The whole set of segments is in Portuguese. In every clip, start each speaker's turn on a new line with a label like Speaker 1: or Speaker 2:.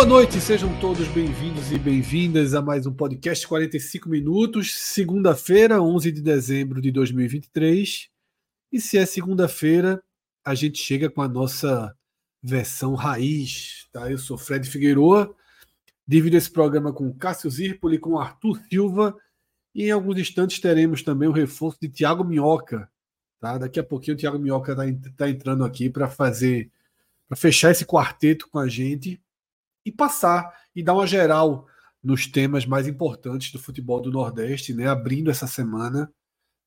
Speaker 1: Boa noite, sejam todos bem-vindos e bem-vindas a mais um podcast 45 minutos, segunda-feira, 11 de dezembro de 2023. E se é segunda-feira, a gente chega com a nossa versão raiz, tá? Eu sou Fred Figueroa, divido esse programa com Cássio Zirpoli, com Arthur Silva e em alguns instantes teremos também o reforço de Tiago Minhoca, tá? Daqui a pouquinho o Tiago Minhoca está tá entrando aqui para fazer, para fechar esse quarteto com a gente e passar e dar uma geral nos temas mais importantes do futebol do Nordeste, né? Abrindo essa semana,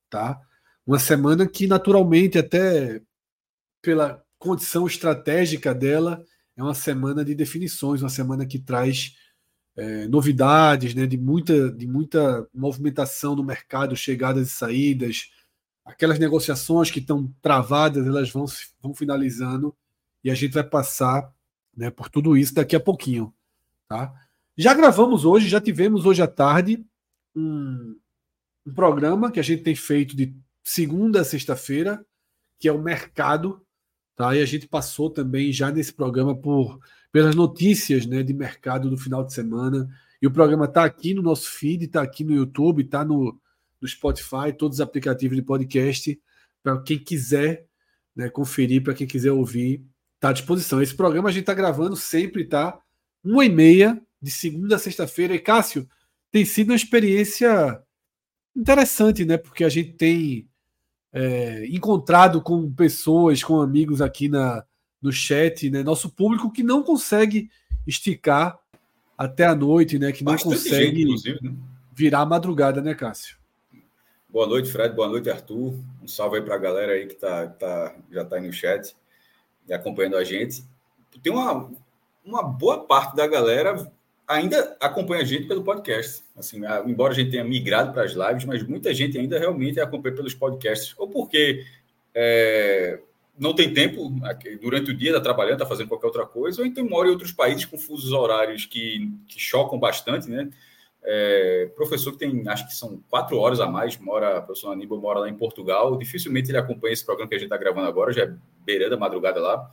Speaker 1: tá? Uma semana que naturalmente até pela condição estratégica dela é uma semana de definições, uma semana que traz é, novidades, né? De muita de muita movimentação no mercado, chegadas e saídas, aquelas negociações que estão travadas, elas vão vão finalizando e a gente vai passar né, por tudo isso daqui a pouquinho. Tá? Já gravamos hoje, já tivemos hoje à tarde um, um programa que a gente tem feito de segunda a sexta-feira, que é o mercado. Tá? E a gente passou também já nesse programa por pelas notícias né, de mercado do final de semana. E o programa está aqui no nosso feed, está aqui no YouTube, está no, no Spotify, todos os aplicativos de podcast, para quem quiser né, conferir, para quem quiser ouvir Está à disposição. Esse programa a gente está gravando sempre, tá? Uma e meia, de segunda a sexta-feira. E Cássio, tem sido uma experiência interessante, né? Porque a gente tem é, encontrado com pessoas, com amigos aqui na, no chat, né? Nosso público que não consegue esticar até a noite, né? Que não Bastante consegue gente, né? virar a madrugada, né, Cássio?
Speaker 2: Boa noite, Fred. Boa noite, Arthur. Um salve aí para a galera aí que tá, tá, já está aí no chat acompanhando a gente, tem uma, uma boa parte da galera ainda acompanha a gente pelo podcast. Assim, embora a gente tenha migrado para as lives, mas muita gente ainda realmente acompanha pelos podcasts. Ou porque é, não tem tempo durante o dia, está trabalhando, está fazendo qualquer outra coisa, ou então mora em outros países com fusos horários que, que chocam bastante, né? É, professor que tem, acho que são quatro horas a mais, mora, o professor Aníbal mora lá em Portugal, dificilmente ele acompanha esse programa que a gente está gravando agora, já é beirando a madrugada lá.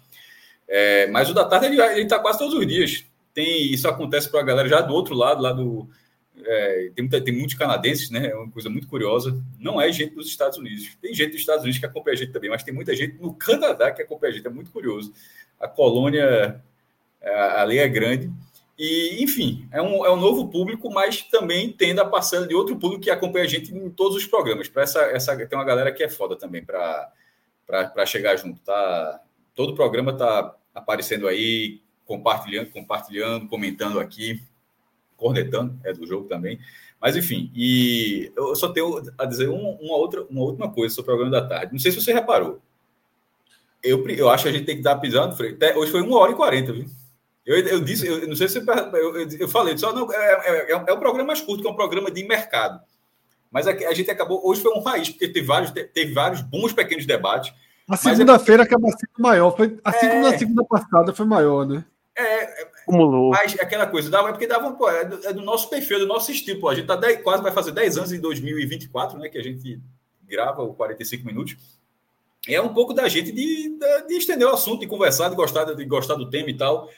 Speaker 2: É, mas o da tarde ele está quase todos os dias. Tem, isso acontece para a galera já do outro lado, lá do. É, tem, muita, tem muitos canadenses, né? É uma coisa muito curiosa. Não é gente dos Estados Unidos. Tem gente dos Estados Unidos que acompanha a gente também, mas tem muita gente no Canadá que acompanha a gente. É muito curioso. A colônia é, ali é grande. E, enfim, é um, é um novo público, mas também tendo a parcela de outro público que acompanha a gente em todos os programas. Para essa, essa, tem uma galera que é foda também para chegar junto. Tá? Todo programa está aparecendo aí, compartilhando, compartilhando, comentando aqui, cornetando, é do jogo também. Mas, enfim, e eu só tenho a dizer uma, uma outra, uma última coisa sobre o programa da tarde. Não sei se você reparou. Eu, eu acho que a gente tem que dar pisando. Hoje foi uma hora e quarenta, viu? Eu, eu disse, eu não sei se eu, eu, eu falei, só não, é, é, é, um programa mais curto, que é um programa de mercado. Mas a, a gente acabou, hoje foi um raiz, porque teve vários, teve vários bons pequenos debates.
Speaker 1: A segunda-feira é, acaba sendo maior, foi, a segunda, é, segunda passada foi maior, né?
Speaker 2: É, Acumulou. Mas aquela coisa, dava, é porque dava, pô, é, do, é do nosso perfil, do nosso estilo. Pô, a gente tá 10, quase vai fazer 10 anos em 2024, né? Que a gente grava o 45 minutos. É um pouco da gente de, de, de estender o assunto, de conversar, de gostar, de gostar do tema e tal.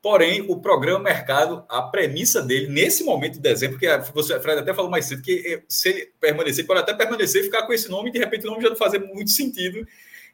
Speaker 2: Porém, o programa Mercado, a premissa dele, nesse momento de dezembro, porque você, Fred, até falou mais cedo, que eh, se ele permanecer, pode até permanecer e ficar com esse nome, e de repente o nome já não fazer muito sentido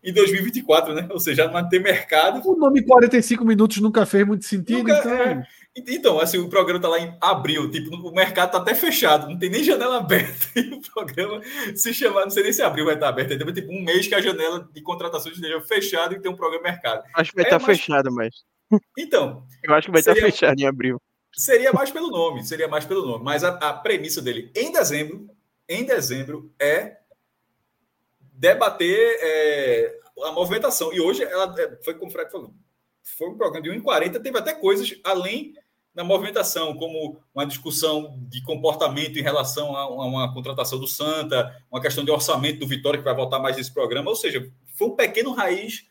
Speaker 2: em 2024, né? Ou seja, não ter mercado.
Speaker 1: O nome 45 minutos nunca fez muito sentido, nunca, então...
Speaker 2: é, Então, assim, o programa tá lá em abril, tipo, o mercado tá até fechado, não tem nem janela aberta. E o programa se chamar, não sei nem se abril vai estar aberto, então, tipo, um mês que a janela de contratação esteja fechada e tem um programa mercado.
Speaker 3: Acho que vai estar é, tá mas... fechado, mas.
Speaker 2: Então.
Speaker 3: Eu acho que vai estar tá fechado em abril.
Speaker 2: Seria mais pelo nome, seria mais pelo nome. Mas a, a premissa dele em dezembro, em dezembro, é debater é, a movimentação. E hoje ela é, foi como o Fred falou. Foi um programa de 1h40, teve até coisas além na movimentação, como uma discussão de comportamento em relação a uma contratação do Santa, uma questão de orçamento do Vitória, que vai voltar mais nesse programa. Ou seja, foi um pequeno raiz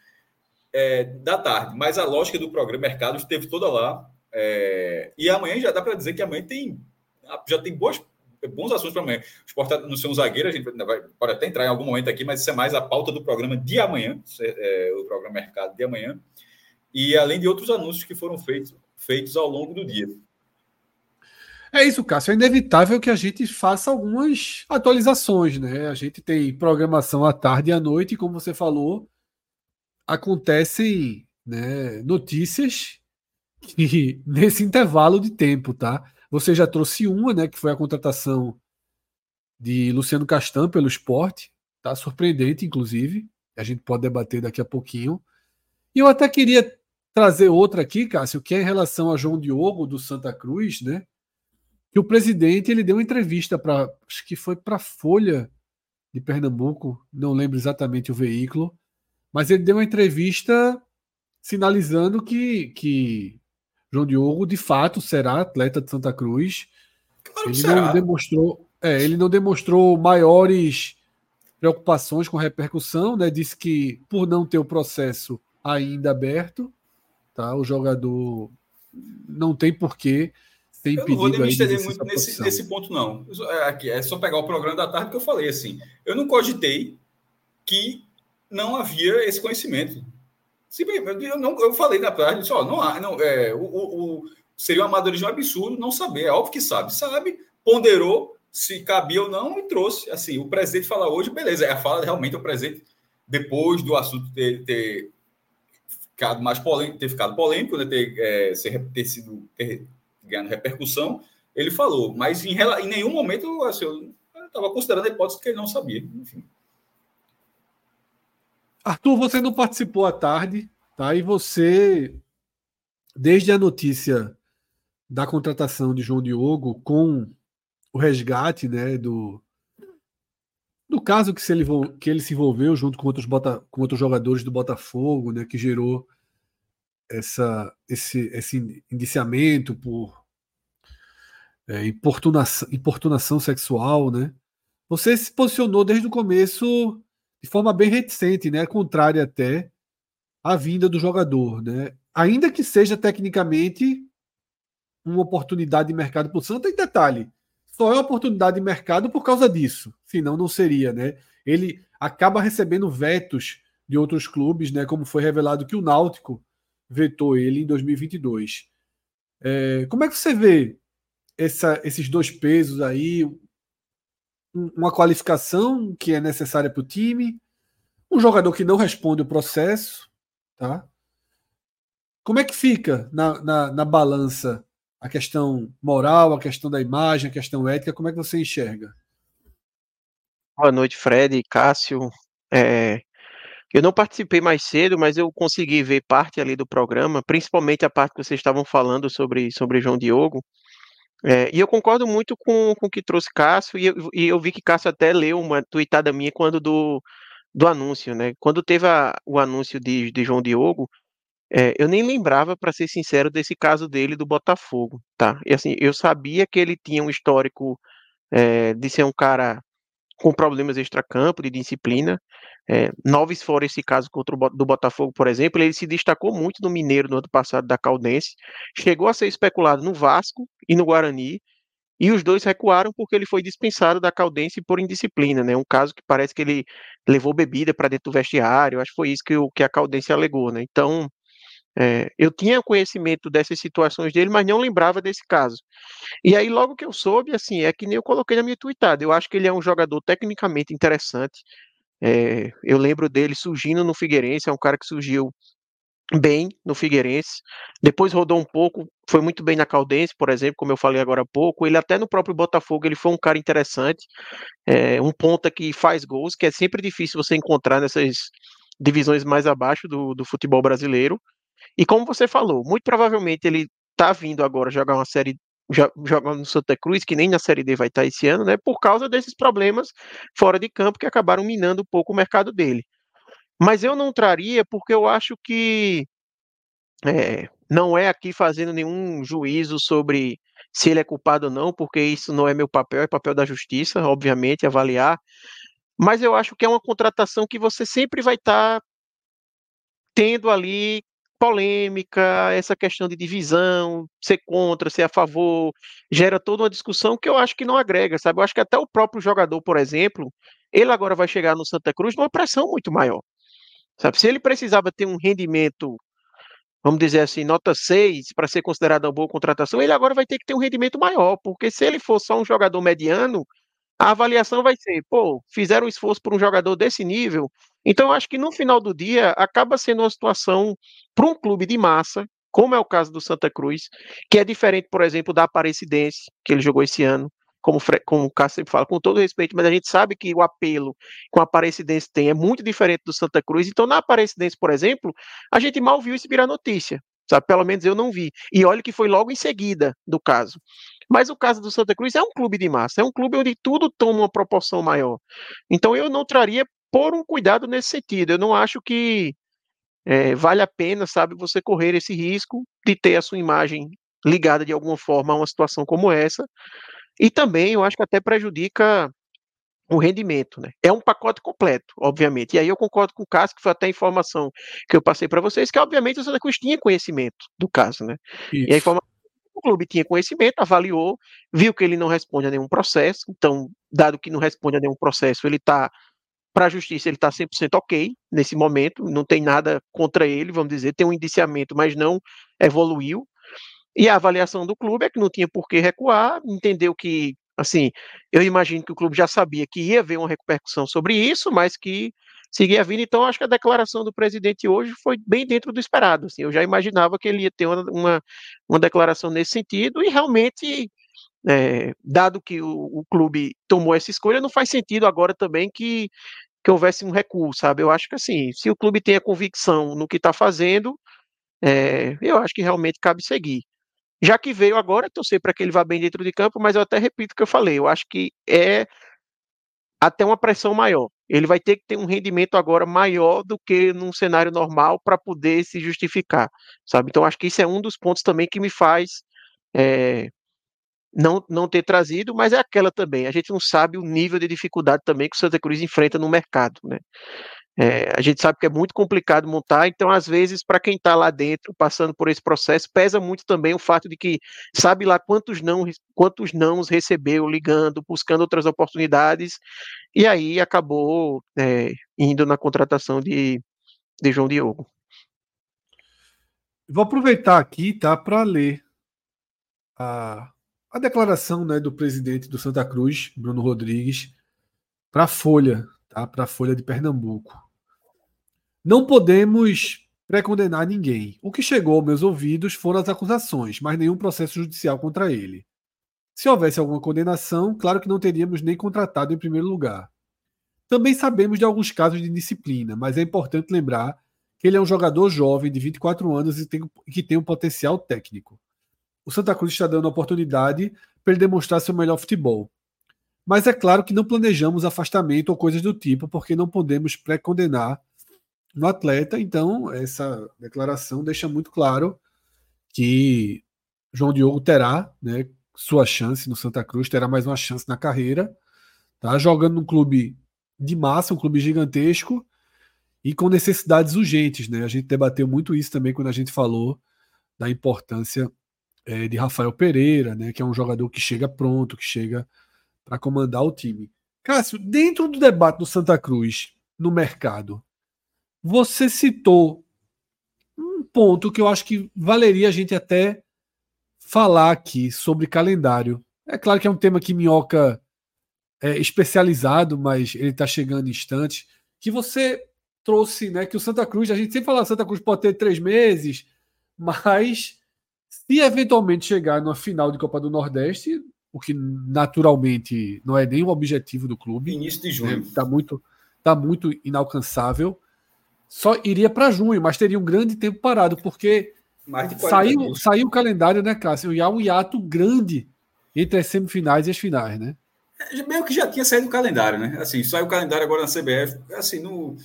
Speaker 2: é, da tarde, mas a lógica do programa Mercado esteve toda lá. É, e amanhã já dá para dizer que amanhã tem já tem boas, bons assuntos para amanhã. O Sport no seu zagueiro, a gente vai, pode até entrar em algum momento aqui, mas isso é mais a pauta do programa de amanhã, é, o programa Mercado de amanhã. E além de outros anúncios que foram feitos feitos ao longo do dia.
Speaker 1: É isso, Cássio. É inevitável que a gente faça algumas atualizações, né? A gente tem programação à tarde e à noite, como você falou, acontecem né, notícias que, nesse intervalo de tempo, tá? Você já trouxe uma, né? Que foi a contratação de Luciano Castan pelo esporte, tá? Surpreendente, inclusive. A gente pode debater daqui a pouquinho. E eu até queria trazer outra aqui, Cássio, que é em relação a João Diogo do Santa Cruz, né? Que o presidente ele deu uma entrevista para, acho que foi para Folha de Pernambuco, não lembro exatamente o veículo, mas ele deu uma entrevista sinalizando que, que João Diogo de fato será atleta de Santa Cruz. Claro ele será. não demonstrou, é, ele não demonstrou maiores preocupações com repercussão, né? Disse que por não ter o processo ainda aberto, Tá? O jogador não tem porquê ser impedido. Eu não vou nem me estender muito
Speaker 2: nesse, nesse ponto, não. É, aqui, é só pegar o programa da tarde que eu falei assim. Eu não cogitei que não havia esse conhecimento. Eu, não, eu falei na tarde, só não há, não, é, o, o, seria um amadorismo absurdo não saber. É óbvio que sabe, sabe, ponderou se cabia ou não e trouxe. Assim, o presidente fala hoje, beleza, é a fala realmente é o presidente depois do assunto ter, ter ficado mais polêmico, ter ficado polêmico, né, ter, é, ter sido ter ganhando repercussão, ele falou, mas em, em nenhum momento assim, eu estava considerando a hipótese que ele não sabia. Enfim.
Speaker 1: Arthur, você não participou à tarde, tá? E você, desde a notícia da contratação de João Diogo com o resgate, né, do do caso que, se ele, que ele se envolveu junto com outros, bota, com outros jogadores do Botafogo, né, que gerou essa, esse, esse indiciamento por é, importunação, importunação sexual, né? Você se posicionou desde o começo de forma bem reticente, né? Contrária até à vinda do jogador, né? Ainda que seja tecnicamente uma oportunidade de mercado para o Santa, e detalhe, só é uma oportunidade de mercado por causa disso, senão não seria, né? Ele acaba recebendo vetos de outros clubes, né? Como foi revelado que o Náutico vetou ele em 2022. É, como é que você vê essa, esses dois pesos aí? Uma qualificação que é necessária para o time, um jogador que não responde o processo, tá? Como é que fica na, na, na balança a questão moral, a questão da imagem, a questão ética? Como é que você enxerga?
Speaker 3: Boa noite, Fred, Cássio. É, eu não participei mais cedo, mas eu consegui ver parte ali do programa, principalmente a parte que vocês estavam falando sobre, sobre João Diogo. É, e eu concordo muito com, com o que trouxe Cássio, e eu, e eu vi que Cássio até leu uma tweetada minha quando do, do anúncio, né? Quando teve a, o anúncio de, de João Diogo, é, eu nem lembrava, para ser sincero, desse caso dele do Botafogo, tá? E assim, eu sabia que ele tinha um histórico é, de ser um cara com problemas extracampo, de disciplina, é, Noves fora esse caso contra o do Botafogo, por exemplo, ele se destacou muito no Mineiro no ano passado da Caldense, chegou a ser especulado no Vasco e no Guarani, e os dois recuaram porque ele foi dispensado da Caldense por indisciplina, né? Um caso que parece que ele levou bebida para dentro do vestiário, acho que foi isso que, o, que a Caldense alegou, né? Então, é, eu tinha conhecimento dessas situações dele, mas não lembrava desse caso. E aí, logo que eu soube, assim, é que nem eu coloquei na minha tweetada, eu acho que ele é um jogador tecnicamente interessante, é, eu lembro dele surgindo no Figueirense, é um cara que surgiu bem no Figueirense, depois rodou um pouco, foi muito bem na Caldense, por exemplo, como eu falei agora há pouco, ele até no próprio Botafogo, ele foi um cara interessante, é, um ponta que faz gols, que é sempre difícil você encontrar nessas divisões mais abaixo do, do futebol brasileiro, e como você falou, muito provavelmente ele tá vindo agora jogar uma série jogar no Santa Cruz, que nem na Série D vai estar esse ano, né? Por causa desses problemas fora de campo que acabaram minando um pouco o mercado dele. Mas eu não traria porque eu acho que é, não é aqui fazendo nenhum juízo sobre se ele é culpado ou não, porque isso não é meu papel, é papel da justiça, obviamente, avaliar. Mas eu acho que é uma contratação que você sempre vai estar tá tendo ali polêmica, essa questão de divisão, ser contra, ser a favor, gera toda uma discussão que eu acho que não agrega, sabe? Eu acho que até o próprio jogador, por exemplo, ele agora vai chegar no Santa Cruz numa pressão muito maior. Sabe? Se ele precisava ter um rendimento, vamos dizer assim, nota 6 para ser considerado uma boa contratação, ele agora vai ter que ter um rendimento maior, porque se ele for só um jogador mediano, a avaliação vai ser, pô, fizeram um esforço por um jogador desse nível. Então, acho que no final do dia acaba sendo uma situação para um clube de massa, como é o caso do Santa Cruz, que é diferente, por exemplo, da Aparecidense, que ele jogou esse ano, como, como o Cássio sempre fala, com todo respeito, mas a gente sabe que o apelo que o Aparecidense tem é muito diferente do Santa Cruz. Então, na Aparecidense, por exemplo, a gente mal viu isso virar notícia. Sabe? Pelo menos eu não vi. E olha que foi logo em seguida do caso. Mas o caso do Santa Cruz é um clube de massa, é um clube onde tudo toma uma proporção maior. Então eu não traria por um cuidado nesse sentido. Eu não acho que é, vale a pena, sabe, você correr esse risco de ter a sua imagem ligada de alguma forma a uma situação como essa. E também eu acho que até prejudica o rendimento, né? É um pacote completo, obviamente. E aí eu concordo com o Cássio, que foi até a informação que eu passei para vocês, que obviamente o Santa Cruz tinha conhecimento do caso, né? Isso. E a informação o clube tinha conhecimento, avaliou, viu que ele não responde a nenhum processo, então, dado que não responde a nenhum processo, ele está para a justiça ele está 100% ok nesse momento, não tem nada contra ele, vamos dizer, tem um indiciamento, mas não evoluiu. E a avaliação do clube é que não tinha por que recuar, entendeu que, assim, eu imagino que o clube já sabia que ia haver uma repercussão sobre isso, mas que seguia vida. Então, acho que a declaração do presidente hoje foi bem dentro do esperado. Assim, eu já imaginava que ele ia ter uma, uma, uma declaração nesse sentido, e realmente, é, dado que o, o clube tomou essa escolha, não faz sentido agora também que que houvesse um recuo, sabe? Eu acho que assim, se o clube tem a convicção no que está fazendo, é, eu acho que realmente cabe seguir. Já que veio agora, torcer para que ele vá bem dentro de campo, mas eu até repito o que eu falei, eu acho que é até uma pressão maior. Ele vai ter que ter um rendimento agora maior do que num cenário normal para poder se justificar, sabe? Então acho que isso é um dos pontos também que me faz é, não, não ter trazido, mas é aquela também. A gente não sabe o nível de dificuldade também que o Santa Cruz enfrenta no mercado, né? É, a gente sabe que é muito complicado montar, então às vezes para quem está lá dentro, passando por esse processo, pesa muito também o fato de que sabe lá quantos não, quantos nãos recebeu ligando, buscando outras oportunidades, e aí acabou é, indo na contratação de, de João Diogo.
Speaker 1: Vou aproveitar aqui, tá, para ler a a declaração né, do presidente do Santa Cruz, Bruno Rodrigues, para a Folha, tá? para a Folha de Pernambuco. Não podemos pré-condenar ninguém. O que chegou aos meus ouvidos foram as acusações, mas nenhum processo judicial contra ele. Se houvesse alguma condenação, claro que não teríamos nem contratado em primeiro lugar. Também sabemos de alguns casos de disciplina, mas é importante lembrar que ele é um jogador jovem de 24 anos e tem, que tem um potencial técnico o Santa Cruz está dando a oportunidade para ele demonstrar seu melhor futebol. Mas é claro que não planejamos afastamento ou coisas do tipo, porque não podemos pré-condenar no atleta. Então, essa declaração deixa muito claro que João Diogo terá né, sua chance no Santa Cruz, terá mais uma chance na carreira. Tá jogando num clube de massa, um clube gigantesco e com necessidades urgentes. Né? A gente debateu muito isso também quando a gente falou da importância é, de Rafael Pereira, né, que é um jogador que chega pronto, que chega para comandar o time. Cássio, dentro do debate do Santa Cruz no mercado, você citou um ponto que eu acho que valeria a gente até falar aqui sobre calendário. É claro que é um tema que minhoca é especializado, mas ele está chegando em instantes. Que você trouxe, né, que o Santa Cruz, a gente sempre fala Santa Cruz pode ter três meses, mas se eventualmente chegar numa final de Copa do Nordeste, o que naturalmente não é nem o objetivo do clube.
Speaker 2: Início de junho.
Speaker 1: Está né, muito, tá muito inalcançável. Só iria para junho, mas teria um grande tempo parado, porque saiu, saiu o calendário, né, Cássio? E há um hiato grande entre as semifinais e as finais, né?
Speaker 2: É, meio que já tinha saído o calendário, né? Assim, saiu o calendário agora na CBF. Assim, no,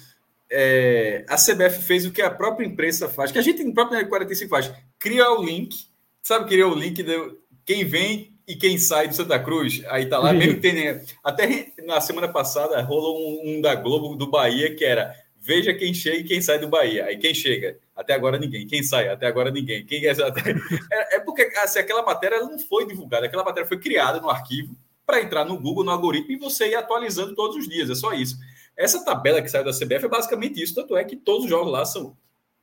Speaker 2: é, a CBF fez o que a própria imprensa faz, que a gente no próprio 45 faz, cria o link, sabe criar o link de quem vem e quem sai do Santa Cruz, aí tá lá, mesmo tem, até na semana passada rolou um, um, da Globo do Bahia que era veja quem chega e quem sai do Bahia, aí quem chega, até agora ninguém, quem sai, até agora ninguém, quem é, é, é porque assim, aquela matéria não foi divulgada, aquela matéria foi criada no arquivo para entrar no Google, no algoritmo, e você ir atualizando todos os dias, é só isso. Essa tabela que saiu da CBF é basicamente isso, tanto é que todos os jogos lá são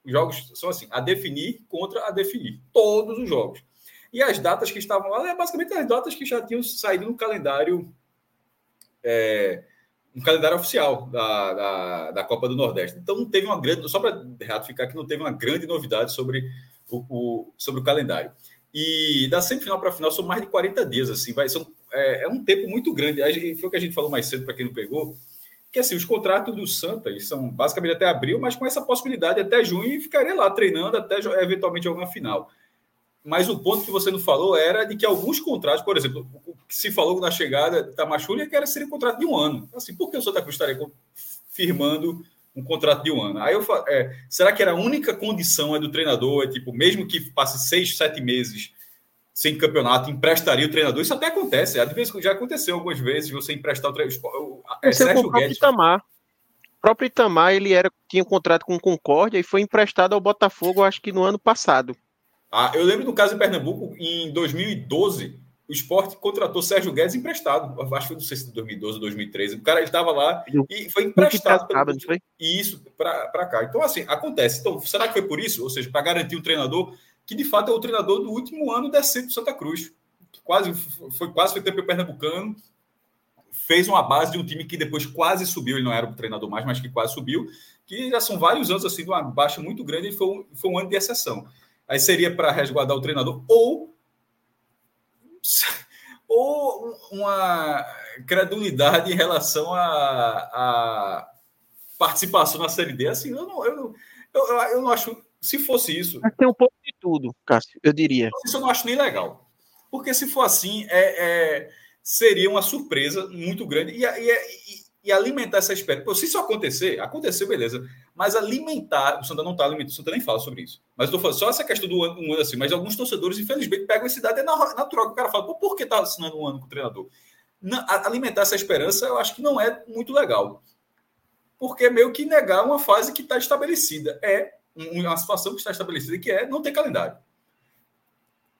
Speaker 2: jogos são assim, a definir contra a definir, todos os jogos. E as datas que estavam lá, é basicamente as datas que já tinham saído no calendário é, no calendário oficial da, da, da, Copa do Nordeste. Então não teve uma grande, só para ratificar que não teve uma grande novidade sobre o, o sobre o calendário. E da semifinal para a final são mais de 40 dias, assim, vai, são, é, é um tempo muito grande. Foi o que a gente falou mais cedo para quem não pegou que assim, os contratos do Santa são basicamente até abril, mas com essa possibilidade até junho e ficaria lá treinando até eventualmente alguma final. Mas o ponto que você não falou era de que alguns contratos, por exemplo, o que se falou na chegada da Machulha que era ser um contrato de um ano. Assim, por que o Santa Cruz estaria firmando um contrato de um ano? Aí eu falo, é, será que era a única condição é do treinador, é tipo, mesmo que passe seis, sete meses sem campeonato, emprestaria o treinador. Isso até acontece, às vezes já aconteceu algumas vezes você emprestar o treinador.
Speaker 3: É, Sérgio Guedes. Itamar. O próprio Itamar ele era, tinha um contrato com o Concórdia e foi emprestado ao Botafogo, acho que no ano passado.
Speaker 2: Ah, eu lembro do caso em Pernambuco, em 2012, o esporte contratou Sérgio Guedes emprestado. Acho que não sei se 2012 ou 2013. O cara estava lá e foi emprestado. Pelo... Foi? Isso, para cá. Então, assim, acontece. Então, será que foi por isso? Ou seja, para garantir um treinador que de fato é o treinador do último ano decente do Santa Cruz. Quase, foi quase foi tempo pernambucano, fez uma base de um time que depois quase subiu, ele não era o treinador mais, mas que quase subiu, que já são vários anos assim, de uma baixa muito grande, e foi um, foi um ano de exceção. Aí seria para resguardar o treinador, ou, ou uma credulidade em relação à, participação na Série D. Assim, eu não, eu, eu, eu não acho se fosse isso.
Speaker 3: Mas tem um pouco tudo, Cássio, eu diria.
Speaker 2: Isso eu não acho nem legal. Porque se for assim, é, é seria uma surpresa muito grande. E, e, e alimentar essa espera. se isso acontecer, aconteceu, beleza. Mas alimentar. O Santa não está alimentando, o Santa nem fala sobre isso. Mas estou falando só essa questão do ano, um ano assim. Mas alguns torcedores, infelizmente, pegam esse dado é na, natural. O cara fala, por que está assinando um ano com o treinador? Alimentar essa esperança, eu acho que não é muito legal. Porque é meio que negar uma fase que está estabelecida. É uma situação que está estabelecida, que é não ter calendário.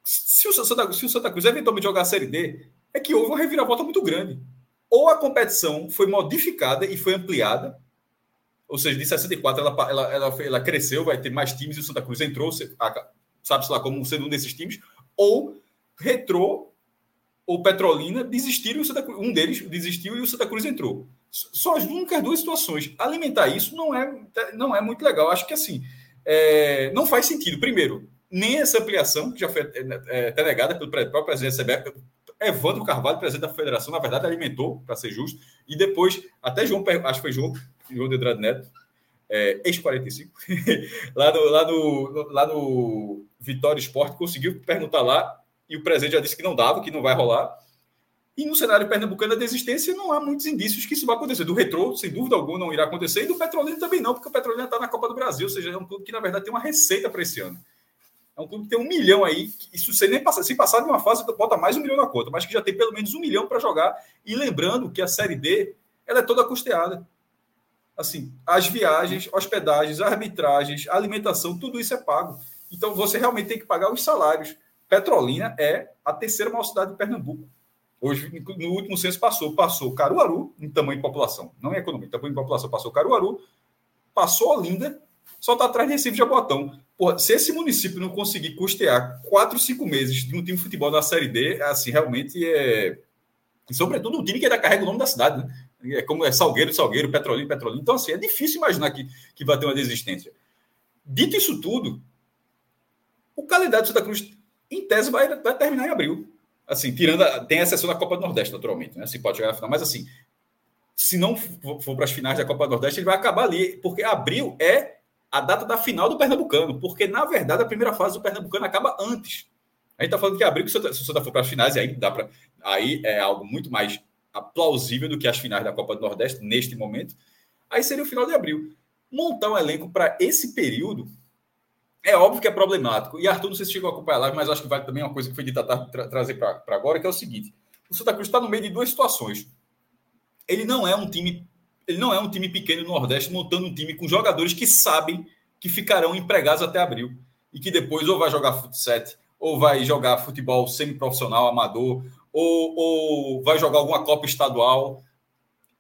Speaker 2: Se o Santa, se o Santa Cruz eventualmente jogar a Série D, é que houve uma reviravolta muito grande. Ou a competição foi modificada e foi ampliada, ou seja, de 64 ela, ela, ela, ela cresceu, vai ter mais times e o Santa Cruz entrou, sabe-se lá como sendo um desses times, ou Retrô ou Petrolina desistiram, um deles desistiu e o Santa Cruz entrou. São as únicas duas situações. Alimentar isso não é, não é muito legal. Acho que assim, é, não faz sentido. Primeiro, nem essa ampliação, que já foi é, até negada pelo próprio presidente da CBF, Evandro Carvalho, presidente da federação, na verdade, alimentou, para ser justo, e depois, até João, acho que foi João, João de Andrade Neto, é, ex-45, lá, no, lá, no, lá no Vitória Esporte, conseguiu perguntar lá, e o presidente já disse que não dava, que não vai rolar. E no cenário pernambucano da desistência, não há muitos indícios que isso vai acontecer. Do retrô, sem dúvida alguma, não irá acontecer, e do Petrolina também não, porque o Petrolina está na Copa do Brasil, ou seja, é um clube que, na verdade, tem uma receita para esse ano. É um clube que tem um milhão aí, isso se nem passar, se passar de uma fase, bota mais um milhão na conta, mas que já tem pelo menos um milhão para jogar. E lembrando que a Série D ela é toda custeada. Assim, as viagens, hospedagens, arbitragens, alimentação, tudo isso é pago. Então você realmente tem que pagar os salários. Petrolina é a terceira maior cidade de Pernambuco. Hoje, no último censo, passou. Passou Caruaru, em tamanho de população. Não é economia, tamanho de população. Passou Caruaru, passou Olinda, só está atrás de Recife e Jabotão. Porra, se esse município não conseguir custear quatro, cinco meses de um time de futebol na Série D, assim, realmente é. E, sobretudo, um time que ainda carrega o nome da cidade, né? É como é Salgueiro, Salgueiro, Petrolina, Petrolina. Então, assim, é difícil imaginar que, que vai ter uma desistência. Dito isso tudo, o calendário do Santa Cruz, em tese, vai, vai terminar em abril. Assim, tirando. A, tem a exceção da Copa do Nordeste, naturalmente, né? Se pode chegar na final, mas assim, se não for, for para as finais da Copa do Nordeste, ele vai acabar ali, porque abril é a data da final do Pernambucano, porque na verdade a primeira fase do Pernambucano acaba antes. A gente está falando que abril, se o Santa for para as finais, aí dá para. Aí é algo muito mais plausível do que as finais da Copa do Nordeste neste momento. Aí seria o final de abril. Montar um elenco para esse período é óbvio que é problemático. E Arthur, não sei se chegou a acompanhar a live, mas acho que vale também uma coisa que foi dita tra trazer para agora, que é o seguinte: o Santa Cruz está no meio de duas situações. Ele não é um time, ele não é um time pequeno no Nordeste, montando um time com jogadores que sabem que ficarão empregados até abril e que depois ou vai jogar futsal, ou vai jogar futebol semiprofissional, amador, ou, ou vai jogar alguma Copa estadual.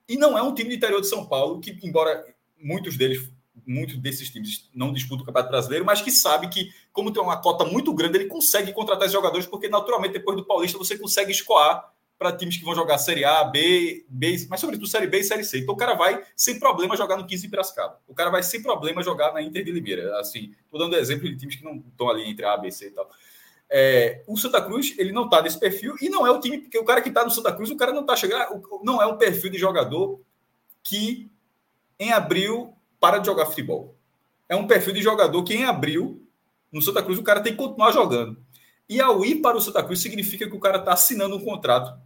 Speaker 2: E não é um time do interior de São Paulo que, embora muitos deles muitos desses times não disputam o Campeonato Brasileiro, mas que sabe que, como tem uma cota muito grande, ele consegue contratar jogadores, porque naturalmente, depois do Paulista, você consegue escoar para times que vão jogar Série A, B, B, mas sobretudo Série B e Série C. Então o cara vai sem problema jogar no 15 de Piracicaba. O cara vai sem problema jogar na Inter de Limeira. Assim, estou dando exemplo de times que não estão ali entre A, B, C e tal. É, o Santa Cruz, ele não está nesse perfil e não é o time, porque o cara que está no Santa Cruz, o cara não está chegando, não é um perfil de jogador que em abril para de jogar futebol. É um perfil de jogador que em abril, no Santa Cruz, o cara tem que continuar jogando. E ao ir para o Santa Cruz, significa que o cara está assinando um contrato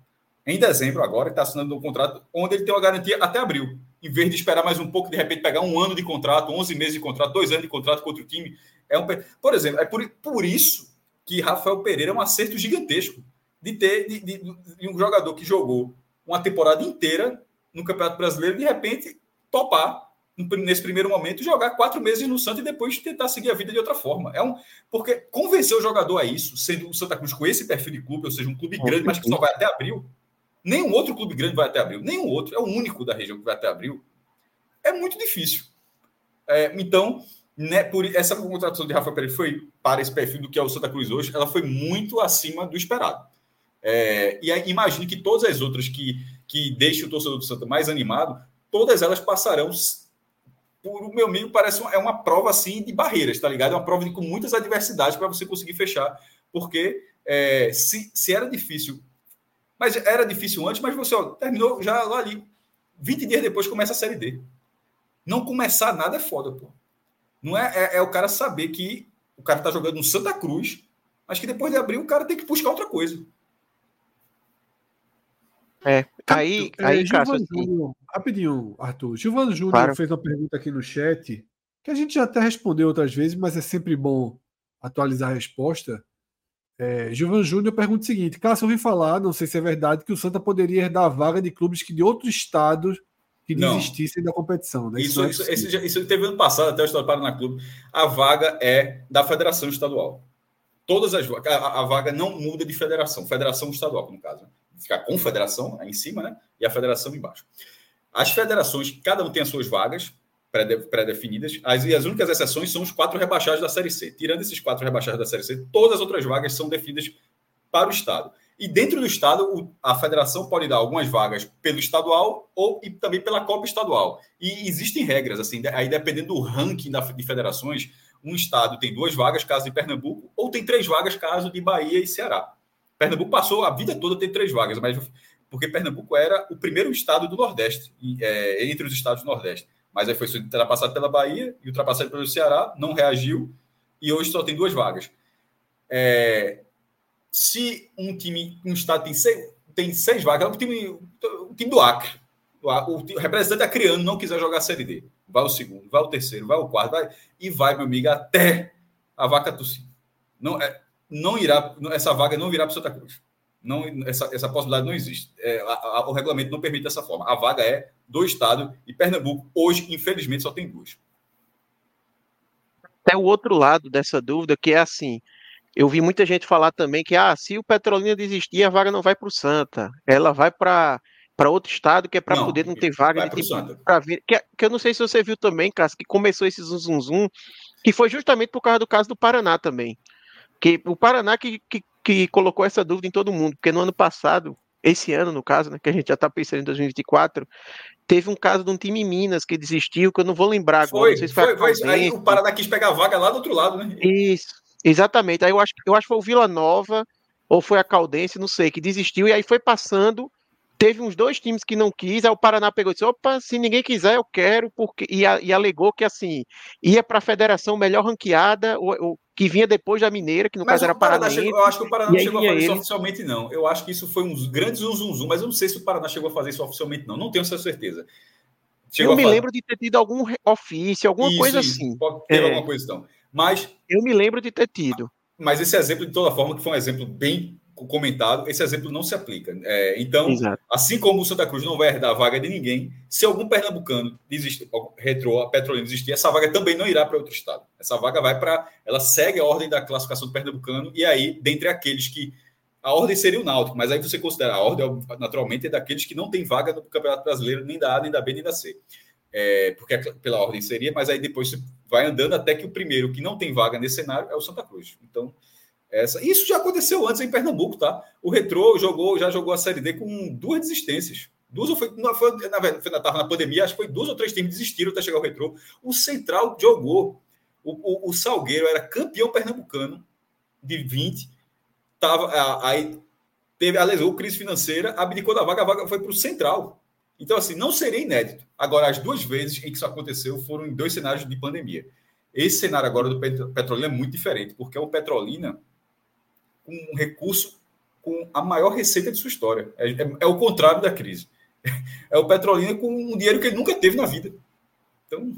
Speaker 2: em dezembro agora, está assinando um contrato onde ele tem uma garantia até abril. Em vez de esperar mais um pouco, de repente pegar um ano de contrato, 11 meses de contrato, dois anos de contrato com outro time. É um, por exemplo, é por, por isso que Rafael Pereira é um acerto gigantesco de ter de, de, de um jogador que jogou uma temporada inteira no Campeonato Brasileiro, de repente topar nesse primeiro momento, jogar quatro meses no Santos e depois tentar seguir a vida de outra forma. É um, porque convencer o jogador a isso, sendo o Santa Cruz com esse perfil de clube, ou seja, um clube grande, mas que só vai até abril, nenhum outro clube grande vai até abril, nenhum outro, é o único da região que vai até abril, é muito difícil. É, então, né, por essa contratação de Rafa Pereira foi para esse perfil do que é o Santa Cruz hoje, ela foi muito acima do esperado. É, e aí, imagine que todas as outras que, que deixem o torcedor do Santa mais animado, todas elas passarão por o meu amigo, parece uma, é uma prova assim de barreiras, tá ligado? É uma prova de, com muitas adversidades para você conseguir fechar, porque é, se, se era difícil, mas era difícil antes, mas você ó, terminou já lá ali. 20 dias depois começa a Série D. Não começar nada é foda, pô. Não é, é, é o cara saber que o cara tá jogando no Santa Cruz, mas que depois de abrir o cara tem que buscar outra coisa.
Speaker 3: É, aí, é, aí Cássio,
Speaker 1: assim... rapidinho, Arthur. Gilvano Júnior claro. fez uma pergunta aqui no chat, que a gente já até respondeu outras vezes, mas é sempre bom atualizar a resposta. É, Gilvan Júnior pergunta o seguinte: Cássio, eu ouvi falar, não sei se é verdade, que o Santa poderia herdar a vaga de clubes que de outros estados que não. desistissem da competição. Né?
Speaker 2: Isso, isso, é isso, isso, teve ano passado, até o Estado do Paraná Clube. A vaga é da Federação Estadual. Todas as a, a vaga não muda de federação, federação estadual, no caso. Né? fica a confederação em cima, né? E a federação embaixo. As federações, cada um tem as suas vagas pré-definidas, as, e as únicas exceções são os quatro rebaixados da Série C. Tirando esses quatro rebaixados da Série C, todas as outras vagas são definidas para o Estado. E dentro do Estado, a federação pode dar algumas vagas pelo estadual ou e também pela Copa Estadual. E existem regras, assim, aí dependendo do ranking da, de federações, um Estado tem duas vagas, caso de Pernambuco, ou tem três vagas, caso de Bahia e Ceará. Pernambuco passou a vida toda ter três vagas, mas porque Pernambuco era o primeiro estado do Nordeste, é, entre os estados do Nordeste. Mas aí foi ultrapassado pela Bahia e ultrapassado pelo Ceará, não reagiu e hoje só tem duas vagas. É, se um time, um estado tem seis, tem seis vagas, é o time, o time do Acre. O, o, representante acriano não quiser jogar a Série D. Vai o segundo, vai o terceiro, vai o quarto, vai, e vai, meu amigo, até a vaca tossir. Não, é, não irá, essa vaga não virá para Santa Cruz. Não, essa, essa possibilidade não existe. É, a, a, o regulamento não permite dessa forma. A vaga é do Estado e Pernambuco, hoje, infelizmente, só tem duas.
Speaker 3: Até o outro lado dessa dúvida, que é assim: eu vi muita gente falar também que ah, se o Petrolina desistir, a vaga não vai para o Santa, ela vai para para outro estado que é para poder não ter vaga de tipo, para vir. Que, que, eu não sei se você viu também, Cássio, que começou esse zum, zum, zum que foi justamente por causa do caso do Paraná também. Que o Paraná que, que, que colocou essa dúvida em todo mundo, porque no ano passado esse ano, no caso, né, que a gente já está pensando em 2024, teve um caso de um time em Minas que desistiu, que eu não vou lembrar
Speaker 2: agora. Foi, sei se foi, foi aí o Paraná quis pegar a vaga lá do outro lado, né?
Speaker 3: Isso, exatamente. Aí eu acho, eu acho que foi o Vila Nova, ou foi a Caldense, não sei, que desistiu, e aí foi passando teve uns dois times que não quis, aí o Paraná pegou e disse, opa, se ninguém quiser, eu quero, porque e, e alegou que assim, ia para a federação melhor ranqueada, o, o, que vinha depois da Mineira, que no
Speaker 2: mas
Speaker 3: caso era Paraná.
Speaker 2: Chegou, eu acho que o Paraná não chegou a fazer ele... isso oficialmente, não. Eu acho que isso foi um grande zum, zum, zum, mas eu não sei se o Paraná chegou a fazer isso oficialmente, não. Não tenho essa certeza.
Speaker 3: Chegou eu me fazer... lembro de ter tido algum ofício, alguma isso, coisa
Speaker 2: isso.
Speaker 3: assim.
Speaker 2: Pode ter é. alguma coisa então. Mas.
Speaker 3: Eu me lembro de ter tido.
Speaker 2: Mas esse exemplo, de toda forma, que foi um exemplo bem comentado, esse exemplo não se aplica. É, então, Exato. assim como o Santa Cruz não vai herdar a vaga de ninguém, se algum pernambucano desistir, retrô, a Petrolina desistir, essa vaga também não irá para outro estado. Essa vaga vai para. Ela segue a ordem da classificação do pernambucano, e aí, dentre aqueles que. A ordem seria o Náutico, mas aí você considera a ordem, naturalmente, é daqueles que não tem vaga no Campeonato Brasileiro, nem da A, nem da B, nem da C. É, porque pela ordem seria, mas aí depois você vai andando até que o primeiro que não tem vaga nesse cenário é o Santa Cruz. Então, essa, isso já aconteceu antes em Pernambuco, tá? O Retrô jogou, já jogou a Série D com duas desistências. Duas foi, não, foi, na verdade, foi, na, pandemia, acho que foi duas ou três times desistiram até chegar o Retrô. O Central jogou. O, o, o Salgueiro era campeão pernambucano de 20. Tava, aí teve, alegou crise financeira, abdicou da vaga, a vaga foi para o Central. Então, assim, não seria inédito. Agora, as duas vezes em que isso aconteceu foram em dois cenários de pandemia. Esse cenário agora do Petrolina é muito diferente, porque é o Petrolina um recurso com a maior receita de sua história. É, é, é, o contrário da crise. É o Petrolina com um dinheiro que ele nunca teve na vida. Então.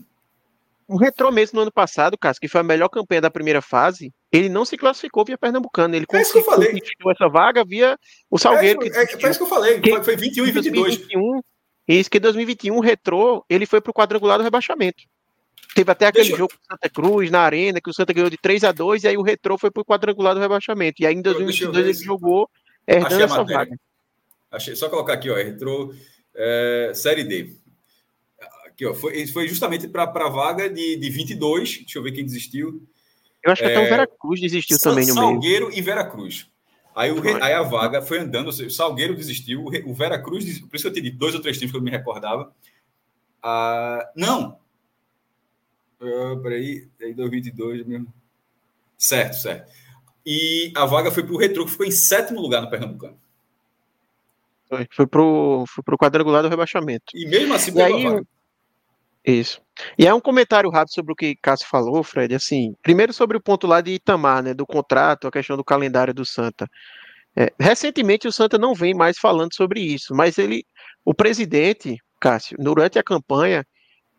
Speaker 3: O Retrô mesmo no ano passado, Cássio, que foi a melhor campanha da primeira fase, ele não se classificou via Pernambucano. Ele
Speaker 2: é isso que eu falei.
Speaker 3: essa vaga via o Salgueiro.
Speaker 2: É, que, é, é isso que eu falei. Que, foi 21 e 22. 2021,
Speaker 3: isso que em 2021 o Retrô ele foi para o quadrangular do rebaixamento. Teve até aquele Deixa... jogo com Santa Cruz na Arena, que o Santa ganhou de 3 a 2 e aí o Retrô foi pro quadrangular do rebaixamento. E aí em 2022 ele jogou herdando essa vaga.
Speaker 2: Achei, só colocar aqui, ó, Retrô é, Série D. Aqui, ó, foi, foi justamente para a vaga de, de 22. Deixa eu ver quem desistiu.
Speaker 3: Eu acho que é, até o Veracruz desistiu também no
Speaker 2: Salgueiro meio. Salgueiro e Veracruz. Aí, o, aí a vaga foi andando, o Salgueiro desistiu, o Veracruz, por isso que eu te disse dois ou três times que eu me recordava. Ah, não, Uh, peraí, aí 2022 mesmo. Certo, certo. E a vaga foi para o Retro, que ficou em sétimo lugar no Pernambucano.
Speaker 3: Foi, foi para o foi pro quadrangular do rebaixamento.
Speaker 2: E mesmo assim, pegou
Speaker 3: aí, vaga. Isso. E é um comentário rápido sobre o que Cássio falou, Fred. Assim, primeiro sobre o ponto lá de Itamar, né, do contrato, a questão do calendário do Santa. É, recentemente o Santa não vem mais falando sobre isso, mas ele, o presidente, Cássio, durante a campanha,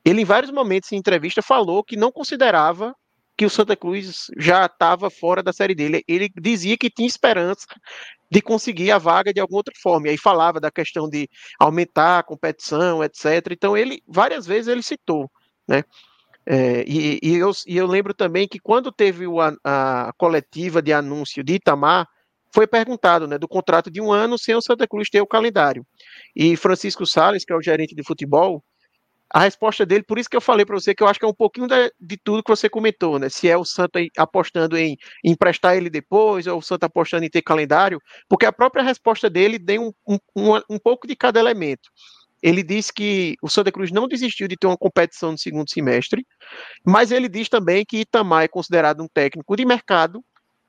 Speaker 3: ele em vários momentos em entrevista falou que não considerava que o Santa Cruz já estava fora da série dele. Ele dizia que tinha esperança de conseguir a vaga de alguma outra forma. E aí falava da questão de aumentar a competição, etc. Então ele várias vezes ele citou, né? É, e, e, eu, e, eu, lembro também que quando teve o, a, a, coletiva de anúncio de Itamar, foi perguntado né, do contrato de um ano sem o Santa Cruz ter o calendário. E Francisco Sales, que é o gerente de futebol, a resposta dele, por isso que eu falei para você que eu acho que é um pouquinho de, de, tudo que você comentou, né? Se é o Santa apostando em, emprestar ele depois, ou o Santa apostando em ter calendário, porque a própria resposta dele tem um, um, um, um pouco de cada elemento. Ele diz que o Santa Cruz não desistiu de ter uma competição no segundo semestre, mas ele diz também que Itamar é considerado um técnico de mercado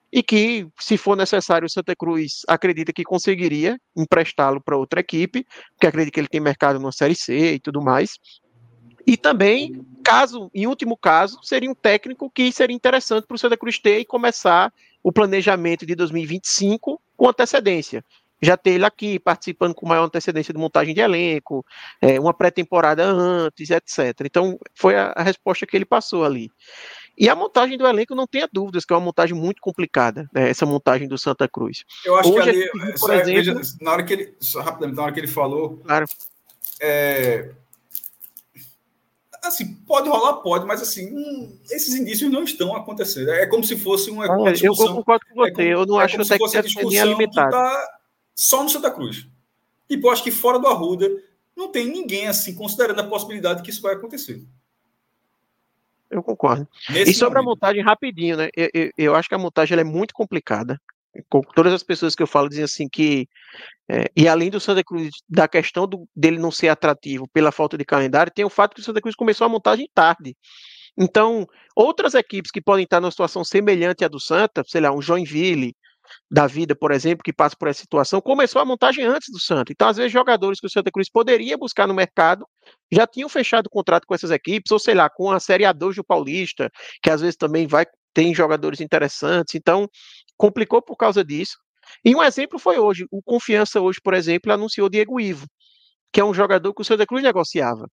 Speaker 3: e que, se for necessário, o Santa Cruz acredita que conseguiria emprestá-lo para outra equipe, porque acredita que ele tem mercado na Série C e tudo mais. E também, caso, em último caso, seria um técnico que seria interessante para o Santa Cruz ter e começar o planejamento de 2025 com antecedência. Já ter ele aqui participando com maior antecedência de montagem de elenco, é, uma pré-temporada antes, etc. Então, foi a, a resposta que ele passou ali. E a montagem do elenco, não tenha dúvidas, que é uma montagem muito complicada, né, essa montagem do Santa Cruz.
Speaker 2: Eu acho Hoje, que ali, por exemplo, veja, na hora que ele, rapidamente, na hora que ele falou,
Speaker 3: claro.
Speaker 2: é, Assim, pode rolar, pode, mas assim, hum, esses indícios não estão acontecendo. É como se fosse uma,
Speaker 3: uma discussão. Eu concordo com você, é como, eu não é acho
Speaker 2: que fosse a discussão que tá só no Santa Cruz. Tipo, eu acho que fora do Arruda não tem ninguém assim considerando a possibilidade que isso vai acontecer.
Speaker 3: Eu concordo. Nesse e sobre momento. a montagem, rapidinho, né? Eu, eu, eu, acho que a montagem é muito complicada. Todas as pessoas que eu falo dizem assim que é, e além do Santa Cruz, da questão do, dele não ser atrativo pela falta de calendário, tem o fato que o Santa Cruz começou a montagem tarde. Então, outras equipes que podem estar numa situação semelhante à do Santa, sei lá, um Joinville da vida, por exemplo, que passa por essa situação, começou a montagem antes do Santa. Então, às vezes, jogadores que o Santa Cruz poderia buscar no mercado já tinham fechado contrato com essas equipes, ou sei lá, com a Série A2 do Paulista, que às vezes também vai tem jogadores interessantes. Então, complicou por causa disso. E um exemplo foi hoje. O Confiança hoje, por exemplo, anunciou Diego Ivo, que é um jogador que o Santa Cruz negociava.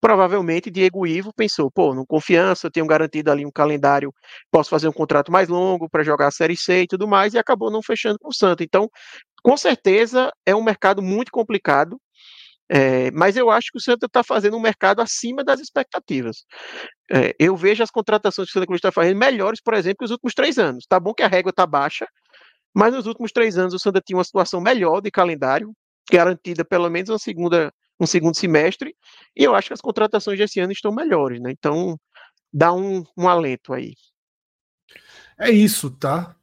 Speaker 3: Provavelmente Diego Ivo pensou, pô, no Confiança, eu tenho garantido ali um calendário, posso fazer um contrato mais longo para jogar a Série C e tudo mais, e acabou não fechando com o Santa. Então, com certeza, é um mercado muito complicado, é, mas eu acho que o Santa está fazendo um mercado acima das expectativas. É, eu vejo as contratações que o Santa Cruz está fazendo melhores, por exemplo, que os últimos três anos. Tá bom que a régua está baixa, mas nos últimos três anos o Santa tinha uma situação melhor de calendário, garantida pelo menos uma segunda, um segundo semestre, e eu acho que as contratações desse ano estão melhores, né? Então dá um, um alento aí.
Speaker 1: É isso, tá?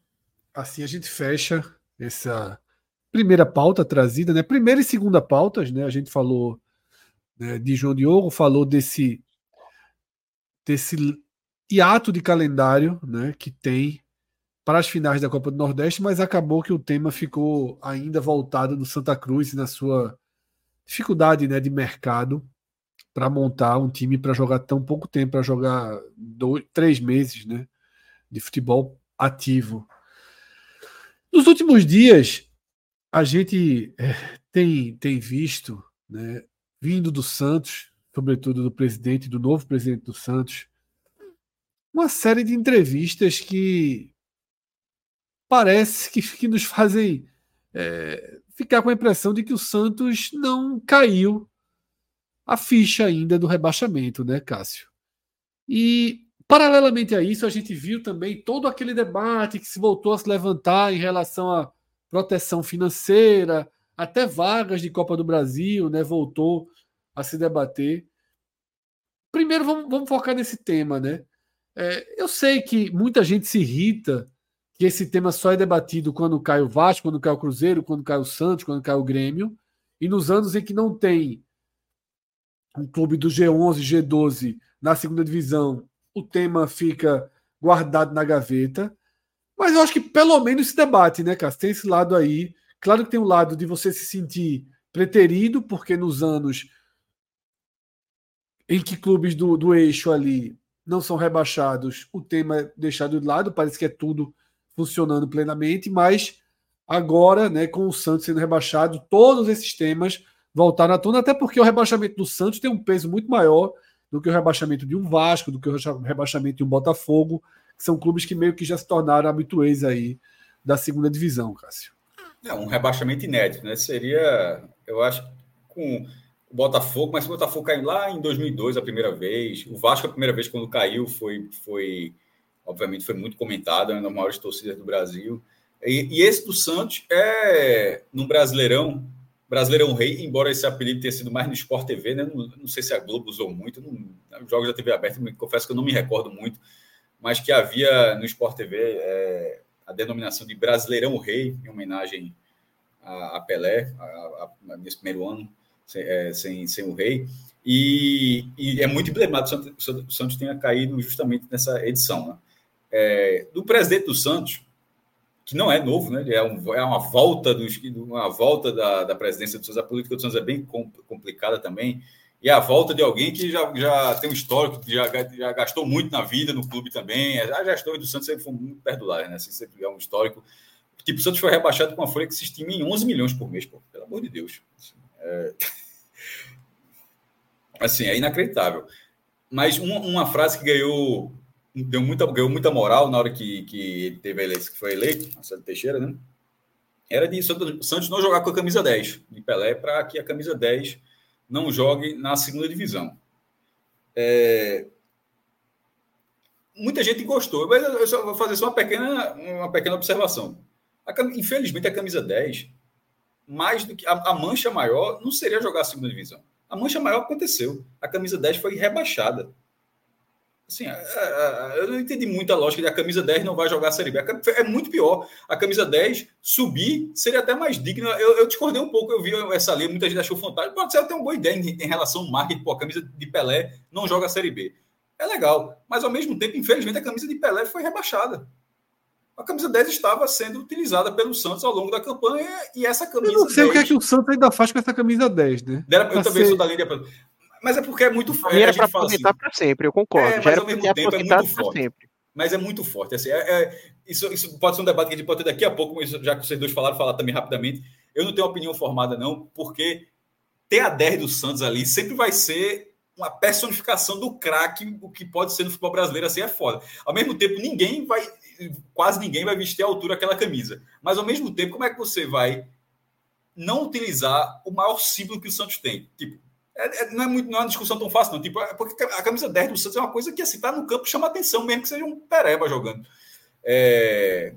Speaker 1: Assim a gente fecha essa primeira pauta trazida, né? Primeira e segunda pautas, né? A gente falou né, de João Diogo, falou desse desse hiato de calendário, né? Que tem para as finais da Copa do Nordeste, mas acabou que o tema ficou ainda voltado no Santa Cruz e na sua dificuldade né, de mercado para montar um time para jogar tão pouco tempo, para jogar dois, três meses né, de futebol ativo. Nos últimos dias, a gente é, tem, tem visto, né, vindo do Santos, sobretudo do presidente, do novo presidente do Santos, uma série de entrevistas que parece que, que nos fazem é, ficar com a impressão de que o Santos não caiu a ficha ainda do rebaixamento, né, Cássio? E, paralelamente a isso, a gente viu também todo aquele debate que se voltou a se levantar em relação à proteção financeira, até vagas de Copa do Brasil, né, voltou a se debater. Primeiro, vamos, vamos focar nesse tema, né? É, eu sei que muita gente se irrita que esse tema só é debatido quando cai o Vasco, quando cai o Cruzeiro, quando cai o Santos, quando cai o Grêmio, e nos anos em que não tem um clube do G11, G12 na segunda divisão, o tema fica guardado na gaveta. Mas eu acho que pelo menos se debate, né, Cássio? Tem esse lado aí. Claro que tem um lado de você se sentir preterido, porque nos anos em que clubes do, do eixo ali não são rebaixados, o tema é deixado de lado, parece que é tudo funcionando plenamente, mas agora, né, com o Santos sendo rebaixado, todos esses temas voltaram à tona, até porque o rebaixamento do Santos tem um peso muito maior do que o rebaixamento de um Vasco, do que o rebaixamento de um Botafogo, que são clubes que meio que já se tornaram habituês aí da segunda divisão, Cássio.
Speaker 2: É um rebaixamento inédito, né? Seria, eu acho, com o Botafogo, mas o Botafogo caiu lá em 2002 a primeira vez, o Vasco a primeira vez quando caiu foi foi obviamente foi muito comentado, é uma das maiores torcidas do Brasil. E, e, esse do Santos é no Brasileirão, Brasileirão Rei, embora esse apelido tenha sido mais no Sport TV, né? Não, não sei se a Globo usou muito, não, os jogos da TV aberta, confesso que eu não me recordo muito, mas que havia no Sport TV é, a denominação de Brasileirão Rei, em homenagem a, a Pelé, a, a, nesse primeiro ano, sem, é, sem, sem o Rei. E, e, é muito emblemático o Santos tenha caído justamente nessa edição. Né? é, do presidente do Santos, que não é novo, né? É, um, é uma volta dos, uma volta da, da presidência do Santos. A política do Santos é bem complicada também. E a volta de alguém que já, já tem um histórico, que já, já gastou muito na vida no clube também. As gestões do Santos sempre foram muito perdulárias, né? Assim, sempre é um histórico. Tipo, o Santos foi rebaixado com uma folha que se estima em 11 milhões por mês, pô. Pelo amor de Deus. É, assim, é inacreditável. Mas uma, uma frase que ganhou deu muita, ganhou muita moral na hora que, que ele teve eleição, que foi eleito, Marcelo Teixeira, né? Era de Santos não jogar com a camisa 10 de Pelé para que a camisa 10 não jogue na segunda divisão. É... Muita gente gostou, mas eu só vou fazer só uma pequena, uma pequena observação. A, infelizmente, a camisa 10, mais do que a, a mancha maior, não seria jogar a segunda divisão. A mancha maior aconteceu. A camisa 10 foi rebaixada Assim, eu não entendi muito a lógica de a camisa 10 não vai jogar a Série B. É muito pior. A camisa 10 subir seria até mais digna. Eu, eu discordei um pouco, eu vi essa linha, muita gente achou fantástico. Pode ser até uma boa ideia em, em relação ao marketing. Pô, a camisa de Pelé não joga a Série B. É legal. Mas, ao mesmo tempo, infelizmente, a camisa de Pelé foi rebaixada. A camisa 10 estava sendo utilizada pelo Santos ao longo da campanha e essa camisa. Eu
Speaker 1: não sei 10... o que é que o Santos ainda faz com essa camisa 10, né?
Speaker 2: eu também ser... sou da linha. Mas é porque é muito
Speaker 3: forte. Era para aproveitar assim, para sempre, eu concordo. É,
Speaker 2: mas ao mesmo tempo é muito forte. Sempre. Mas é muito forte. Assim, é, é, isso, isso pode ser um debate que a gente pode ter daqui a pouco, mas já que vocês dois falaram, falar também rapidamente. Eu não tenho opinião formada, não, porque ter a 10 do Santos ali sempre vai ser uma personificação do craque, o que pode ser no futebol brasileiro, assim é foda. Ao mesmo tempo, ninguém vai, quase ninguém vai vestir à altura aquela camisa. Mas ao mesmo tempo, como é que você vai não utilizar o maior símbolo que o Santos tem? Tipo, é, é, não, é muito, não é uma discussão tão fácil, não. Tipo, é porque a camisa 10 do Santos é uma coisa que, assim, tá no campo chama atenção, mesmo que seja um pereba jogando. É,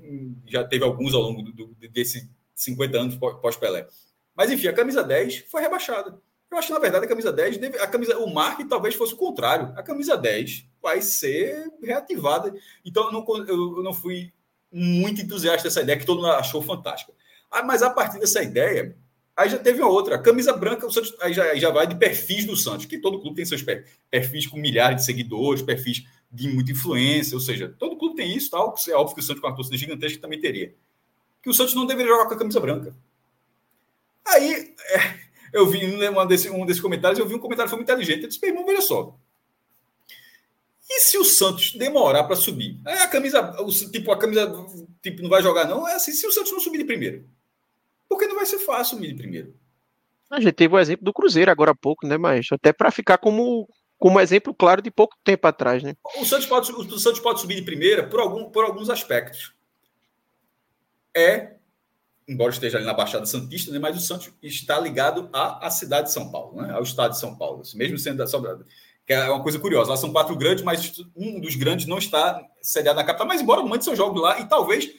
Speaker 2: já teve alguns ao longo do, do, desses 50 anos pós-Pelé. Mas, enfim, a camisa 10 foi rebaixada. Eu acho que, na verdade, a camisa 10, deve, a camisa, o marketing talvez fosse o contrário. A camisa 10 vai ser reativada. Então, eu não, eu não fui muito entusiasta dessa ideia, que todo mundo achou fantástica. Ah, mas a partir dessa ideia, Aí já teve uma outra. A camisa branca, o Santos, aí já, aí já vai de perfis do Santos, que todo clube tem seus perfis com milhares de seguidores, perfis de muita influência, ou seja, todo clube tem isso, tal. É óbvio que o Santos com uma torcida gigantesca também teria. Que o Santos não deveria jogar com a camisa branca. Aí é, eu vi um, um desses comentários, eu vi um comentário foi muito inteligente. Eu disse, meu irmão, veja só. E se o Santos demorar para subir? Aí a camisa, o, tipo, a camisa tipo, não vai jogar, não? É assim, se o Santos não subir de primeiro. Porque não vai ser fácil o primeiro.
Speaker 3: A gente teve o exemplo do Cruzeiro agora há pouco, né, mas até para ficar como, como exemplo claro de pouco tempo atrás, né?
Speaker 2: O Santos pode, o Santos pode subir de primeira por, algum, por alguns aspectos. É, embora esteja ali na Baixada Santista, né, mas o Santos está ligado à, à cidade de São Paulo, né, ao estado de São Paulo, assim, mesmo sendo da Sobrada. Que é uma coisa curiosa, lá são quatro grandes, mas um dos grandes não está sediado na capital, mas embora muitos seus jogos lá, e talvez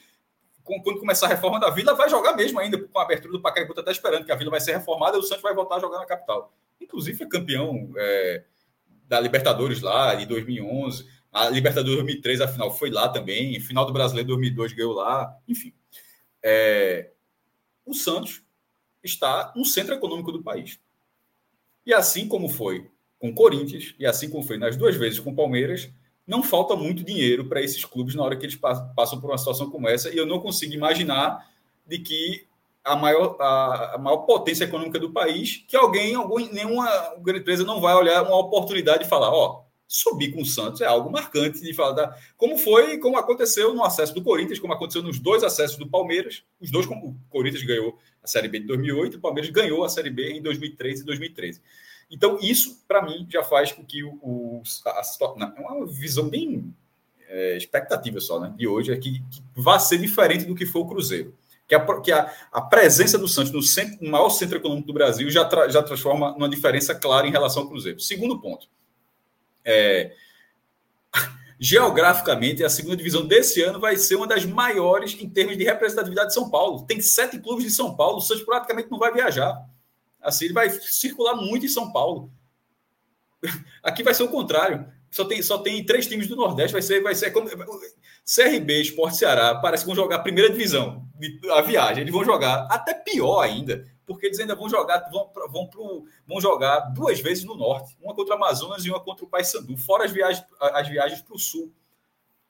Speaker 2: quando começar a reforma da Vila, vai jogar mesmo ainda, com a abertura do Pacaembu, está esperando que a Vila vai ser reformada e o Santos vai voltar a jogar na capital. Inclusive, foi campeão é, da Libertadores lá, de 2011. A Libertadores 2003, a final foi lá também. Final do Brasileiro 2002 ganhou lá. Enfim. É, o Santos está no centro econômico do país. E assim como foi com Corinthians, e assim como foi nas duas vezes com Palmeiras, não falta muito dinheiro para esses clubes na hora que eles passam por uma situação como essa, e eu não consigo imaginar de que a maior, a, a maior potência econômica do país, que alguém, algum, nenhuma grande empresa não vai olhar uma oportunidade e falar, ó, subir com o Santos é algo marcante de falar da, como foi, como aconteceu no acesso do Corinthians, como aconteceu nos dois acessos do Palmeiras, os dois como o Corinthians ganhou a Série B de 2008, o Palmeiras ganhou a Série B em 2013 e 2013. Então, isso, para mim, já faz com que o, o a, a, é uma visão bem é, expectativa só, né? De hoje, é que, que vai ser diferente do que foi o Cruzeiro. Que a, que a, a presença do Santos no, centro, no maior centro econômico do Brasil já, tra, já transforma numa diferença clara em relação ao Cruzeiro. Segundo ponto. É, geograficamente, a segunda divisão desse ano vai ser uma das maiores em termos de representatividade de São Paulo. Tem sete clubes de São Paulo, o Santos praticamente não vai viajar. Assim, ele vai circular muito em São Paulo. Aqui vai ser o contrário. Só tem, só tem três times do Nordeste. Vai ser, vai ser como CRB, Esporte Ceará. Parece que vão jogar a primeira divisão, a viagem. Eles vão jogar até pior ainda, porque eles ainda vão jogar, vão, vão, pro, vão jogar duas vezes no Norte, uma contra o Amazonas e uma contra o Paysandu, fora as viagens, as viagens para o Sul,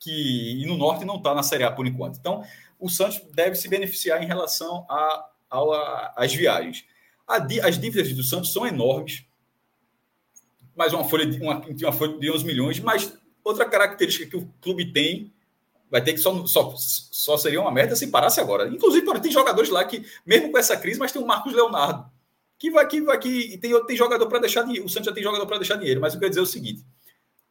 Speaker 2: que e no Norte não está na Série A por enquanto. Então, o Santos deve se beneficiar em relação às viagens as dívidas do Santos são enormes. Mais uma folha de, uma, uma folha de 11 milhões, mas outra característica que o clube tem vai ter que só, só, só seria uma merda se parasse agora. Inclusive, tem jogadores lá que, mesmo com essa crise, mas tem o Marcos Leonardo, que vai que vai que tem, tem jogador para deixar dinheiro. O Santos já tem jogador para deixar dinheiro, mas eu quero dizer o seguinte: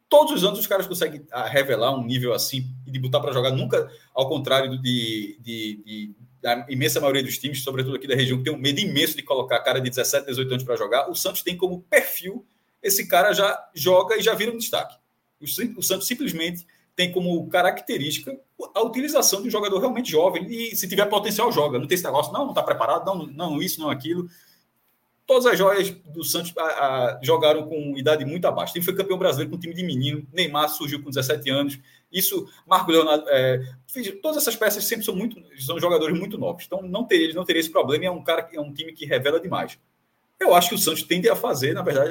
Speaker 2: todos os anos os caras conseguem ah, revelar um nível assim e de botar para jogar, nunca ao contrário de, de, de a imensa maioria dos times, sobretudo aqui da região, que tem um medo imenso de colocar cara de 17, 18 anos para jogar, o Santos tem como perfil esse cara já joga e já vira um destaque. O, Santos simplesmente tem como característica a utilização de um jogador realmente jovem e se tiver potencial joga. Não tem esse negócio, não, não está preparado, não, não isso, não aquilo. todas as joias do Santos a, a, jogaram com idade muito abaixo. Ele foi campeão brasileiro com um time de menino. Neymar surgiu com 17 anos. Isso, Marco Leonardo, é, todas essas peças sempre são muito, são jogadores muito novos. Então não teria, eles não teria esse problema. É um cara, é um time que revela demais. Eu acho que o Santos tende a fazer, na verdade,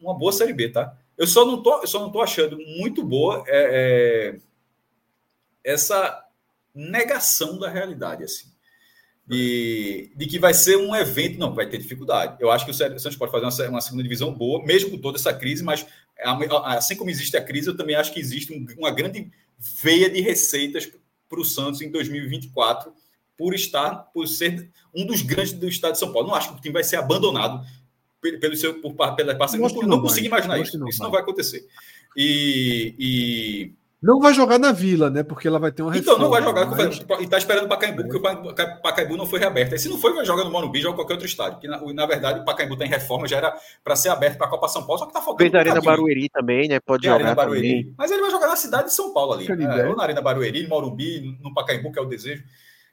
Speaker 2: uma boa série B, tá? Eu só não tô, só não tô achando muito boa é, é, essa negação da realidade, assim. De, de que vai ser um evento, não, vai ter dificuldade. Eu acho que o Santos pode fazer uma, uma segunda divisão boa, mesmo com toda essa crise, mas assim como existe a crise, eu também acho que existe uma grande veia de receitas para o Santos em 2024, por estar, por ser um dos grandes do estado de São Paulo. Não acho que o time vai ser abandonado pelo seu, por, pela parceria. Não, não, não consigo imaginar isso. Não isso não vai acontecer. E, e,
Speaker 1: Não vai jogar na Vila, né? Porque ela vai ter uma
Speaker 2: Então, não vai jogar. Mas... E está esperando o Pacaembu, porque o Pacaembu não foi reaberto. E se não foi, vai jogar no Morumbi, joga qualquer outro estádio. Que, na, na verdade, o Pacaembu está em reforma, já era para ser aberto para a Copa São Paulo, só que está faltando.
Speaker 3: Fez Arena Barueri também, né? Pode jogar. Arena Barueri.
Speaker 2: Também. Mas ele vai jogar na cidade de São Paulo ali. Né? Ou na Arena Barueri, no Morumbi, no Pacaembu, que é o desejo.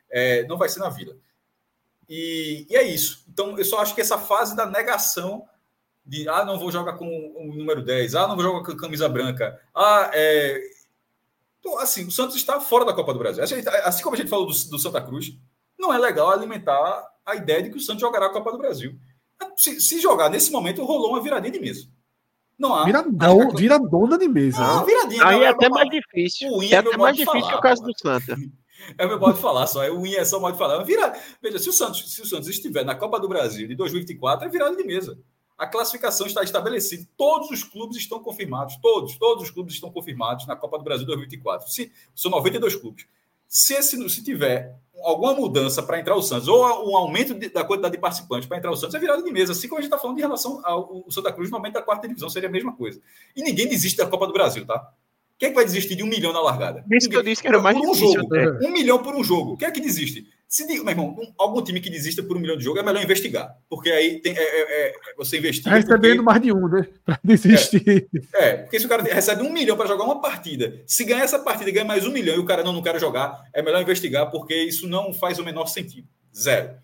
Speaker 2: É, não vai ser na Vila. E, e, é isso. Então, eu só acho que essa fase da negação de ah, não vou jogar com o número 10, ah, não vou jogar com camisa branca, ah, é. Então, assim, o Santos está fora da Copa do Brasil. Assim, assim como a gente falou do, do, Santa Cruz, não é legal alimentar a ideia de que o Santos jogará a Copa do Brasil. Se, se jogar nesse momento, rolou uma viradinha de mesa.
Speaker 1: Não há. Viradão, viradona de mesa. Ah,
Speaker 3: viradinha. Aí é até mais difícil. É até mais difícil falar, que o caso do Santa.
Speaker 2: É meu modo de falar só. É o IN é só modo de falar. Vira, veja, se o, Santos, se o Santos estiver na Copa do Brasil de 2024, é virada de mesa. A classificação está estabelecida. Todos os clubes estão confirmados. Todos, todos os clubes estão confirmados na Copa do Brasil 2024. Se, são 92 clubes. Se, esse, se tiver alguma mudança para entrar o Santos, ou um aumento de, da quantidade de participantes para entrar o Santos, é virada de mesa. Assim como a gente está falando em relação ao, Santa Cruz no momento da quarta divisão, seria a mesma coisa. E ninguém desiste da Copa do Brasil, tá? Quem é que vai desistir de um milhão na largada?
Speaker 3: Isso que eu disse que era mais
Speaker 2: por um difícil, jogo. Né? Um milhão por um jogo. Quem é que desiste? Se, meu irmão, um, algum time que desista por um milhão de jogo é melhor investigar. Porque aí tem, é, é, é você investiga.
Speaker 1: Recebendo porque... mais de um, né? Para desistir.
Speaker 2: É, é, porque se o cara recebe um milhão para jogar uma partida, se ganhar essa partida e ganhar mais um milhão e o cara não, não quer jogar, é melhor investigar, porque isso não faz o menor sentido. Zero.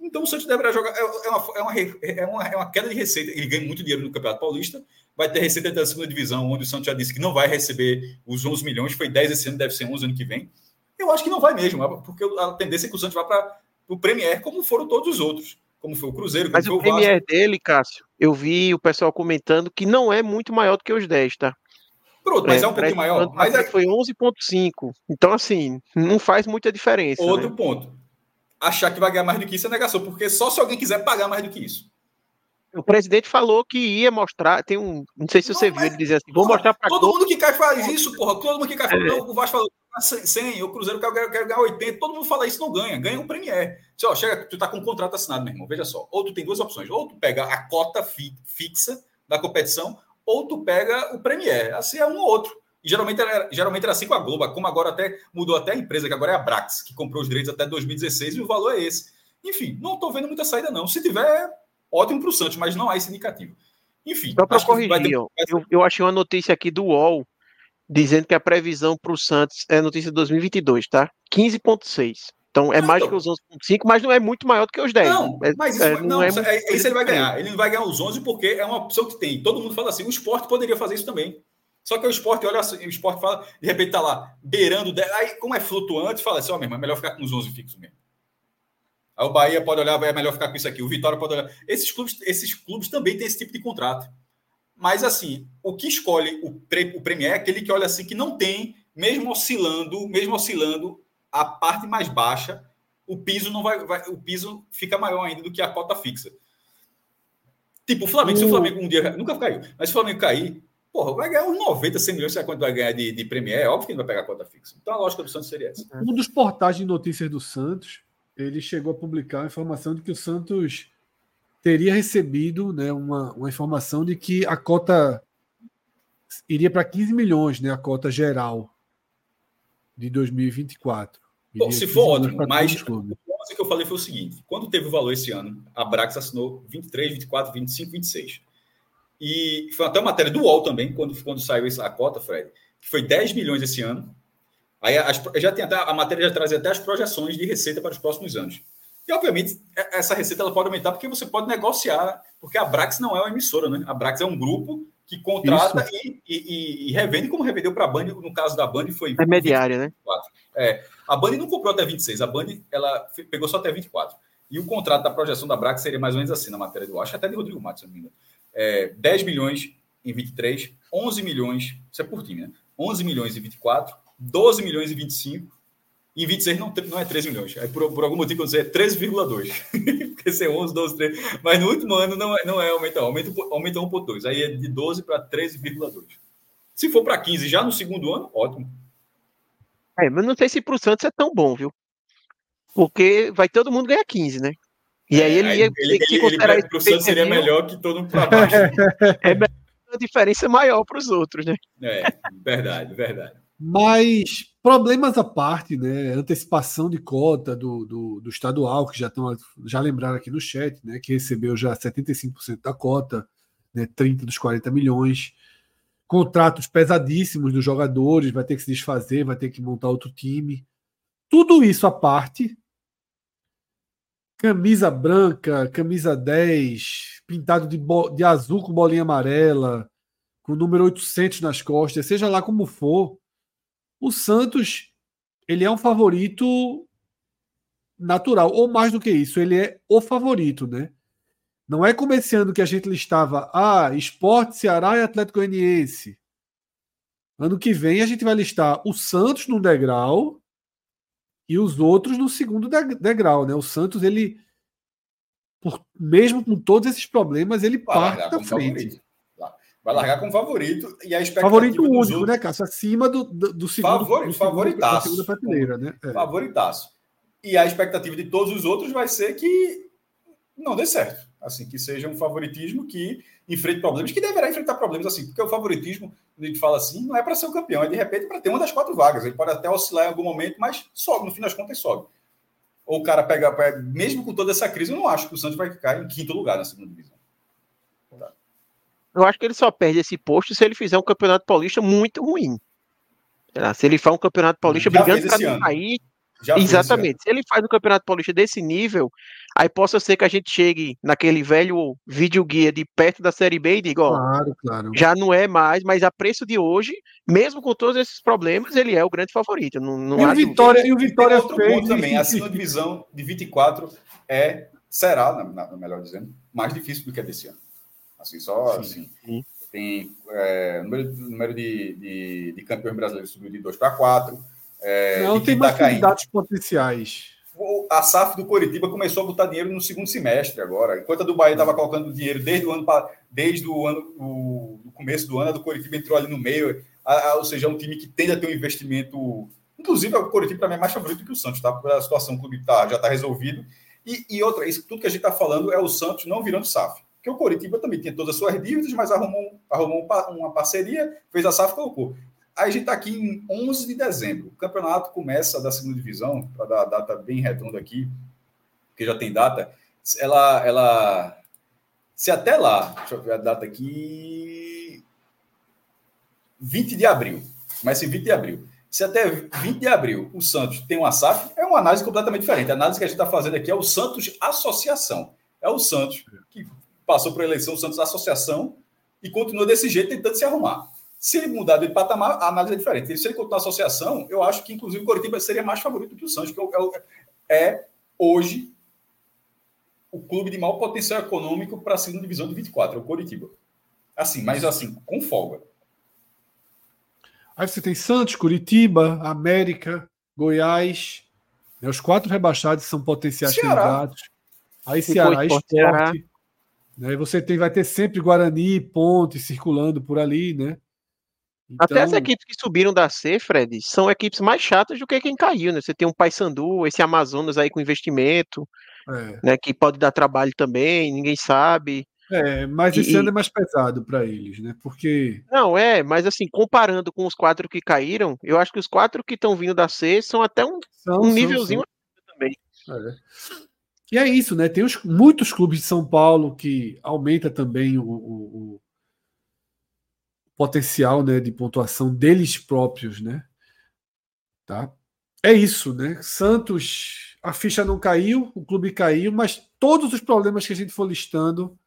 Speaker 2: Então o Santos deverá jogar. É, é uma, é, uma, é, uma, é uma queda de receita. Ele ganha muito dinheiro no Campeonato Paulista vai ter receita da segunda divisão, onde o Santos já disse que não vai receber os 11 milhões, foi 10 esse ano, deve ser 11 ano que vem. Eu acho que não vai mesmo, porque a tendência é que o Santos vá para o Premier, como foram todos os outros, como foi o Cruzeiro,
Speaker 3: Mas
Speaker 2: o,
Speaker 3: o Premier dele, Cássio, eu vi o pessoal comentando que não é muito maior do que os 10, tá?
Speaker 2: Pronto, mas é, é um pouquinho maior. Mas é...
Speaker 3: Foi 11,5. Então, assim, não faz muita diferença.
Speaker 2: Outro
Speaker 3: né?
Speaker 2: ponto. Achar que vai ganhar mais do que isso é negação, porque só se alguém quiser pagar mais do que isso.
Speaker 3: O presidente falou que ia mostrar. Tem um. Não sei se você não, viu ele dizer assim: vou mostrar para
Speaker 2: Todo mundo que cai faz isso, porra. Todo mundo que cai fala. É. o Vasco falou 100, o Cruzeiro quer, quer, quer ganhar 80. Todo mundo fala isso, não ganha. Ganha um Premier. Se, ó, chega, tu tá com um contrato assinado, meu irmão. Veja só. Ou tu tem duas opções. Ou tu pega a cota fi, fixa da competição, ou tu pega o Premier. Assim é um ou outro. E geralmente era, geralmente era assim com a Globo, como agora até mudou até a empresa, que agora é a Brax, que comprou os direitos até 2016 e o valor é esse. Enfim, não estou vendo muita saída, não. Se tiver, ótimo para o Santos, mas não há esse indicativo. Enfim.
Speaker 3: Só para corrigir, ter... eu, eu achei uma notícia aqui do UOL dizendo que a previsão para o Santos é notícia de 2022, tá? 15,6. Então é mais então... que os 11,5, mas não é muito maior do que os 10.
Speaker 2: Não, é, mas isso, é, não, não é, é isso ele vai ganhar. Ele não vai ganhar os 11 porque é uma opção que tem. Todo mundo fala assim, o esporte poderia fazer isso também. Só que o esporte, olha, o esporte fala, de repente tá lá, beirando, aí como é flutuante, fala assim, ó, oh, meu irmão, é melhor ficar com os 11 fixos mesmo. Aí o Bahia pode olhar, é melhor ficar com isso aqui. O Vitória pode olhar. Esses clubes, esses clubes também têm esse tipo de contrato. Mas, assim, o que escolhe o, pre, o Premier é aquele que olha assim, que não tem, mesmo oscilando, mesmo oscilando a parte mais baixa, o piso não vai, vai o piso fica maior ainda do que a cota fixa. Tipo, o Flamengo, uh. se o Flamengo um dia nunca caiu, mas se o Flamengo cair, porra, vai ganhar uns 90, 100 milhões, sabe quanto vai ganhar de, de Premier? É óbvio que não vai pegar a cota fixa. Então a lógica do Santos seria essa.
Speaker 1: Um dos portais de notícias do Santos ele chegou a publicar a informação de que o Santos teria recebido né, uma, uma informação de que a cota iria para 15 milhões, né, a cota geral de 2024.
Speaker 2: Bom, se for ótimo, mas o que eu falei foi o seguinte: quando teve o valor esse ano, a Brax assinou 23, 24, 25, 26. E foi até uma matéria do UOL também, quando, quando saiu a cota, Fred, que foi 10 milhões esse ano Aí as, já tem até, a matéria já traz até as projeções de receita para os próximos anos. E, obviamente, é, essa receita ela pode aumentar porque você pode negociar, porque a Brax não é uma emissora, né? A Brax é um grupo que contrata e, e, e, revende, como revendeu para a Band, no caso da Band foi...
Speaker 3: Intermediária, né?
Speaker 2: É, a Band não comprou até 26, a Band ela pegou só até 24. E o contrato da projeção da Brax seria mais ou menos assim na matéria do acho até de Rodrigo Matos, engano. É, 10 milhões em 23, 11 milhões, isso é por time, né? 11 milhões em 24, 12 milhões em 25, e em 26 não, não é 13 milhões. Aí por, por algum motivo eu dizer é 13,2. Porque ser 11, 12, 13. Mas no último ano não é, não é aumentar, aumenta, aumenta 1,2. Aí é de 12 para 13,2. Se for para 15 já no segundo ano, ótimo.
Speaker 3: É, mas não sei se para o Santos é tão bom, viu? Porque vai todo mundo ganhar 15, né? E aí ele
Speaker 2: é,
Speaker 3: ia
Speaker 2: ele, ele, ele, ele para o Santos seria melhor que todo mundo para baixo.
Speaker 3: é uma diferença maior para os outros, né?
Speaker 2: É, verdade, verdade.
Speaker 1: Mas problemas à parte, né? Antecipação de cota do, do, do estadual, que já estão já lembraram aqui no chat, né? Que recebeu já 75% da cota, né? 30 dos 40 milhões. Contratos pesadíssimos dos jogadores, vai ter que se desfazer, vai ter que montar outro time. Tudo isso à parte, camisa branca, camisa 10, pintado de, de azul com bolinha amarela, com o número 800 nas costas, seja lá como for, o Santos ele é um favorito natural, ou mais do que isso, ele é o favorito, né? Não é como esse ano que a gente listava, ah, Esporte, Ceará e Atlético Goianiense. Ano que vem a gente vai listar o Santos no degrau e os outros no segundo degrau, né? O Santos, ele, por, mesmo com todos esses problemas, ele vai parte da frente.
Speaker 2: Favorito. Vai largar como favorito e a
Speaker 1: expectativa Favorito único, outros... né, Cássio? Acima do, do, do segundo,
Speaker 2: Favor, do favoritaço. Da
Speaker 1: segunda prateleira, né?
Speaker 2: É. Favoritaço. E a expectativa de todos os outros vai ser que não dê certo. Assim, que seja um favoritismo que enfrente problemas, que deverá enfrentar problemas assim, porque o favoritismo, quando a gente fala assim, não é para ser o campeão, é de repente para ter uma das quatro vagas. Ele pode até oscilar em algum momento, mas sobe, no fim das contas sobe. Ou o cara pega, pega, mesmo com toda essa crise, eu não acho que o Santos vai ficar em quinto lugar na segunda divisão.
Speaker 3: Tá. Eu acho que ele só perde esse posto se ele fizer um campeonato paulista muito ruim. Se ele faz um campeonato paulista Já brigando para não cair, já Exatamente. Se ele faz o Campeonato Paulista desse nível, aí possa ser que a gente chegue naquele velho vídeo guia de perto da Série B e diga, ó, claro, claro. já não é mais, mas a preço de hoje, mesmo com todos esses problemas, ele é o grande favorito. Não, não
Speaker 1: e, o Vitória, e o Vitória
Speaker 2: outro fez... ponto também, a segunda divisão de 24 é, será, na, na, melhor dizendo, mais difícil do que a desse ano. Assim, só sim, assim. Sim. Tem é, número, número de, de, de campeões brasileiros subiu de 2 para 4
Speaker 1: é, não tem mais tá candidatos potenciais.
Speaker 2: A SAF do Coritiba começou a botar dinheiro no segundo semestre agora. Enquanto a do Bahia estava colocando dinheiro desde o ano desde o ano o, o começo do ano, a do Coritiba entrou ali no meio. A, a, ou seja, é um time que tende a ter um investimento. Inclusive, o Coritiba para mim é mais favorito que o Santos, tá? Porque a situação do clube tá, já está resolvido. E, e, outra, isso tudo que a gente está falando é o Santos não virando SAF. Porque o Coritiba também tinha todas as suas dívidas, mas arrumou, arrumou uma parceria, fez a SAF e colocou. Aí a gente está aqui em 11 de dezembro. O campeonato começa da segunda divisão, para dar a data bem redonda aqui, porque já tem data. Ela, ela. Se até lá, deixa eu ver a data aqui. 20 de abril. Começa em 20 de abril. Se até 20 de abril o Santos tem uma SAF, é uma análise completamente diferente. A análise que a gente está fazendo aqui é o Santos Associação. É o Santos que passou por eleição, o Santos Associação, e continua desse jeito tentando se arrumar. Se ele mudar de patamar, a análise é diferente. Se ele continuar a associação, eu acho que, inclusive, o Coritiba seria mais favorito que o Santos, que é, é hoje o clube de maior potencial econômico para a segunda divisão de 24, é o Coritiba. Assim, mas assim, com folga.
Speaker 1: Aí você tem Santos, Curitiba, América, Goiás. Né, os quatro rebaixados são potenciais Ceará. candidatos. Aí Ceará, Esporte. Ceará. Né, você tem, vai ter sempre Guarani, Ponte circulando por ali, né?
Speaker 3: Então... Até as então equipes que subiram da C, Fred, são equipes mais chatas do que quem caiu, né? Você tem um Paysandu, esse Amazonas aí com investimento, é. né? Que pode dar trabalho também, ninguém sabe.
Speaker 1: É, mas esse e... ano é mais pesado para eles, né? Porque.
Speaker 3: Não, é, mas assim, comparando com os quatro que caíram, eu acho que os quatro que estão vindo da C são até um, são, um nívelzinho são. também.
Speaker 1: É. E é isso, né? Tem os, muitos clubes de São Paulo que aumenta também o, o potencial né, de pontuação deles próprios, né? Tá? É isso, né? Santos, a ficha não caiu, o clube caiu, mas todos os problemas que a gente for listando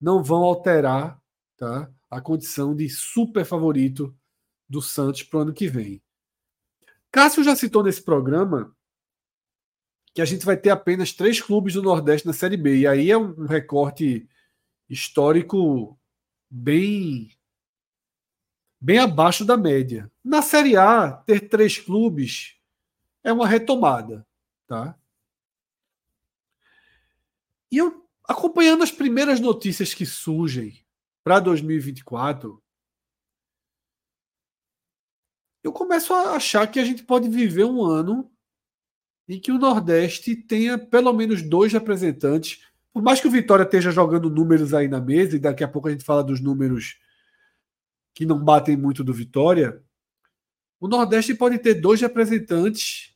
Speaker 1: não vão alterar tá, a condição de super favorito do Santos para o ano que vem. Cássio já citou nesse programa que a gente vai ter apenas três clubes do Nordeste na Série B. E aí é um recorte histórico bem bem abaixo da média. Na Série A, ter três clubes é uma retomada, tá? E eu acompanhando as primeiras notícias que surgem para 2024, eu começo a achar que a gente pode viver um ano em que o Nordeste tenha pelo menos dois representantes. Por mais que o Vitória esteja jogando números aí na mesa, e daqui a pouco a gente fala dos números que não batem muito do Vitória, o Nordeste pode ter dois representantes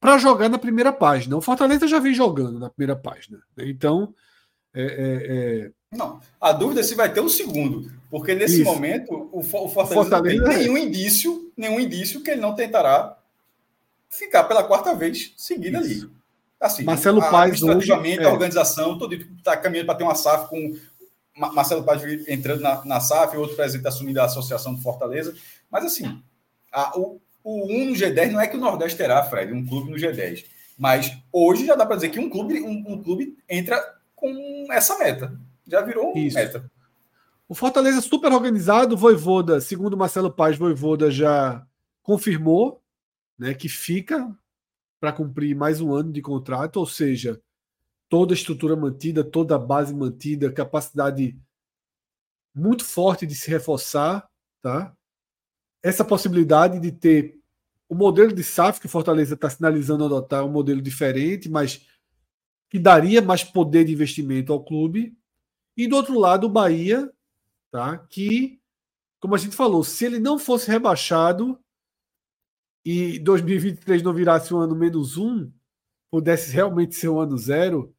Speaker 1: para jogar na primeira página. O Fortaleza já vem jogando na primeira página. Né? Então, é, é, é...
Speaker 2: Não, a dúvida é se vai ter um segundo, porque nesse Isso. momento o, Fortaleza, o Fortaleza não tem nenhum indício, nenhum indício que ele não tentará ficar pela quarta vez seguida Isso. ali.
Speaker 1: Assim, Marcelo a, Paz
Speaker 2: hoje, é. a organização, todo está caminhando para ter uma SAF com Marcelo Paz entrando na, na SAF, outro presidente assumindo a Associação do Fortaleza. Mas assim, a, o, o 1 no G10 não é que o Nordeste terá, Fred, um clube no G10. Mas hoje já dá para dizer que um clube, um, um, clube entra com essa meta. Já virou Isso. meta.
Speaker 1: O Fortaleza super organizado, Voivoda, segundo Marcelo Paz, Voivoda já confirmou né, que fica para cumprir mais um ano de contrato, ou seja, toda a estrutura mantida, toda a base mantida, capacidade muito forte de se reforçar, tá? Essa possibilidade de ter o modelo de SAF que o Fortaleza está sinalizando adotar um modelo diferente, mas que daria mais poder de investimento ao clube. E do outro lado, o Bahia, tá? Que, como a gente falou, se ele não fosse rebaixado, e 2023 não virasse um ano menos um, pudesse realmente ser um ano zero,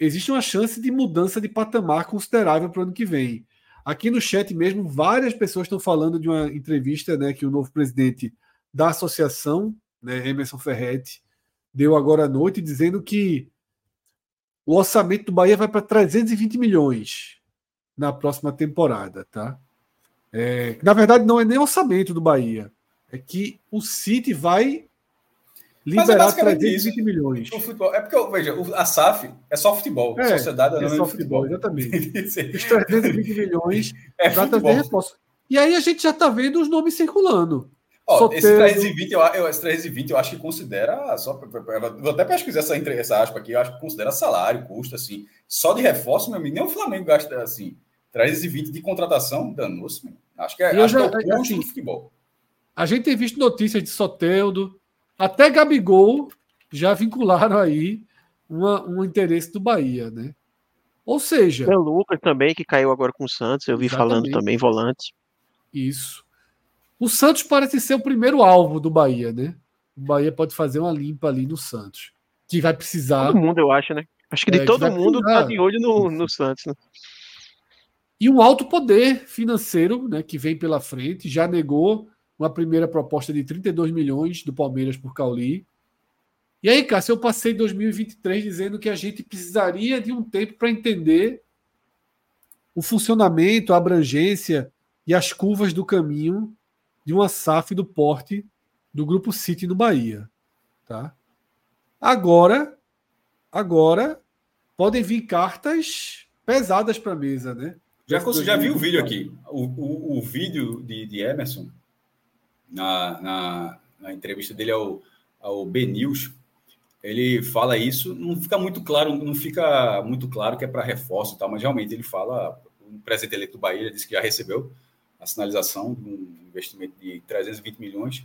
Speaker 1: existe uma chance de mudança de patamar considerável para o ano que vem. Aqui no chat mesmo, várias pessoas estão falando de uma entrevista né, que o novo presidente da associação, né, Emerson Ferretti, deu agora à noite, dizendo que o orçamento do Bahia vai para 320 milhões na próxima temporada. Tá? É, na verdade, não é nem orçamento do Bahia é que o City vai liberar é 320 isso. milhões.
Speaker 2: O futebol, é porque, veja, a SAF é só futebol.
Speaker 1: É, Sociedade é só futebol, futebol. exatamente. Os 320 milhões é para trazer reforço. E aí a gente já está vendo os nomes circulando.
Speaker 2: Ó, esse 320, eu, eu, esse 320 eu acho que considera. Só, vou até pesquisar essa, essa aspa aqui, eu acho que considera salário, custo, assim. Só de reforço, meu amigo, nem o Flamengo gasta assim. 320 de contratação, danou-se, Acho que é, acho já, que é o custo assim, do futebol.
Speaker 1: A gente tem visto notícias de Soteldo, até Gabigol já vincularam aí uma, um interesse do Bahia, né? Ou seja.
Speaker 3: O Lucas também, que caiu agora com o Santos, eu vi falando também, volante.
Speaker 1: Isso. O Santos parece ser o primeiro alvo do Bahia, né? O Bahia pode fazer uma limpa ali no Santos. Que vai precisar.
Speaker 3: Todo mundo, eu acho, né? Acho que de é, todo mundo tá de olho no, no Santos, né?
Speaker 1: E um alto poder financeiro, né, que vem pela frente, já negou uma primeira proposta de 32 milhões do Palmeiras por Cauli. E aí, Cássio, eu passei 2023 dizendo que a gente precisaria de um tempo para entender o funcionamento, a abrangência e as curvas do caminho de uma SAF do porte do Grupo City no Bahia. Tá? Agora, agora podem vir cartas pesadas para a mesa, né?
Speaker 2: Já, já vi o vídeo aqui. O, o, o vídeo de, de Emerson na, na, na entrevista dele ao, ao B News, ele fala isso, não fica muito claro, não fica muito claro que é para reforço e tal, mas realmente ele fala, o presidente eleito do Bahia disse que já recebeu a sinalização de um investimento de 320 milhões,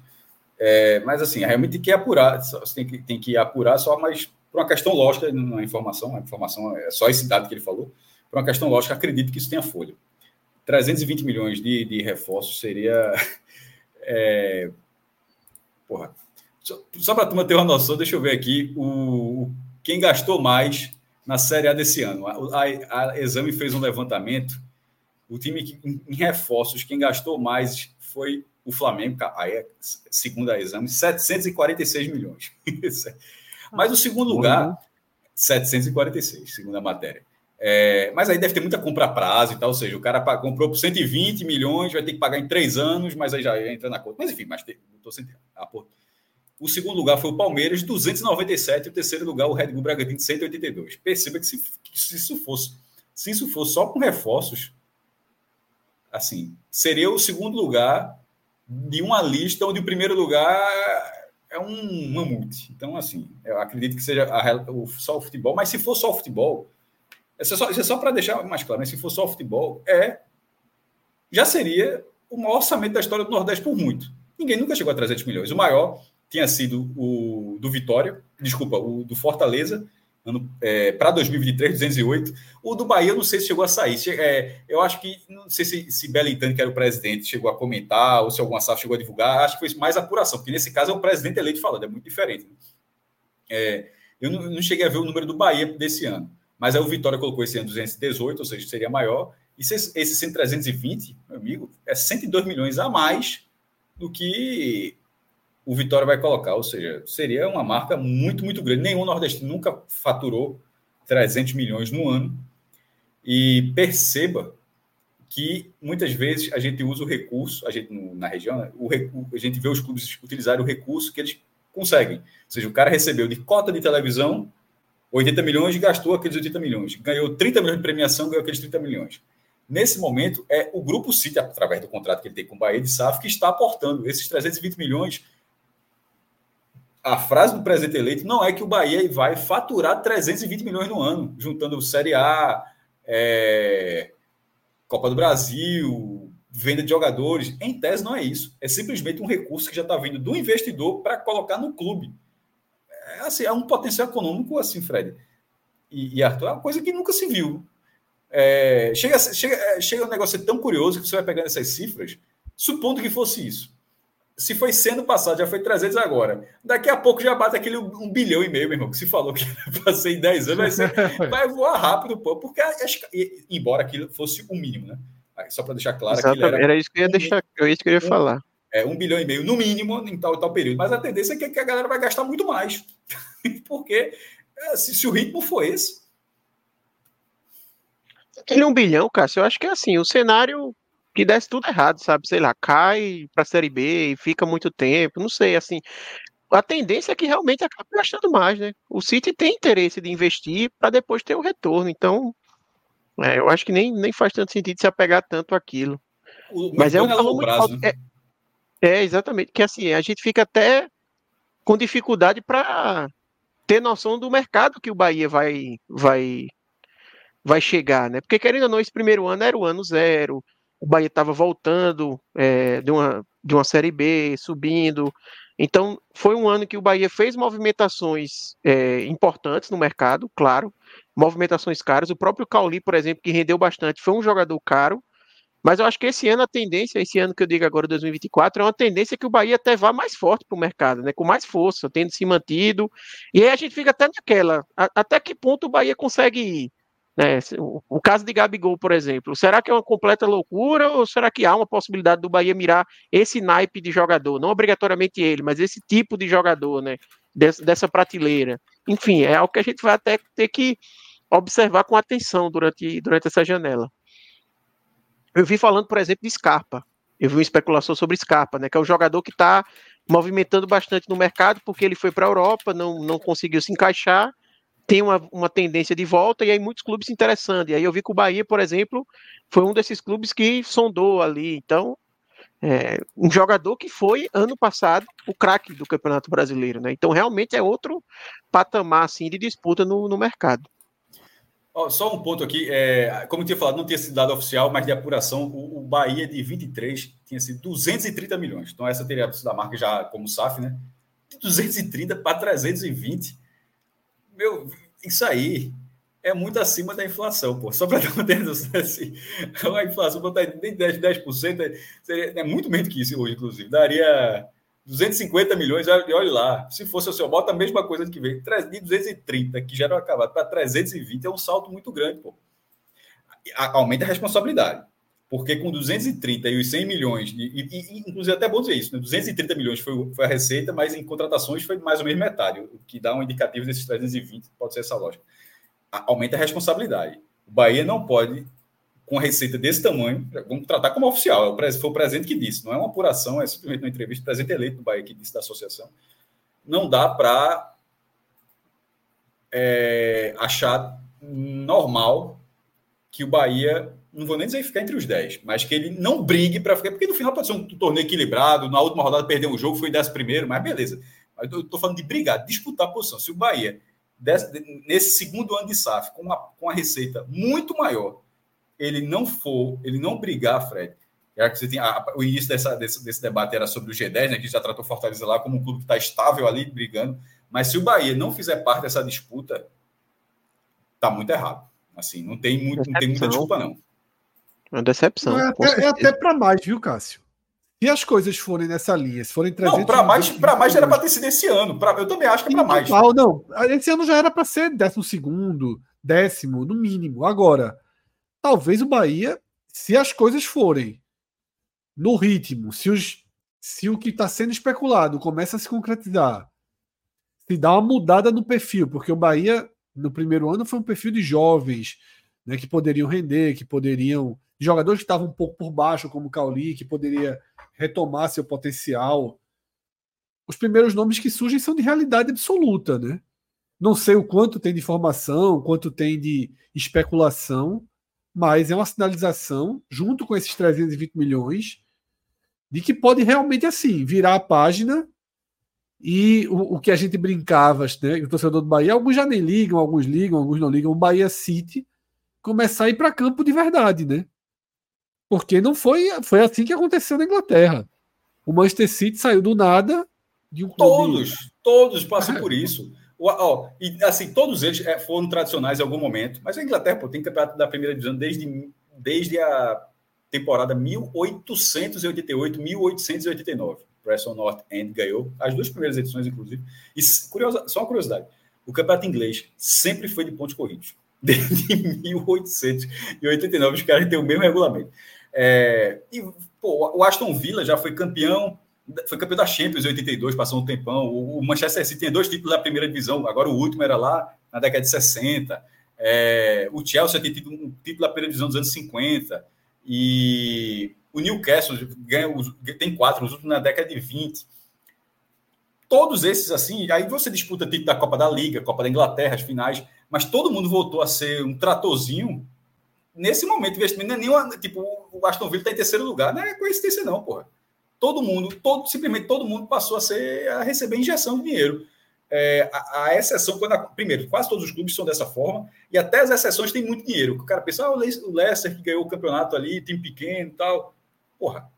Speaker 2: é, mas assim, realmente tem que apurar, tem que, tem que apurar só, mas por uma questão lógica, não é informação, a informação é só esse dado que ele falou, por uma questão lógica, acredito que isso tenha folha. 320 milhões de, de reforços seria é... Porra. Só, só para a turma ter uma noção, deixa eu ver aqui o, quem gastou mais na Série A desse ano. A, a, a Exame fez um levantamento. O time que, em, em reforços, quem gastou mais foi O Flamengo, aí é, segundo a exame, 746 milhões. Mas o segundo lugar, 746, segundo a matéria. É, mas aí deve ter muita compra a prazo e tal, ou seja, o cara comprou por 120 milhões, vai ter que pagar em três anos, mas aí já entra na conta. Mas enfim, mas tô sem ah, O segundo lugar foi o Palmeiras, 297, e o terceiro lugar o Red Bull Bragantino, 182. Perceba que se, se isso fosse, se isso fosse só com reforços, assim, seria o segundo lugar de uma lista onde o primeiro lugar é um mamute. Então, assim, eu acredito que seja a, o, só o futebol, mas se for só o futebol isso é só, é só para deixar mais claro, mas se for só futebol, é já seria o maior orçamento da história do Nordeste por muito. Ninguém nunca chegou a 300 milhões. O maior tinha sido o do Vitória, desculpa, o do Fortaleza, é, para 2023, 208. O do Bahia, eu não sei se chegou a sair. É, eu acho que, não sei se, se Belintani, que era o presidente, chegou a comentar, ou se alguma SAF chegou a divulgar. Acho que foi mais apuração, porque nesse caso é o presidente eleito falando, é muito diferente. Né? É, eu não, não, cheguei a ver o número do Bahia desse ano. Mas aí o Vitória colocou esse ano 218, ou seja, seria maior. E esse 100 320, meu amigo, é 102 milhões a mais do que o Vitória vai colocar. Ou seja, seria uma marca muito, muito grande. Nenhum nordestino nunca faturou 300 milhões no ano. E perceba que muitas vezes a gente usa o recurso, a gente na região, né, o, a gente vê os clubes utilizarem o recurso que eles conseguem. Ou seja, o cara recebeu de cota de televisão 80 milhões gastou aqueles 80 milhões. Ganhou 30 milhões de premiação, ganhou aqueles 30 milhões. Nesse momento, é o Grupo City, através do contrato que ele tem com o Bahia de SAF, que está aportando esses 320 milhões. A frase do presidente eleito não é que o Bahia vai faturar 320 milhões no ano, juntando Série A, é, Copa do Brasil, venda de jogadores. Em tese, não é isso. É simplesmente um recurso que já está vindo do investidor para colocar no clube é, assim, é um potencial econômico assim, Fred e, e Arthur, é uma coisa que nunca se viu. É, chega, chega, é, chega um negócio tão curioso que você vai pegando essas cifras, supondo que fosse isso. Se foi sendo passado, já foi 300 agora. Daqui a pouco já bate aquele um bilhão e meio, meu irmão, que se falou que passei em 10 anos, vai, ser, vai voar rápido, pô, porque embora aquilo fosse o mínimo, né? Só para deixar claro
Speaker 3: que era, era isso que eu ia deixar, era isso que eu ia falar
Speaker 2: é, um bilhão e meio no mínimo em tal tal período. Mas a tendência é que a galera vai gastar muito mais. Porque é, se, se, o ritmo for esse.
Speaker 3: Aquele um bilhão, Cássio, eu acho que é assim, o cenário que desse tudo errado, sabe? Sei lá, cai para a Série B e fica muito tempo, não sei, assim. A tendência é que realmente acabe gastando mais, né? O City tem interesse de investir para depois ter o retorno, então é, eu acho que nem, nem faz tanto sentido se apegar tanto àquilo. O, mas é um valor muito alto. Né? É, é, exatamente. Que assim, a gente fica até com dificuldade para ter noção do mercado que o Bahia vai, vai, vai chegar, né? Porque querendo ou não, esse primeiro ano era o ano zero, o Bahia estava voltando é, de, uma, de uma Série B, subindo. Então, foi um ano que o Bahia fez movimentações é, importantes no mercado, claro, movimentações caras. O próprio Cauli, por exemplo, que rendeu bastante, foi um jogador caro, mas eu acho que esse ano a tendência, esse ano que eu digo agora, 2024, é uma tendência que o Bahia até vá mais forte para o mercado, né? Com mais força, tendo se mantido. E aí a gente fica até naquela. A, até que ponto o Bahia consegue ir? Né? O, o, caso de Gabigol, por exemplo, será que é uma completa loucura ou será que há uma possibilidade do Bahia mirar esse naipe de jogador? Não obrigatoriamente ele, mas esse tipo de jogador, né? Des, dessa prateleira. Enfim, é algo que a gente vai até ter que observar com atenção durante, durante essa janela. Eu vi falando, por exemplo, de Scarpa. Eu vi uma especulação sobre Scarpa, né? Que é o jogador que está movimentando bastante no mercado, porque ele foi para a Europa, não, não conseguiu se encaixar, tem uma, uma tendência de volta, e aí muitos clubes se interessando. E aí eu vi que o Bahia, por exemplo, foi um desses clubes que sondou ali. Então, é, um jogador que foi, ano passado, o craque do Campeonato Brasileiro, né? Então, realmente é outro patamar, assim, de disputa no, no mercado.
Speaker 2: Só um ponto aqui, é, como eu tinha falado, não tinha sido dado oficial, mas de apuração, o, o, Bahia de 23 tinha sido 230 milhões. Então, essa teria sido a marca já como SAF, né? De 230 para 320. Meu, isso aí é muito acima da inflação, pô. Só para dar uma ideia, assim, a inflação botar nem 10%, 10% seria, é muito menos que isso hoje, inclusive. Daria 250 milhões, e olha lá, se fosse o seu, bota a mesma coisa que veio, de 230, que já era acabado, para 320, é um salto muito grande, pô. Aumenta a responsabilidade. Porque com 230 e os 100 milhões, e, e, inclusive até bom dizer isso, né? 230 milhões foi, foi a receita, mas em contratações foi mais ou menos metade, o que dá um indicativo desses 320, pode ser essa lógica. Aumenta a responsabilidade. O Bahia não pode, com receita desse tamanho, vamos tratar como oficial, é foi o presidente que disse, não é uma apuração, é simplesmente uma entrevista, o presidente eleito do Bahia que disse da associação. Não dá para é, achar normal que o Bahia não vou nem dizer ficar entre os 10, mas que ele não brigue para ficar, porque no final pode ser um torneio equilibrado, na última rodada perdeu um jogo, foi 10 primeiro, mas beleza. Mas eu estou falando de brigar, disputar a posição. Se o Bahia, desse, nesse segundo ano de SAF, com uma, com uma receita muito maior, ele não for, ele não brigar, Fred, já que você tem, a, o início dessa, desse, desse, debate era sobre o G10, né, que já tratou Fortaleza lá como um clube que está estável ali, brigando, mas se o Bahia não fizer parte dessa disputa, tá muito errado. Assim, não tem, muito, não tem muita desculpa, não.
Speaker 3: Uma decepção.
Speaker 1: É até, é até para mais, viu, Cássio? Se as coisas forem nessa linha, se forem 300...
Speaker 2: Não, para mais, para mais já era para ter sido esse ano. Pra, eu também acho que é para mais.
Speaker 1: Não, não. Esse ano já era para ser décimo segundo, décimo, no mínimo. Agora, talvez o Bahia, se as coisas forem no ritmo, se, os, se o que está sendo especulado começa a se concretizar, se dá uma mudada no perfil, porque o Bahia, no primeiro ano, foi um perfil de jovens, né, que poderiam render, que poderiam jogadores que estavam um pouco por baixo, como o Cauli, que poderia retomar seu potencial. Os primeiros nomes que surgem são de realidade absoluta, né? Não sei o quanto tem de informação, quanto tem de especulação, mas é uma sinalização, junto com esses 320 milhões, de que pode realmente, assim, virar a página e o, o que a gente brincava, né? O torcedor do Bahia, alguns já nem ligam, alguns ligam, alguns não ligam. O Bahia City começar a ir para campo de verdade, né? Porque não foi, foi assim que aconteceu na Inglaterra. O Manchester City saiu do nada de um
Speaker 2: clube. Todos, todos passam é. por isso. Ó, e assim, todos eles é, foram tradicionais em algum momento, mas a Inglaterra pô, tem campeonato da primeira divisão desde, desde a temporada 1888, 1889. Preston North End ganhou as duas primeiras edições, inclusive. E curiosa, só uma curiosidade: o campeonato inglês sempre foi de pontos corridos. Desde 1889, os caras têm o mesmo regulamento. É, e pô, o Aston Villa já foi campeão, foi campeão da Champions em 82, passou um tempão. O, Manchester City tem dois títulos da primeira divisão, agora o último era lá na década de 60. É, o Chelsea tem tido um título da primeira divisão dos anos 50. E o Newcastle ganha, tem quatro, os últimos na década de 20. Todos esses, assim, aí você disputa título da Copa da Liga, Copa da Inglaterra, as finais, mas todo mundo voltou a ser um tratorzinho nesse momento investimento, não é nenhuma, tipo, o Aston Villa está em terceiro lugar, não é coincidência não, porra. Todo mundo, todo, simplesmente todo mundo passou a ser a receber injeção de dinheiro. É, a, a, exceção, quando a, primeiro, quase todos os clubes são dessa forma, e até as exceções têm muito dinheiro. O cara pensa, ah, o Leicester que ganhou o campeonato ali, time pequeno e tal. Porra,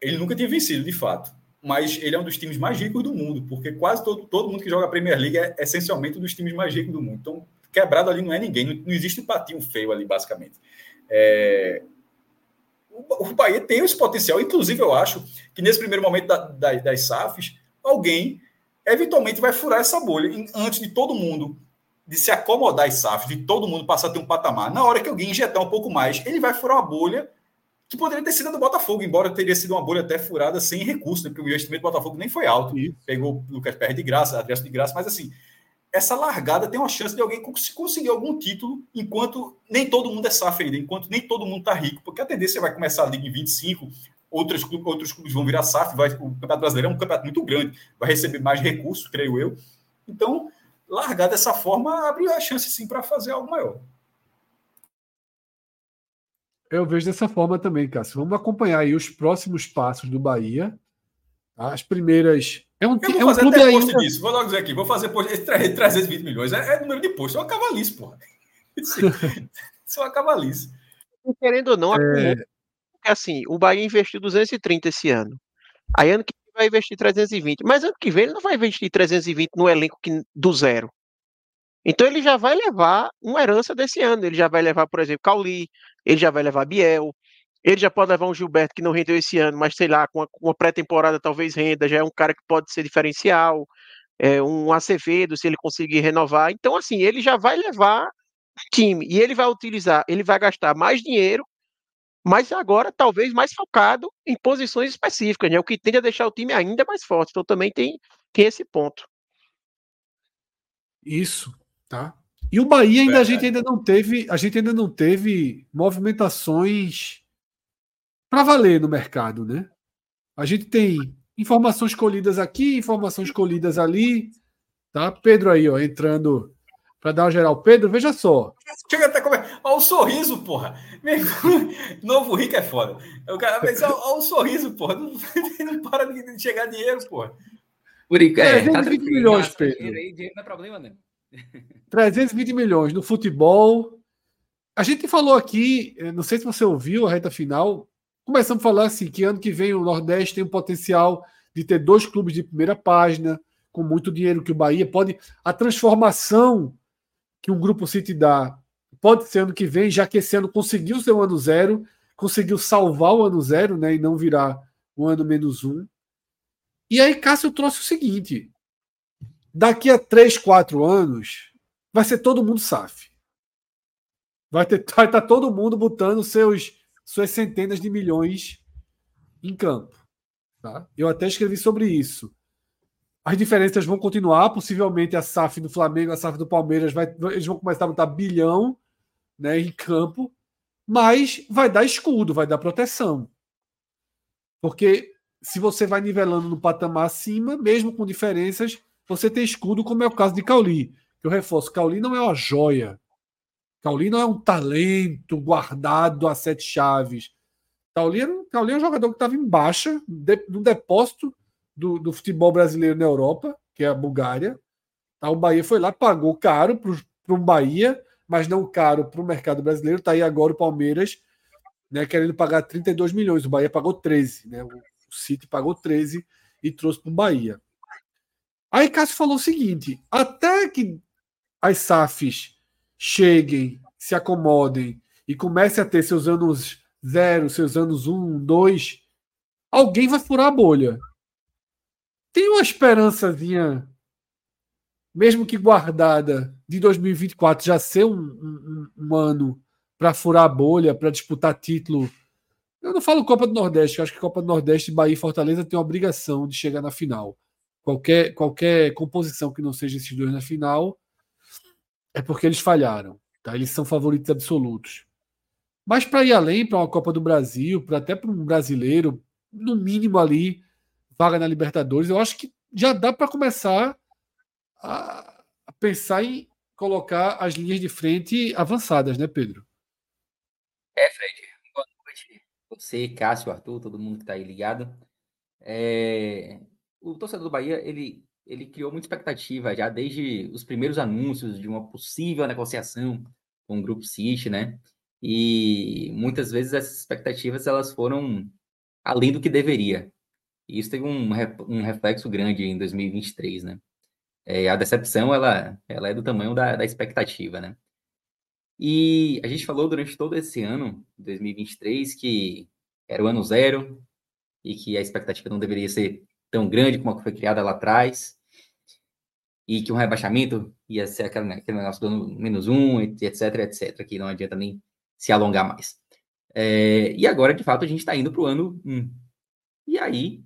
Speaker 2: ele nunca tinha vencido, de fato. Mas ele é um dos times mais ricos do mundo, porque quase todo, todo mundo que joga a Premier League é essencialmente um dos times mais ricos do mundo. Então, quebrado ali não é ninguém, não, não existe um patinho feio ali, basicamente. É, o, Bahia tem esse potencial, inclusive eu acho que nesse primeiro momento da, da, das SAFs, alguém eventualmente vai furar essa bolha antes de todo mundo de se acomodar as SAFs, de todo mundo passar a ter um patamar. Na hora que alguém injetar um pouco mais, ele vai furar uma bolha que poderia ter sido do Botafogo, embora teria sido uma bolha até furada sem recurso, né? porque o investimento do Botafogo nem foi alto. Isso. Pegou o Lucas Pérez de graça, Adriano de graça, mas assim, essa largada tem uma chance de alguém conseguir algum título, enquanto nem todo mundo é SAF ainda, enquanto nem todo mundo está rico, porque a tendência vai começar a Liga em 25, outros, outros clubes vão virar SAF, vai, o Campeonato Brasileiro é um campeonato muito grande, vai receber mais recursos, creio eu. Então, largar dessa forma abre a chance sim para fazer algo maior.
Speaker 1: Eu vejo dessa forma também, Cássio. Vamos acompanhar aí os próximos passos do Bahia. As primeiras
Speaker 2: é um, eu vou é um fazer clube até ainda... post disso. Vou logo dizer aqui. Vou fazer post. Esse 320 milhões é, é número de posto. É uma cavalice, porra. Isso é uma cavalice.
Speaker 3: Querendo ou não, é... porque assim, o Bahia investiu 230 esse ano. Aí ano que vem vai investir 320. Mas ano que vem ele não vai investir 320 no elenco que, do zero. Então ele já vai levar uma herança desse ano. Ele já vai levar, por exemplo, Cauli, ele já vai levar Biel, ele já pode levar um Gilberto que não rendeu esse ano, mas sei lá, com uma, pré-temporada talvez renda, já é um cara que pode ser diferencial, é, um Acevedo, se ele conseguir renovar. Então, assim, ele já vai levar time e ele vai utilizar, ele vai gastar mais dinheiro, mas agora talvez mais focado em posições específicas, né? O que tende a deixar o time ainda mais forte. Então também tem, tem esse ponto.
Speaker 1: Isso, tá? E o Bahia ainda a gente ainda não teve, a gente ainda não teve movimentações para valer no mercado, né? A gente tem informações colhidas aqui, informações colhidas ali, tá? Pedro aí, ó, entrando para dar uma geral. Pedro, veja só.
Speaker 2: Chega até como Olha o sorriso, porra. Novo rico é foda. O cara, mas olha, olha o sorriso, porra. Não, não para de chegar dinheiro, porra.
Speaker 1: Por é, 320 tá milhões, Pedro.
Speaker 2: Dinheiro não é problema, né?
Speaker 1: 320 milhões no futebol. A gente falou aqui, eh, não sei se você ouviu a reta final, começamos a falar assim que ano que vem o Nordeste tem o potencial de ter dois clubes de primeira página, com muito dinheiro que o Bahia pode. A transformação que um grupo City dá pode ser ano que vem, já que esse ano conseguiu ser o ano zero, conseguiu salvar o ano zero, né? E não virar o ano menos um. E aí, Cássio trouxe o seguinte: daqui a três, quatro anos, vai ser todo mundo SAF. Vai, ter, vai estar tá todo mundo botando seus suas centenas de milhões em campo. Tá? Eu até escrevi sobre isso. As diferenças vão continuar, possivelmente a SAF do Flamengo, a SAF do Palmeiras, vai, eles vão começar a botar bilhão né, em campo, mas vai dar escudo, vai dar proteção. Porque se você vai nivelando no patamar acima, mesmo com diferenças, você tem escudo, como é o caso de Cauli. Eu reforço, Cauli não é uma joia. Cauli não é um talento guardado a sete chaves. Cauli, era, Cauli é um jogador que estava em baixa, de, no depósito do, do, futebol brasileiro na Europa, que é a Bulgária. Tá, o Bahia foi lá, pagou caro para um Bahia, mas não caro para o mercado brasileiro. Está aí agora o Palmeiras né, querendo pagar 32 milhões. O Bahia pagou 13. Né? O City pagou 13 e trouxe para o Bahia. Aí Cássio falou o seguinte: até que as SAFs cheguem, se acomodem e comecem a ter seus anos zero, seus anos um, dois, alguém vai furar a bolha. Tem uma esperançazinha, mesmo que guardada, de 2024 já ser um, um, um ano para furar a bolha, para disputar título. Eu não falo Copa do Nordeste, acho que Copa do Nordeste, Bahia e Fortaleza tem a obrigação de chegar na final. Qualquer, qualquer composição que não seja esses dois na final é porque eles falharam. Tá? Eles são favoritos absolutos. Mas para ir além, para uma Copa do Brasil, para até para um brasileiro, no mínimo ali, vaga na Libertadores, eu acho que já dá para começar a, pensar em colocar as linhas de frente avançadas, né, Pedro?
Speaker 4: É, Fred. Boa noite. Você, Cássio, Arthur, todo mundo que está aí ligado. É... O torcedor do Bahia, ele ele criou muita expectativa já desde os primeiros anúncios de uma possível negociação com o Grupo City, né? E muitas vezes essas expectativas elas foram além do que deveria. E isso teve um, um reflexo grande em 2023, né? É, a decepção, ela, ela é do tamanho da, da expectativa, né? E a gente falou durante todo esse ano, 2023, que era o ano zero e que a expectativa não deveria ser tão grande como a que foi criada lá atrás e que um rebaixamento ia ser aquele, aquele negócio do menos um, etc, etc, que não adianta nem se alongar mais. É, e agora, de fato, a gente está indo para o ano 1. E aí,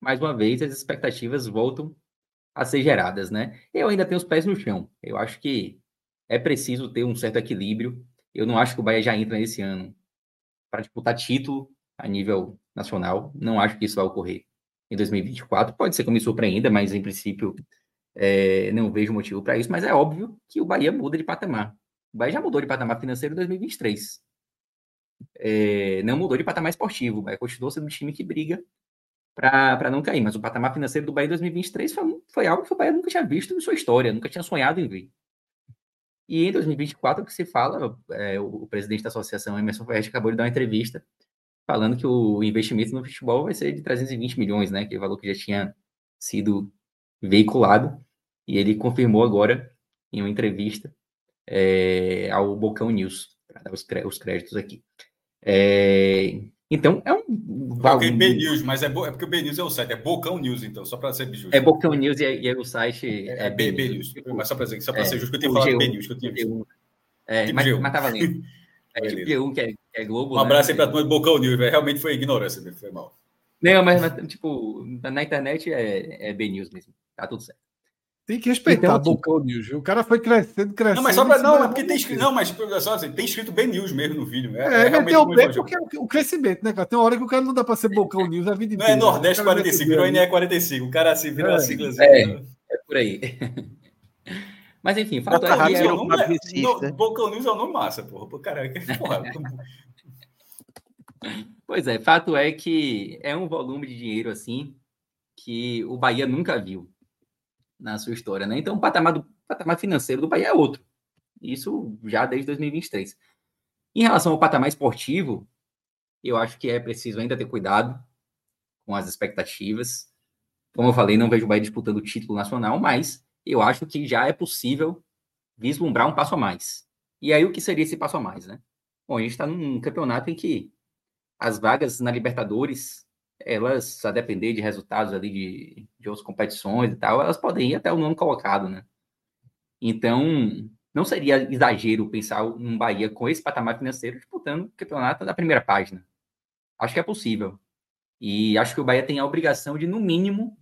Speaker 4: mais uma vez, as expectativas voltam a ser geradas, né? Eu ainda tenho os pés no chão. Eu acho que é preciso ter um certo equilíbrio. Eu não acho que o Bahia já entra nesse ano para disputar título a nível nacional. Não acho que isso vai ocorrer em 2024. Pode ser que me surpreenda, mas em princípio é, não vejo motivo para isso, mas é óbvio que o Bahia muda de patamar. O Bahia já mudou de patamar financeiro em 2023. É, não mudou de patamar esportivo. O Bahia continuou sendo um time que briga para não cair. Mas o patamar financeiro do Bahia em 2023 foi, foi algo que o Bahia nunca tinha visto em sua história, nunca tinha sonhado em ver. E em 2024, o que se fala, é, o, o, presidente da associação, Emerson Ferreira, acabou de dar uma entrevista falando que o investimento no futebol vai ser de 320 milhões, né? Que é o valor que já tinha sido veiculado. E ele confirmou agora, em uma entrevista, é, ao Bocão News, para dar os, os, créditos aqui. É, então, é um.
Speaker 2: Coloquei B News, mas é, é porque o B News é o site, é Bocão News, então, só para ser justo.
Speaker 4: É Bocão News e, é, e é o site.
Speaker 2: É, é B, B, News. Mas só para dizer, só para ser justo, que eu tinha falado G1, B News, que eu tinha visto.
Speaker 4: É, mas, mas tá valendo. É tipo G1, que é, que é Globo.
Speaker 2: Um abraço né? aí pra turma do Bocão News, realmente foi ignorância, foi mal.
Speaker 4: Não, mas, mas tipo, na internet é, é B News mesmo. Tá tudo certo.
Speaker 1: Tem que respeitar então, Bocão News. O cara foi crescendo, crescendo.
Speaker 2: Não, mas só pra, não, é porque tem escrito, não, mas só assim, tem escrito B News mesmo no vídeo.
Speaker 1: É, é, é tem o B porque é o crescimento, né, cara? Tem uma hora que o cara não dá pra ser Bocão News a vida
Speaker 2: inteira. Não é Nordeste 45, virou NE 45. O cara assim vira é. a sigla.
Speaker 4: É, é por aí. Mas enfim,
Speaker 2: fato é que é, nome, é, no, News é o nome massa, porra. Caraca, porra.
Speaker 4: pois é, fato é que é um volume de dinheiro assim que o Bahia nunca viu na sua história, né? Então o patamar, do, patamar financeiro do Bahia é outro. Isso já desde 2023. Em relação ao patamar esportivo, eu acho que é preciso ainda ter cuidado com as expectativas. Como eu falei, não vejo o Bahia disputando o título nacional, mas eu acho que já é possível vislumbrar um passo a mais. E aí, o que seria esse passo a mais, né? Bom, a gente está num campeonato em que as vagas na Libertadores, elas, a depender de resultados ali de, de outras competições e tal, elas podem ir até o nono colocado, né? Então, não seria exagero pensar num Bahia com esse patamar financeiro disputando o campeonato da primeira página. Acho que é possível. E acho que o Bahia tem a obrigação de, no mínimo,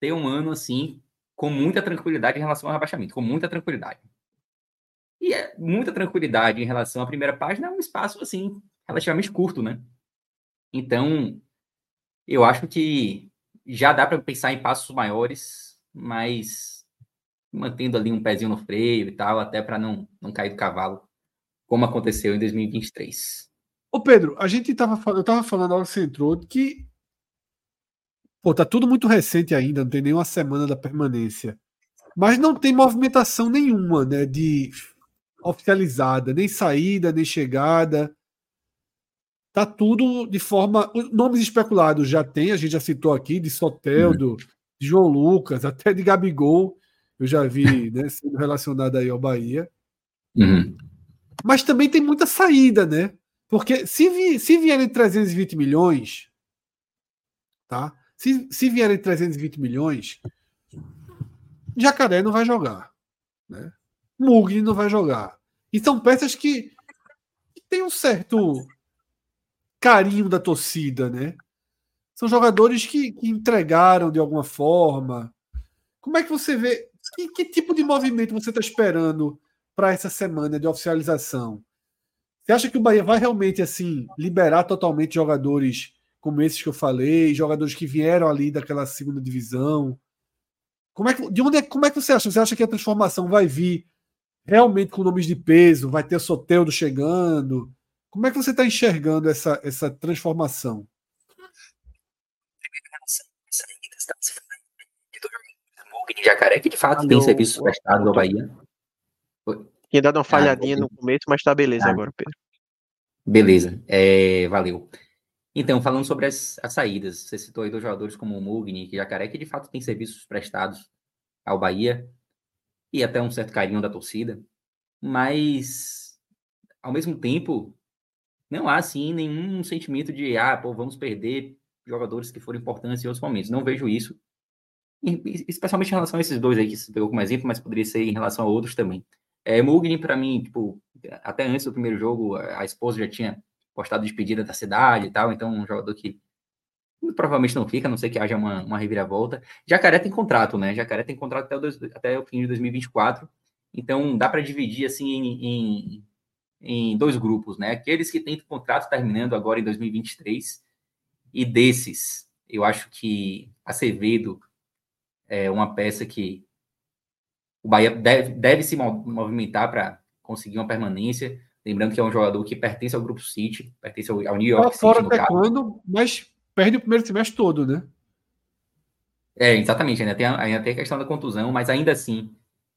Speaker 4: ter um ano assim com muita tranquilidade em relação ao rebaixamento, com muita tranquilidade. E é muita tranquilidade em relação à primeira página é um espaço assim relativamente curto, né? Então, eu acho que já dá para pensar em passos maiores, mas mantendo ali um pezinho no freio e tal, até para não, não cair do cavalo, como aconteceu em 2023.
Speaker 1: Ô Pedro, a gente tava, eu estava falando na hora que você entrou que Pô, tá tudo muito recente ainda, não tem nenhuma semana da permanência. Mas não tem movimentação nenhuma, né, de oficializada, nem saída, nem chegada. Tá tudo de forma. Nomes especulados já tem, a gente já citou aqui, de Soteldo, uhum. de João Lucas, até de Gabigol, eu já vi né, sendo relacionado aí ao Bahia.
Speaker 4: Uhum.
Speaker 1: Mas também tem muita saída, né? Porque se, vi, se vierem 320 milhões, tá? Se, se vierem 320 milhões, Jacaré não vai jogar. Né? Mugni não vai jogar. E são peças que, que têm um certo carinho da torcida, né? São jogadores que, que entregaram de alguma forma. Como é que você vê? Que, que tipo de movimento você está esperando para essa semana de oficialização? Você acha que o Bahia vai realmente assim liberar totalmente jogadores como esses que eu falei, jogadores que vieram ali daquela segunda divisão. Como é que, de onde é, como é que você acha? Você acha que a transformação vai vir realmente com nomes de peso? Vai ter Soteldo chegando? Como é que você está enxergando essa, essa transformação?
Speaker 4: Jacaré, que de fato tem serviço prestado ao Bahia.
Speaker 3: Tinha dado uma falhadinha ah, no começo, mas tá beleza ah, agora, Pedro.
Speaker 4: Beleza, é, valeu. Então, falando sobre as, as saídas, você citou aí dois jogadores como o Mugni e Jacaré, que de fato têm serviços prestados ao Bahia e até um certo carinho da torcida, mas ao mesmo tempo não há assim nenhum sentimento de ah, pô, vamos perder jogadores que foram importantes em outros momentos. Não vejo isso, especialmente em relação a esses dois aí que você pegou como exemplo, mas poderia ser em relação a outros também. É, Mugni, para mim, tipo, até antes do primeiro jogo, a esposa já tinha postado despedida da cidade e tal, então um jogador que provavelmente não fica, a não ser que haja uma, uma reviravolta. Jacaré tem contrato, né? Jacaré tem contrato até o, dois, até o fim de 2024, então dá para dividir assim em, em, em, dois grupos, né? Aqueles que têm contrato terminando agora em 2023, e desses, eu acho que Acevedo é uma peça que o Bahia deve, deve se movimentar para conseguir uma permanência. Lembrando que é um jogador que pertence ao Grupo City, pertence ao, New York City.
Speaker 1: Fora até quando, mas perde o primeiro semestre todo, né?
Speaker 4: É, exatamente. Ainda tem, a, ainda tem a questão da contusão, mas ainda assim,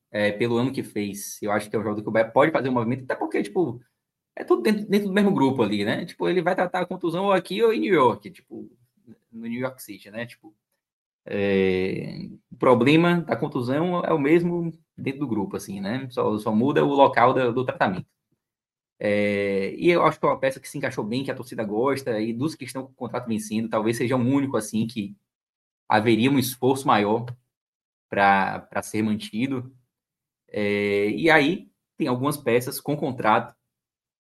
Speaker 4: é, pelo ano que fez, eu acho que é um jogador que o Bahia pode fazer um movimento, até porque, tipo, é tudo dentro, dentro do mesmo grupo ali, né? Tipo, ele vai tratar a contusão ou aqui ou em New York, tipo, no New York City, né? Tipo, é, o problema da contusão é o mesmo dentro do grupo, assim, né? Só, só muda o local do, do tratamento. É, e eu acho que é uma peça que se encaixou bem, que a torcida gosta, e dos que estão com o contrato vencendo, talvez seja o um único assim que haveria um esforço maior para ser mantido. É, e aí tem algumas peças com contrato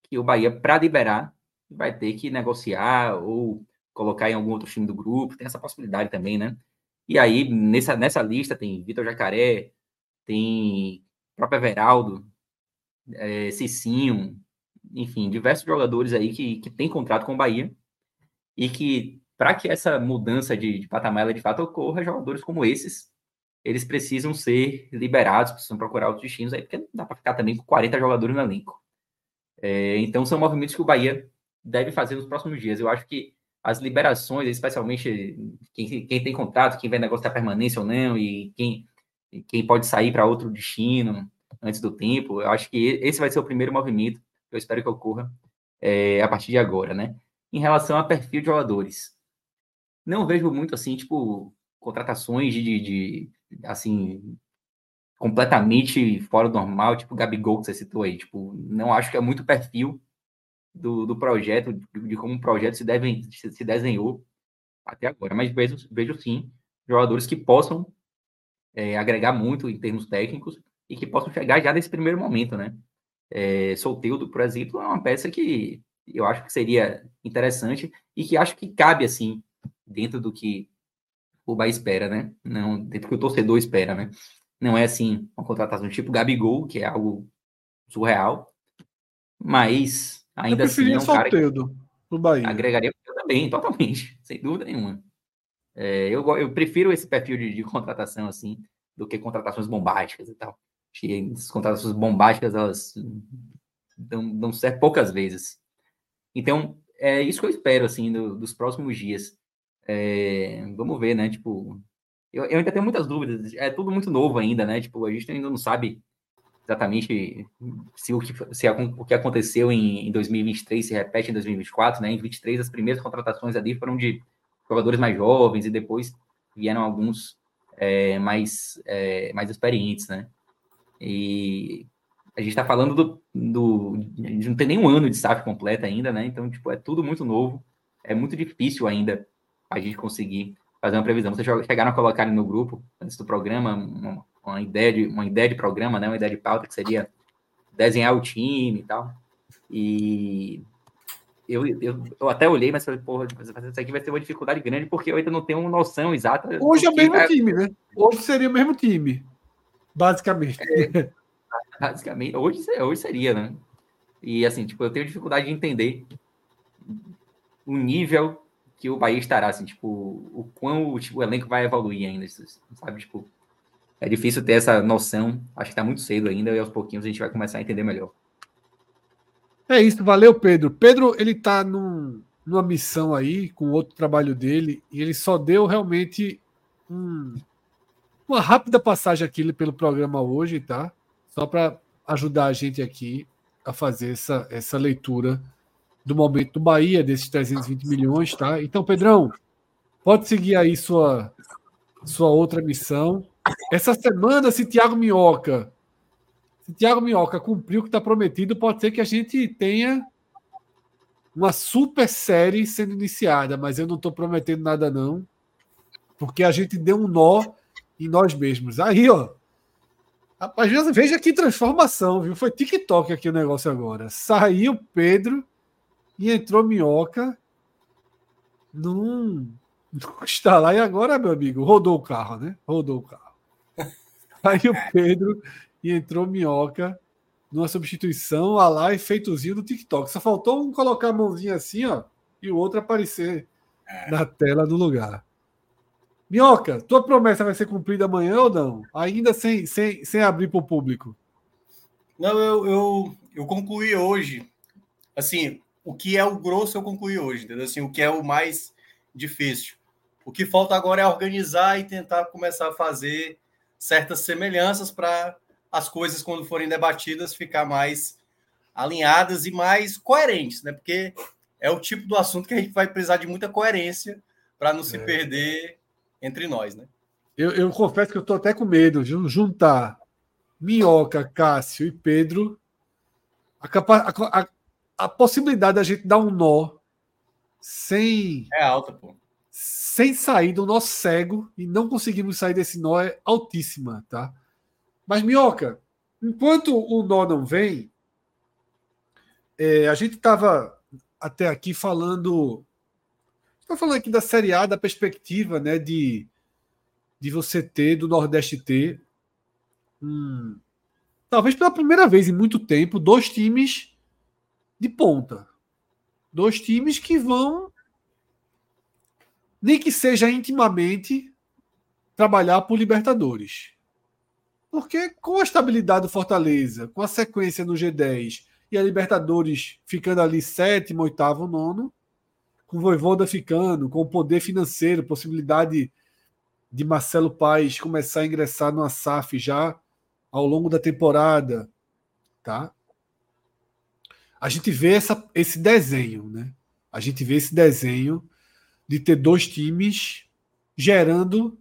Speaker 4: que o Bahia, para liberar, vai ter que negociar ou colocar em algum outro time do grupo, tem essa possibilidade também, né? E aí, nessa, nessa lista tem Vitor Jacaré, tem próprio Everaldo, é, Cicinho, enfim, diversos jogadores aí que, que têm contrato com o Bahia e que, para que essa mudança de, de patamar de fato ocorra, jogadores como esses, eles precisam ser liberados, precisam procurar outros destinos aí, porque não dá para ficar também com 40 jogadores no elenco. É, então, são movimentos que o Bahia deve fazer nos próximos dias. Eu acho que as liberações, especialmente quem, quem tem contrato, quem vai negociar permanência ou não, e quem, quem pode sair para outro destino antes do tempo, eu acho que esse vai ser o primeiro movimento eu espero que ocorra é, a partir de agora, né? Em relação a perfil de jogadores, não vejo muito assim, tipo, contratações de, de, de assim, completamente fora do normal, tipo Gabigol que você citou aí, tipo, não acho que é muito perfil do, do projeto, de, de, como o projeto se, deve, se, se, desenhou até agora. Mas vejo, vejo sim jogadores que possam é, agregar muito em termos técnicos e que possam chegar já nesse primeiro momento, né? É, Solteudo, por exemplo, é uma peça que eu acho que seria interessante e que acho que cabe, assim, dentro do que o Bahia espera, né? Não, dentro do que o torcedor espera, né? Não é, assim, uma contratação tipo Gabigol, que é algo surreal, mas Ainda assim, é um cara que
Speaker 1: no Bahia.
Speaker 4: agregaria também, totalmente, sem dúvida nenhuma. É, eu, eu prefiro esse perfil de, de, contratação assim do que contratações bombásticas e tal. Que as contratações bombásticas elas dão, dão certo poucas vezes. Então, é isso que eu espero assim do, dos próximos dias. É, vamos ver, né? Tipo, eu, eu, ainda tenho muitas dúvidas. É tudo muito novo ainda, né? Tipo, a gente ainda não sabe exatamente se o que, se o que aconteceu em, em 2023 se repete em 2024, né? Em 2023 as primeiras contratações ali foram de jogadores mais jovens e depois vieram alguns é, mais, é, mais experientes, né? E a gente está falando do, do, de não ter nenhum ano de staff completa ainda, né? Então, tipo, é tudo muito novo, é muito difícil ainda a gente conseguir fazer uma previsão. Vocês chegaram a colocar no grupo, antes do programa, uma, uma ideia de uma ideia de programa, né, uma ideia de pauta que seria desenhar o time e tal. E eu, eu, eu até olhei, mas falei, porra, isso aqui vai ter uma dificuldade grande porque eu ainda não tenho uma noção exata.
Speaker 1: Hoje é o mesmo time, né? Hoje seria o mesmo time, basicamente. É,
Speaker 4: basicamente, hoje, hoje seria, né? E assim, tipo, eu tenho dificuldade de entender o nível que o Bahia estará, assim, tipo, o quão tipo, o elenco vai evoluir ainda, sabe? Tipo, é difícil ter essa noção. Acho que está muito cedo ainda e aos pouquinhos a gente vai começar a entender melhor.
Speaker 1: É isso, valeu, Pedro. Pedro, ele está num, numa missão aí com outro trabalho dele e ele só deu realmente um, uma rápida passagem aqui pelo programa hoje, tá? Só para ajudar a gente aqui a fazer essa, essa leitura do momento do Bahia, desses 320 milhões, tá? Então, Pedrão, pode seguir aí sua, sua outra missão. Essa semana, se Thiago Minhoca, se Thiago Minhoca cumprir o que está prometido, pode ser que a gente tenha uma super série sendo iniciada, mas eu não estou prometendo nada não, porque a gente deu um nó em nós mesmos. Aí, ó, rapaz, veja que transformação, viu? Foi TikTok aqui o negócio agora. Saiu Pedro e entrou Minhoca num, está lá e agora, meu amigo, rodou o carro, né? Rodou o carro. Aí o Pedro e entrou Minhoca numa substituição a lá efeitozinho do TikTok. Só faltou um colocar a mãozinha assim, ó, e o outro aparecer é. na tela no lugar. Minhoca, tua promessa vai ser cumprida amanhã ou não? Ainda sem, sem, sem abrir para o público?
Speaker 5: Não, eu, eu, eu concluí hoje. Assim, o que é o grosso eu concluí hoje, entendeu? Assim, o que é o mais difícil. O que falta agora é organizar e tentar começar a fazer certas semelhanças para as coisas, quando forem debatidas, ficar mais alinhadas e mais coerentes, né? Porque é o tipo do assunto que a gente vai precisar de muita coerência para não se é. perder entre nós, né?
Speaker 1: Eu, eu confesso que eu estou até com medo de juntar Minhoca, Cássio e Pedro. A, capa, a, a, a possibilidade da gente dar um nó sem.
Speaker 5: É alta, pô
Speaker 1: sem sair do nosso cego e não conseguimos sair desse nó é altíssima, tá? Mas, Minhoca, enquanto o nó não vem, é, a gente estava até aqui falando. Estou falando aqui da Série A, da perspectiva né, de, de você ter, do Nordeste ter, hum, talvez pela primeira vez em muito tempo, dois times de ponta. Dois times que vão, nem que seja intimamente, trabalhar por Libertadores. Porque com a estabilidade do Fortaleza, com a sequência no G10 e a Libertadores ficando ali sétimo, oitavo, nono, com o Voivoda ficando, com o poder financeiro, possibilidade de Marcelo Paes começar a ingressar no SAF já ao longo da temporada, tá? A gente vê essa, esse desenho, né? A gente vê esse desenho de ter dois times gerando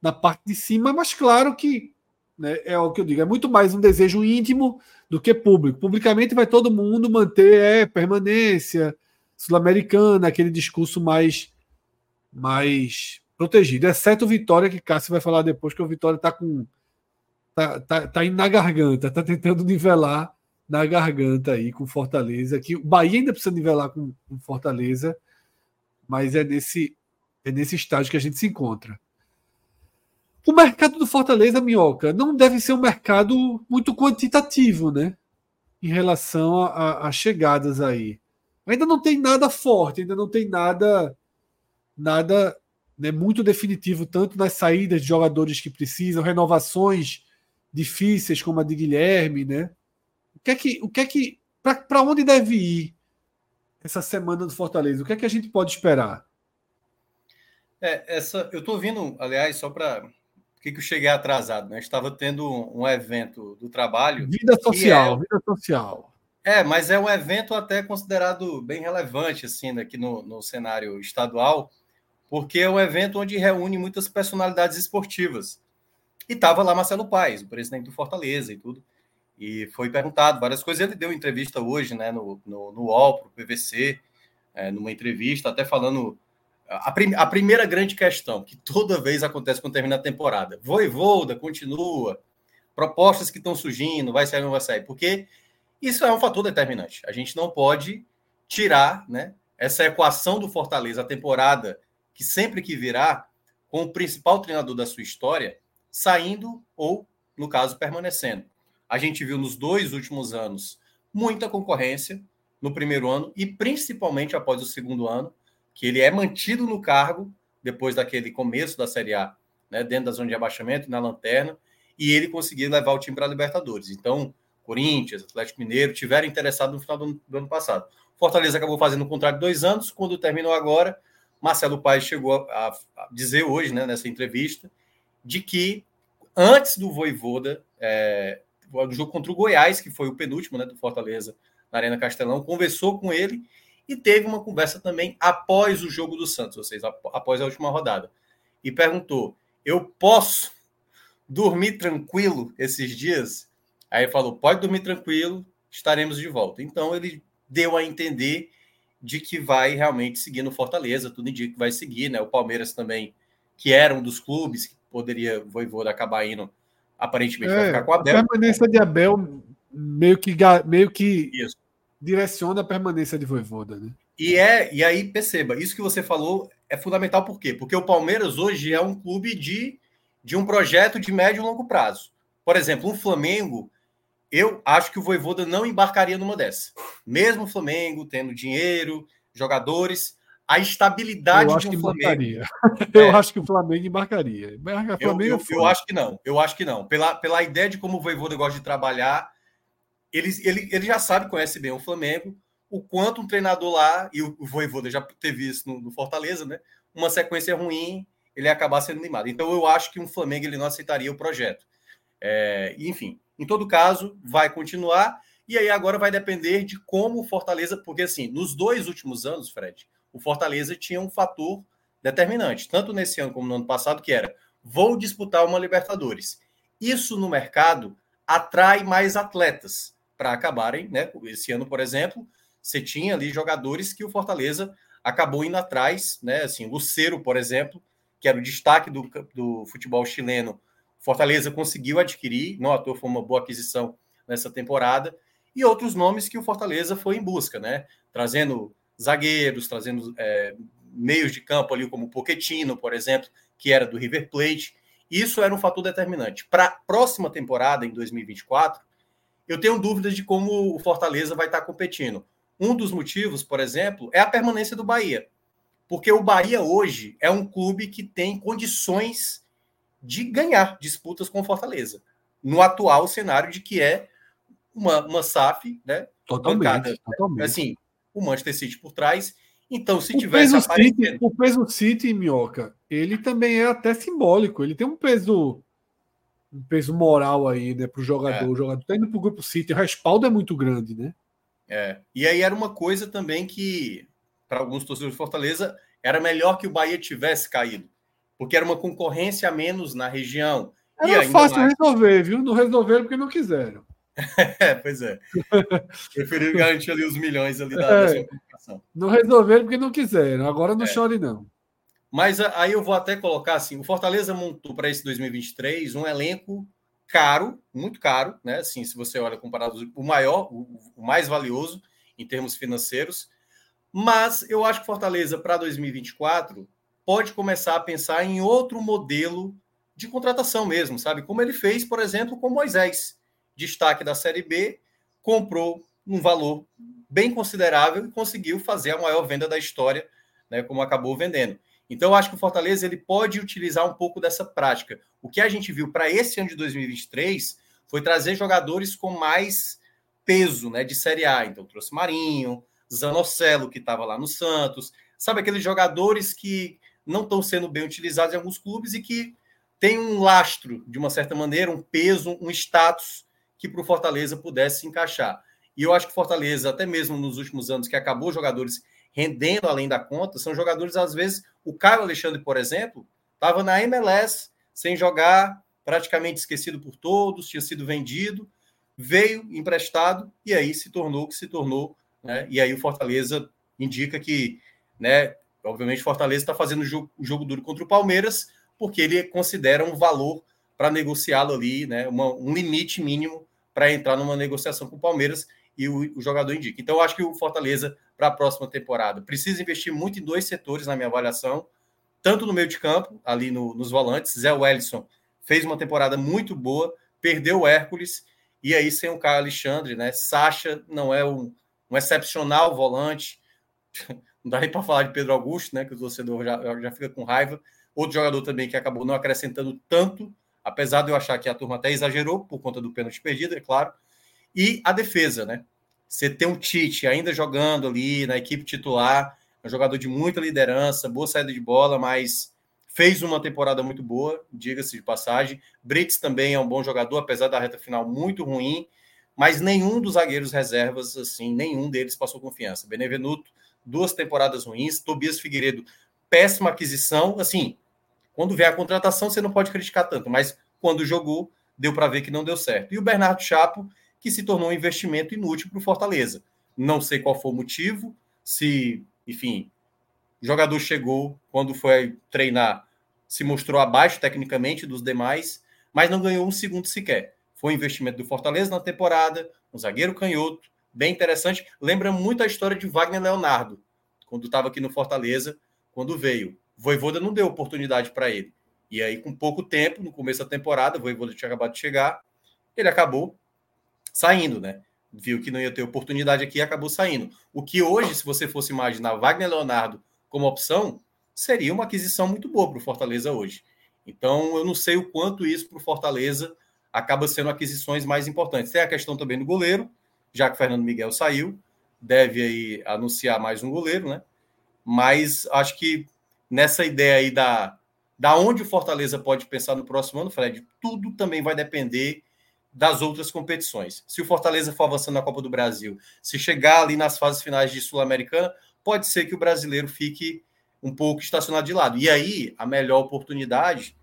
Speaker 1: na parte de cima, mas claro que né, é o que eu digo, é muito mais um desejo íntimo do que público. Publicamente vai todo mundo manter é, permanência sul-americana, aquele discurso mais, mais protegido, exceto o Vitória, que Cássio vai falar depois, que o Vitória está com. Tá, tá, tá indo na garganta, tá tentando nivelar na garganta aí com Fortaleza, que o Bahia ainda precisa nivelar com, com Fortaleza, mas é nesse, é nesse estágio que a gente se encontra. O mercado do Fortaleza, Minhoca, não deve ser um mercado muito quantitativo, né? Em relação a, a, chegadas aí. Ainda não tem nada forte, ainda não tem nada nada né, muito definitivo, tanto nas saídas de jogadores que precisam, renovações difíceis como a de Guilherme, né? O que é que, o que, é que para onde deve ir essa semana do Fortaleza? O que é que a gente pode esperar?
Speaker 5: É, essa, eu estou vindo, aliás, só para por que, que eu cheguei atrasado? Né? Estava tendo um evento do trabalho.
Speaker 1: Vida social, é, vida social.
Speaker 5: É, mas é um evento até considerado bem relevante assim aqui no, no cenário estadual, porque é um evento onde reúne muitas personalidades esportivas. E estava lá Marcelo Paes, o presidente do Fortaleza e tudo. E foi perguntado várias coisas. Ele deu entrevista hoje né, no, no, no UOL, para o PVC, é, numa entrevista, até falando a, prim a, primeira grande questão que toda vez acontece quando termina a temporada: Voivoda continua, propostas que estão surgindo, vai sair ou não vai sair, porque isso é um fator determinante. A gente não pode tirar né, essa equação do Fortaleza, a temporada que sempre que virá, com o principal treinador da sua história, saindo ou, no caso, permanecendo. A gente viu nos dois últimos anos muita concorrência no primeiro ano e principalmente após o segundo ano que ele é mantido no cargo depois daquele começo da Série A, né, dentro da zona de abaixamento, na lanterna, e ele conseguir levar o time para a Libertadores. Então, Corinthians, Atlético Mineiro tiveram interessado no final do, do, ano passado. Fortaleza acabou fazendo um contrato de dois anos, quando terminou agora, Marcelo Paes chegou a, a dizer hoje, né, nessa entrevista, de que antes do Voivoda, é, do jogo contra o Goiás, que foi o penúltimo né, do Fortaleza na Arena Castelão, conversou com ele e teve uma conversa também após o jogo do Santos, ou seja, após a última rodada. E perguntou: Eu posso dormir tranquilo esses dias? Aí ele falou: Pode dormir tranquilo, estaremos de volta. Então ele deu a entender de que vai realmente seguir no Fortaleza, tudo indica que vai seguir, né? O Palmeiras também, que era um dos clubes que poderia Voivoda acabar indo, aparentemente é, vai ficar com a Abel.
Speaker 1: A permanência de Abel meio que meio que Isso direciona a permanência de Voivoda, né?
Speaker 5: E é, e aí perceba, isso que você falou é fundamental por quê? Porque o Palmeiras hoje é um clube de, de um projeto de médio e longo prazo. Por exemplo, um Flamengo, eu acho que o Voivoda não embarcaria numa dessa. Mesmo o Flamengo tendo dinheiro, jogadores, a estabilidade
Speaker 1: eu acho de um Flamengo. eu é. acho que o Flamengo embarcaria.
Speaker 5: Flamengo eu, eu, é eu, acho que não. Eu acho que não. Pela, pela ideia de como o Voivoda gosta de trabalhar, ele, ele, ele já sabe, conhece bem o Flamengo, o quanto um treinador lá, e o, o Voivoda já teve isso no, no, Fortaleza, né? Uma sequência ruim, ele ia acabar sendo limado. Então eu acho que um Flamengo ele não aceitaria o projeto. É, enfim, em todo caso, vai continuar. E aí agora vai depender de como o Fortaleza, porque assim, nos dois últimos anos, Fred, o Fortaleza tinha um fator determinante, tanto nesse ano como no ano passado, que era vou disputar uma Libertadores. Isso no mercado atrai mais atletas para acabarem, né? Esse ano, por exemplo, você tinha ali jogadores que o Fortaleza acabou indo atrás, né? Assim, o Lucero, por exemplo, que era o destaque do, do futebol chileno, Fortaleza conseguiu adquirir, não à toa foi uma boa aquisição nessa temporada. e outros nomes que o Fortaleza foi em busca, né? Trazendo zagueiros, trazendo é, meios de campo ali, como o Pochettino, por exemplo, que era do River Plate. Isso era um fator determinante. Para a próxima temporada, em 2024, eu tenho dúvidas de como o Fortaleza vai estar competindo. Um dos motivos, por exemplo, é a permanência do Bahia. Porque o Bahia hoje é um clube que tem condições de ganhar disputas com o Fortaleza. No atual cenário de que é uma, uma SAF, né?
Speaker 1: Totalmente, bancada, totalmente.
Speaker 5: Assim, o Manchester City por trás. Então, se
Speaker 1: o
Speaker 5: tivesse
Speaker 1: peso City, o peso City, Minhoca, ele também é até simbólico. Ele tem um peso um peso moral aí, né, para o jogador. É. O jogador está indo para o grupo City, o respaldo é muito grande, né?
Speaker 5: É. E aí era uma coisa também que, para alguns torcedores de Fortaleza, era melhor que o Bahia tivesse caído, porque era uma concorrência a menos na região.
Speaker 1: Era fácil mais... resolver, viu? Não resolveram porque não quiseram.
Speaker 5: é, pois é. Preferiram garantir ali os milhões ali da,
Speaker 1: é. Não resolveram porque não quiseram. Agora não é. chore, não.
Speaker 5: Mas aí eu vou até colocar assim: o Fortaleza montou para esse 2023 um elenco caro, muito caro, né? Assim, se você olha comparado o maior, o, o mais valioso em termos financeiros. Mas eu acho que Fortaleza para 2024 pode começar a pensar em outro modelo de contratação mesmo, sabe? Como ele fez, por exemplo, com Moisés, destaque da Série B, comprou um valor bem considerável e conseguiu fazer a maior venda da história, né, como acabou vendendo. Então, eu acho que o Fortaleza ele pode utilizar um pouco dessa prática. O que a gente viu para esse ano de 2023 foi trazer jogadores com mais peso né, de Série A. Então, trouxe Marinho, Zanocelo, que estava lá no Santos. Sabe, aqueles jogadores que não estão sendo bem utilizados em alguns clubes e que têm um lastro, de uma certa maneira, um peso, um status que para o Fortaleza pudesse se encaixar. E eu acho que o Fortaleza, até mesmo nos últimos anos, que acabou jogadores rendendo além da conta, são jogadores, às vezes, o Caio Alexandre, por exemplo, estava na MLS, sem jogar, praticamente esquecido por todos, tinha sido vendido, veio emprestado e aí se tornou o que se tornou. Né? E aí o Fortaleza indica que, né, obviamente, Fortaleza está fazendo o jogo, jogo, duro contra o Palmeiras, porque ele considera um valor para negociá-lo ali, né, uma, um limite mínimo para entrar numa negociação com o Palmeiras e o, o jogador indica. Então, eu acho que o Fortaleza, para a próxima temporada, precisa investir muito em dois setores, na minha avaliação, tanto no meio de campo, ali no, nos volantes. Zé Wellison fez uma temporada muito boa, perdeu o Hércules, e aí sem o Caio Alexandre, né? Sacha não é um, um excepcional volante. Não dá nem para falar de Pedro Augusto, né? Que o torcedor já, já fica com raiva. Outro jogador também que acabou não acrescentando tanto, apesar de eu achar que a turma até exagerou por conta do pênalti perdido, é claro. E a defesa, né? Você tem um Tite ainda jogando ali na equipe titular, um jogador de muita liderança, boa saída de bola, mas fez uma temporada muito boa, diga-se de passagem. Brits também é um bom jogador, apesar da reta final muito ruim, mas nenhum dos zagueiros reservas, assim, nenhum deles passou confiança. Benevenuto, duas temporadas ruins. Tobias Figueiredo, péssima aquisição. Assim, quando vem a contratação, você não pode criticar tanto, mas quando jogou, deu para ver que não deu certo. E o Bernardo Chapo, que se tornou um investimento inútil para o Fortaleza. Não sei qual foi o motivo, se, enfim, o jogador chegou, quando foi treinar, se mostrou abaixo tecnicamente dos demais, mas não ganhou um segundo sequer. Foi um investimento do Fortaleza na temporada, um zagueiro canhoto, bem interessante. Lembra muito a história de Wagner Leonardo, quando estava aqui no Fortaleza, quando veio. Voivoda não deu oportunidade para ele. E aí, com pouco tempo, no começo da temporada, o Voivoda tinha acabado de chegar, ele acabou saindo, né? Viu que não ia ter oportunidade aqui e acabou saindo. O que hoje, se você fosse imaginar Wagner Leonardo como opção, seria uma aquisição muito boa para o Fortaleza hoje. Então, eu não sei o quanto isso para o Fortaleza acaba sendo aquisições mais importantes. Tem a questão também do goleiro, já que Fernando Miguel saiu, deve aí anunciar mais um goleiro, né? Mas acho que nessa ideia aí da, da onde o Fortaleza pode pensar no próximo ano, Fred, tudo também vai depender das outras competições. Se o Fortaleza for avançando na Copa do Brasil, se chegar ali nas fases finais de Sul-Americana, pode ser que o brasileiro fique um pouco estacionado de lado. E aí, a melhor oportunidade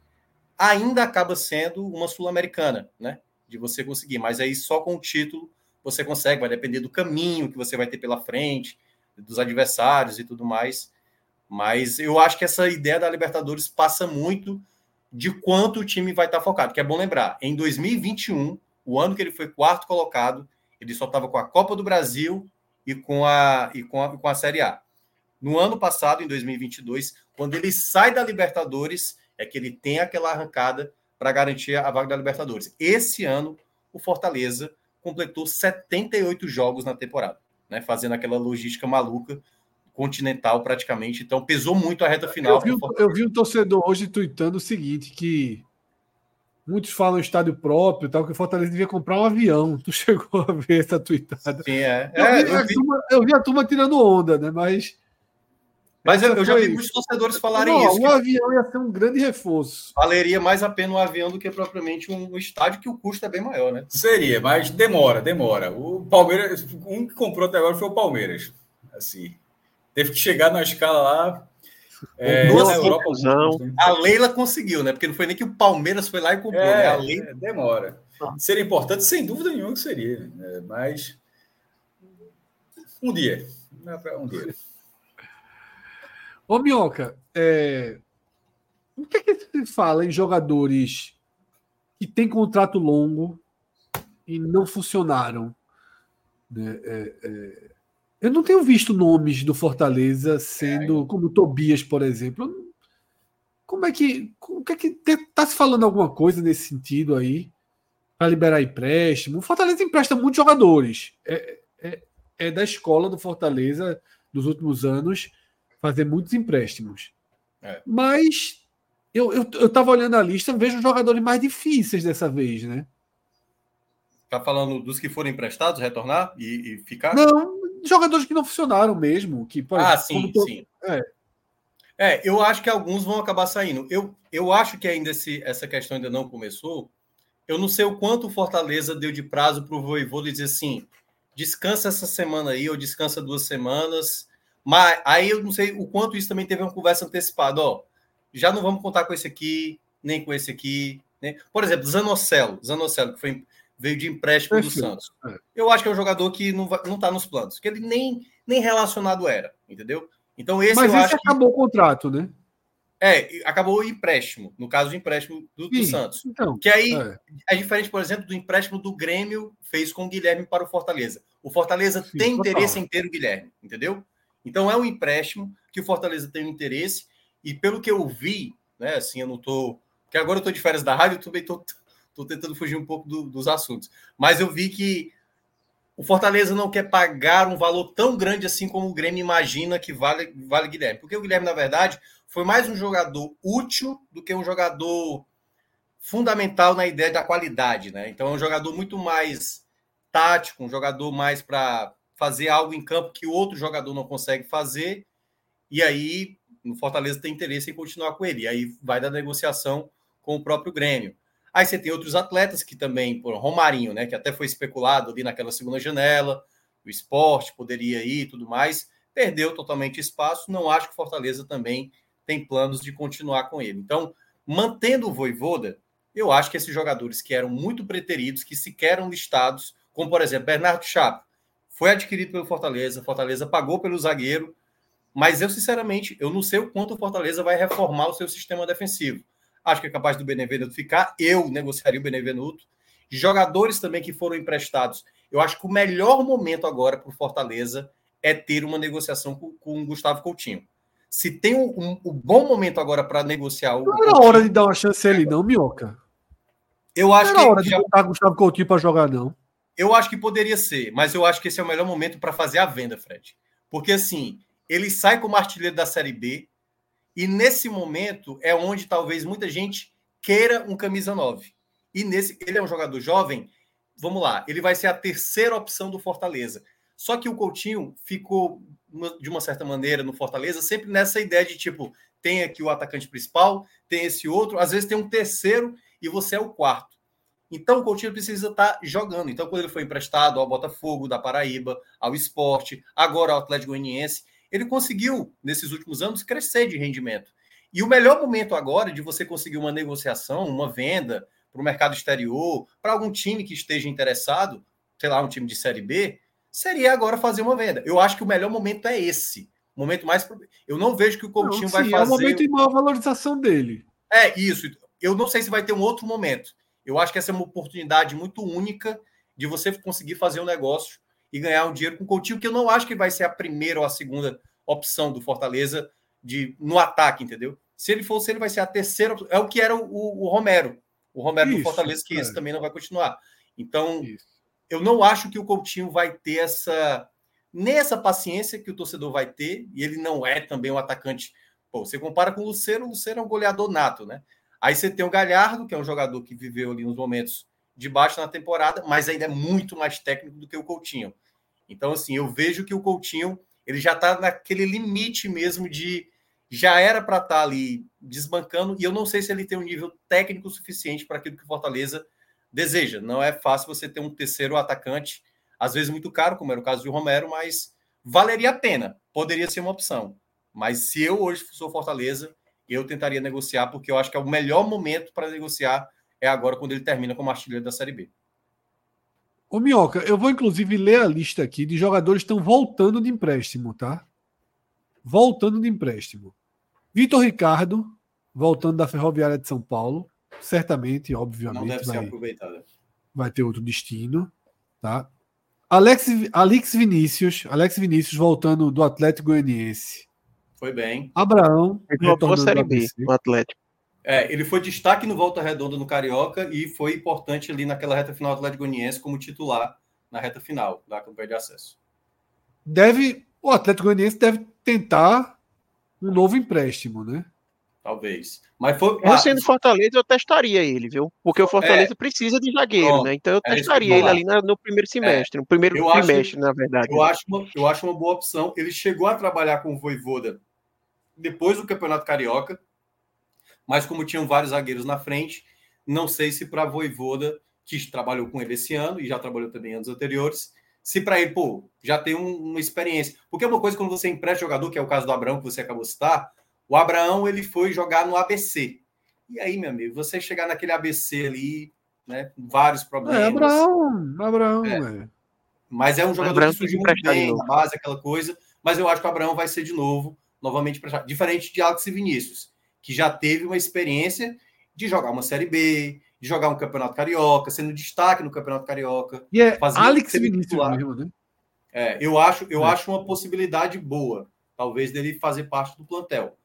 Speaker 5: ainda acaba sendo uma Sul-Americana, né? De você conseguir. Mas aí só com o título você consegue, vai depender do caminho que você vai ter pela frente, dos adversários e tudo mais. Mas eu acho que essa ideia da Libertadores passa muito de quanto o time vai estar focado. Que é bom lembrar, em 2021, o ano que ele foi quarto colocado, Ele só estava com a Copa do Brasil e com a, e com a, com a Série A. No ano passado, em 2022, quando ele sai da Libertadores, é que ele tem aquela arrancada para garantir a vaga da Libertadores. Esse ano, o Fortaleza completou 78 jogos na temporada, né, fazendo aquela logística maluca continental praticamente. Então pesou muito a reta final.
Speaker 1: Eu vi, eu vi um torcedor hoje tweetando o seguinte: que muitos falam estádio próprio, tal, que o Fortaleza devia comprar um avião. Tu chegou a ver essa tweetada?
Speaker 5: Sim, é.
Speaker 1: Eu,
Speaker 5: é,
Speaker 1: vi,
Speaker 5: eu,
Speaker 1: a
Speaker 5: vi,
Speaker 1: turma, eu vi a turma tirando onda, né? Mas.
Speaker 5: Mas eu, eu já vi muitos torcedores falarem
Speaker 1: Não,
Speaker 5: isso.
Speaker 1: Um
Speaker 5: que
Speaker 1: avião ia ser um grande reforço.
Speaker 5: valeria mais a pena um avião do que propriamente um, estádio, que o custo é bem maior, né?
Speaker 2: Seria, mas demora, demora. O Palmeiras, um que comprou até agora foi o Palmeiras. Assim, teve que chegar na escala lá. É,
Speaker 5: Duas
Speaker 2: na Europa,
Speaker 3: confusão.
Speaker 5: A Leila conseguiu, né? Porque não foi nem que o Palmeiras foi lá e comprou, né? A
Speaker 2: É,
Speaker 5: Leila
Speaker 2: é, demora. Seria importante, sem dúvida nenhuma que seria. né? Mas um dia. Um dia.
Speaker 1: Ô, Minhoca, é, o que é que se fala em jogadores que têm contrato longo e não funcionaram? né? É, é, eu não tenho visto nomes do Fortaleza sendo como Tobias, por exemplo. Como é que. O que é que tá se falando alguma coisa nesse sentido aí? Para liberar empréstimo? O Fortaleza empresta muitos jogadores. É, é, é da escola do Fortaleza dos últimos anos fazer muitos empréstimos.
Speaker 5: É.
Speaker 1: Mas eu, eu, eu tava olhando a lista, vejo os jogadores mais difíceis dessa vez, né?
Speaker 5: tá falando dos que foram emprestados, retornar e, e ficar?
Speaker 1: Não, jogadores que não funcionaram mesmo. Que, por
Speaker 5: ah, sim, sim.
Speaker 1: É.
Speaker 5: É, eu acho que alguns vão acabar saindo. Eu, eu acho que ainda esse, essa questão ainda não começou. Eu não sei o quanto o Fortaleza deu de prazo para o Voivoda dizer assim, descansa essa semana aí, ou descansa duas semanas. Mas aí eu não sei o quanto isso também teve uma conversa antecipada. Ó, já não vamos contar com esse aqui, nem com esse aqui. Né? Por exemplo, Zanocelo. Zanocelo, que foi, veio de empréstimo do. Santos. Eu acho que é um jogador que não está não tá nos planos, que ele nem, nem relacionado era, entendeu? Então esse
Speaker 1: Mas
Speaker 5: eu
Speaker 1: esse
Speaker 5: acho que
Speaker 1: acabou o contrato, né?
Speaker 5: é, acabou o empréstimo, no caso do empréstimo do, do
Speaker 1: Sim.
Speaker 5: Santos.
Speaker 1: Então,
Speaker 5: Que aí
Speaker 1: é.
Speaker 5: é diferente, por exemplo, do empréstimo do Grêmio fez com o Guilherme para o Fortaleza. O Fortaleza
Speaker 1: Sim,
Speaker 5: tem
Speaker 1: total.
Speaker 5: interesse em ter o Guilherme, entendeu? Então é um empréstimo que o Fortaleza tem um interesse, e pelo que eu vi, né, assim, eu não tô. Porque agora eu tô de férias da rádio, eu também tô, tô tentando fugir um pouco do- dos assuntos. Mas eu vi que o Fortaleza não quer pagar um valor tão grande assim como o Grêmio imagina que vale, vale Guilherme. Porque o Guilherme, na verdade, foi mais um jogador útil do que um jogador fundamental na ideia da qualidade, né? Então é um jogador muito mais tático, um jogador mais para fazer algo em campo que outro jogador não consegue fazer. E aí o Fortaleza tem interesse em continuar com ele. E aí vai da negociação com o próprio Grêmio. Aí você tem outros atletas que também, por Romarinho, né, que até foi especulado ali naquela segunda janela, o esporte poderia ir e tudo mais, perdeu totalmente espaço. Não acho que o Fortaleza também tem planos de continuar com ele. Então, mantendo o Voivoda, eu acho que esses jogadores que eram muito preteridos, que sequer eram listados, como por exemplo, Bernardo Chapo, foi adquirido pelo Fortaleza, Fortaleza pagou pelo zagueiro, mas eu sinceramente, eu não sei o quanto o Fortaleza vai reformar o seu sistema defensivo. Acho que é capaz do Benevenuto ficar, eu negociaria o Benevenuto. Jogadores também que foram emprestados. Eu acho que o melhor momento agora para o Fortaleza é ter uma negociação com, com o Gustavo Coutinho. Se tem um, um, um bom momento agora para negociar o.
Speaker 1: Não era hora de dar uma chance a ele, não, Minhoca.
Speaker 5: Eu
Speaker 1: Não
Speaker 5: acho
Speaker 1: era hora
Speaker 5: que
Speaker 1: de
Speaker 5: já-
Speaker 1: botar Gustavo Coutinho para jogar, não.
Speaker 5: Eu acho que poderia ser, mas eu acho que esse é o melhor momento para fazer a venda, Fred. Porque assim, ele sai como artilheiro da Série B, e nesse momento é onde talvez muita gente queira um camisa 9. E nesse, ele é um jogador jovem, vamos lá, ele vai ser a terceira opção do Fortaleza. Só que o Coutinho ficou de uma certa maneira no Fortaleza sempre nessa ideia de tipo, tem aqui o atacante principal, tem esse outro, às vezes tem um terceiro e você é o quarto. Então o Coutinho precisa estar jogando. Então, quando ele foi emprestado ao Botafogo da Paraíba, ao esporte, agora ao Atlético Goianiense, ele conseguiu, nesses últimos anos, crescer de rendimento. E o melhor momento agora de você conseguir uma negociação, uma venda para o mercado exterior, para algum time que esteja interessado, sei lá, um time de Série B, seria agora fazer uma venda. Eu acho que o melhor momento é esse. O momento mais. Eu não vejo que o Coutinho
Speaker 1: Não,
Speaker 5: vai
Speaker 1: sim,
Speaker 5: fazer.
Speaker 1: É o momento de maior valorização dele.
Speaker 5: É isso. Eu não sei se vai ter um outro momento. Eu acho que essa é uma oportunidade muito única de você conseguir fazer um negócio e ganhar um dinheiro com o Coutinho, que eu não acho que vai ser a primeira ou a segunda opção do Fortaleza de no ataque, entendeu? Se ele for, se ele vai ser a terceira, é o que era o, o Romero, o Romero Isso, do Fortaleza, que é. esse também não vai continuar. Então, Isso. eu não acho que o Coutinho vai ter essa nessa paciência que o torcedor vai ter, e ele não é também um atacante. Pô, você compara com o Lucero, o Lucero é um goleador nato, né? Aí você tem o Galhardo, que é um jogador que viveu ali nos momentos de baixo na temporada, mas ainda é muito mais técnico do que o Coutinho. Então, assim, eu vejo que o Coutinho ele já está naquele limite mesmo de já era para estar tá ali desbancando, e eu não sei se ele tem um nível técnico suficiente para aquilo que o Fortaleza deseja. Não é fácil você ter um terceiro atacante, às vezes muito caro, como era o caso de Romero, mas valeria a pena, poderia ser uma opção. Mas se eu hoje sou Fortaleza, eu tentaria negociar, porque eu acho que é o melhor momento para negociar é agora, quando ele termina como artilheiro da Série B.
Speaker 1: Ô, Minhoca, eu vou inclusive ler a lista aqui de jogadores que estão voltando de empréstimo, tá? Voltando de empréstimo. Vitor Ricardo, voltando da Ferroviária de São Paulo. Certamente, obviamente. Não deve vai, ser aproveitado. Vai ter outro destino, tá? Alex, Alex Vinícius, Alex Vinícius voltando do Atlético Goianiense.
Speaker 5: Foi bem.
Speaker 1: Abraão,
Speaker 3: ele voltou a Série B, no Atlético.
Speaker 5: É, ele foi destaque no Volta Redonda no Carioca e foi importante ali naquela reta final do Atlético Goianiense como titular na reta final da campanha de acesso.
Speaker 1: Deve, o Atlético Goianiense deve tentar um novo empréstimo, né?
Speaker 5: Talvez. Mas foi.
Speaker 3: Eu ah, sendo Fortaleza, eu testaria ele, viu? Porque o Fortaleza é, precisa de zagueiro, pronto, né? Então eu é testaria ele ali no primeiro semestre, é, no primeiro trimestre, na verdade.
Speaker 5: Eu acho, uma, eu acho uma boa opção. Ele chegou a trabalhar com o Voivoda depois do Campeonato Carioca mas como tinham vários zagueiros na frente, não sei se para Voivoda, que trabalhou com ele esse ano e já trabalhou também anos anteriores, se para ele, pô, já tem um, uma experiência. Porque é uma coisa quando você empresta jogador, que é o caso do Abraão, que você acabou de citar, o Abraão ele foi jogar no ABC. E aí, meu amigo, você chegar naquele ABC ali, né, com vários problemas. É,
Speaker 1: Abraão, Abraão,
Speaker 5: é. Mas é um jogador Abraão que surgiu muito bem na base, aquela coisa. Mas eu acho que o Abraão vai ser de novo, novamente emprestado. Diferente de Alex e Vinícius que já teve uma experiência de jogar uma Série B, de jogar um Campeonato Carioca, sendo destaque no Campeonato Carioca.
Speaker 1: E é Alex Vinícius mesmo, né?
Speaker 5: É, eu acho, eu é. acho uma possibilidade boa, talvez, dele fazer parte do plantel.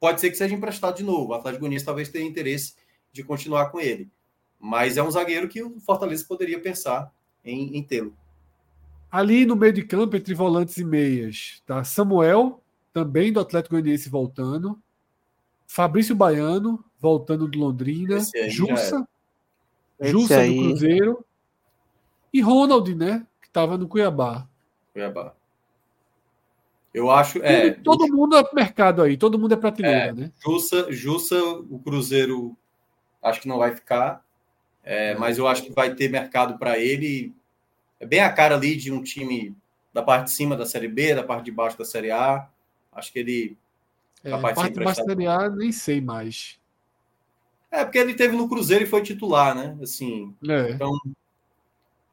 Speaker 5: Pode ser que seja emprestado de novo. O Atlético Goianiense talvez tenha interesse de continuar com ele. Mas é um zagueiro que o Fortaleza poderia pensar em, em tê-lo.
Speaker 1: Ali no meio de campo, entre volantes e meias, tá Samuel, também do Atlético Goianiense voltando. Fabrício Baiano, voltando do Londrina, Jussa, Jussa do Cruzeiro e Ronald, né? Que estava no Cuiabá.
Speaker 5: Cuiabá. Eu acho. É,
Speaker 1: todo, todo mundo é mercado aí, todo mundo é prateleira, é, né?
Speaker 5: Jussa, Jussa, o Cruzeiro acho que não vai ficar, é, mas eu acho que vai ter mercado para ele. É bem a cara ali de um time da parte de cima da Série B, da parte de baixo da Série A. Acho que ele
Speaker 1: é, a parte de Série A, nem sei mais.
Speaker 5: É, porque ele teve no Cruzeiro e foi titular, né? Assim, é. então,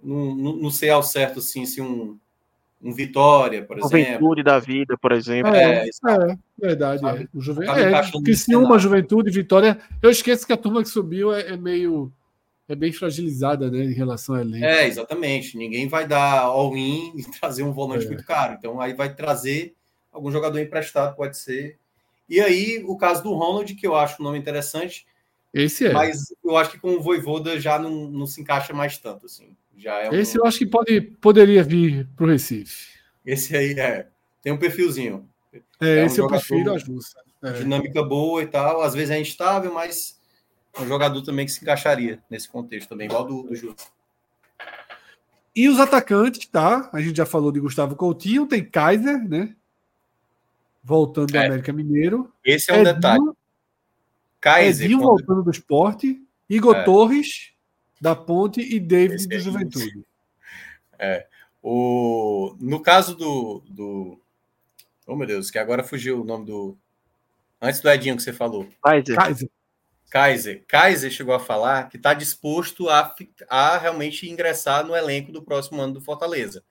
Speaker 5: não, não, não, sei ao certo assim, se um, um Vitória, por exemplo.
Speaker 3: Juventude da vida, por exemplo.
Speaker 1: É, é, é verdade. É. O Juve... é, porque se uma Juventude Vitória. Eu esqueço que a turma que subiu é, é, meio. É bem fragilizada, né, em relação a elenco.
Speaker 5: É, exatamente. Ninguém vai dar all-in e trazer um volante é. muito caro. Então, aí vai trazer algum jogador emprestado, pode ser e aí, o caso do Ronald, que eu acho um nome interessante.
Speaker 1: Esse é.
Speaker 5: Mas eu acho que com o Voivoda já não, não se encaixa mais tanto. Assim. Já é
Speaker 1: um... Esse eu acho que pode, poderia vir para o Recife.
Speaker 5: Esse aí é. Tem um perfilzinho.
Speaker 1: É, é esse um eu prefiro a Justa.
Speaker 5: É. Dinâmica boa e tal. Às vezes é instável, mas é um jogador também que se encaixaria nesse contexto também, igual do, do Justa.
Speaker 1: E os atacantes, tá? A gente já falou de Gustavo Coutinho, tem Kaiser, né? voltando do é. América Mineiro.
Speaker 5: Esse é um detalhe.
Speaker 1: Kaiser, Edinho quando... voltando do esporte, Igor é. Torres da Ponte e David Esse do é Juventude.
Speaker 5: É. O... No caso do, do. Oh, meu Deus, que agora fugiu o nome do. Antes do Edinho que você falou.
Speaker 1: Kaiser. Kaiser.
Speaker 5: Kaiser, Kaiser chegou a falar que está disposto a, a realmente ingressar no elenco do próximo ano do Fortaleza.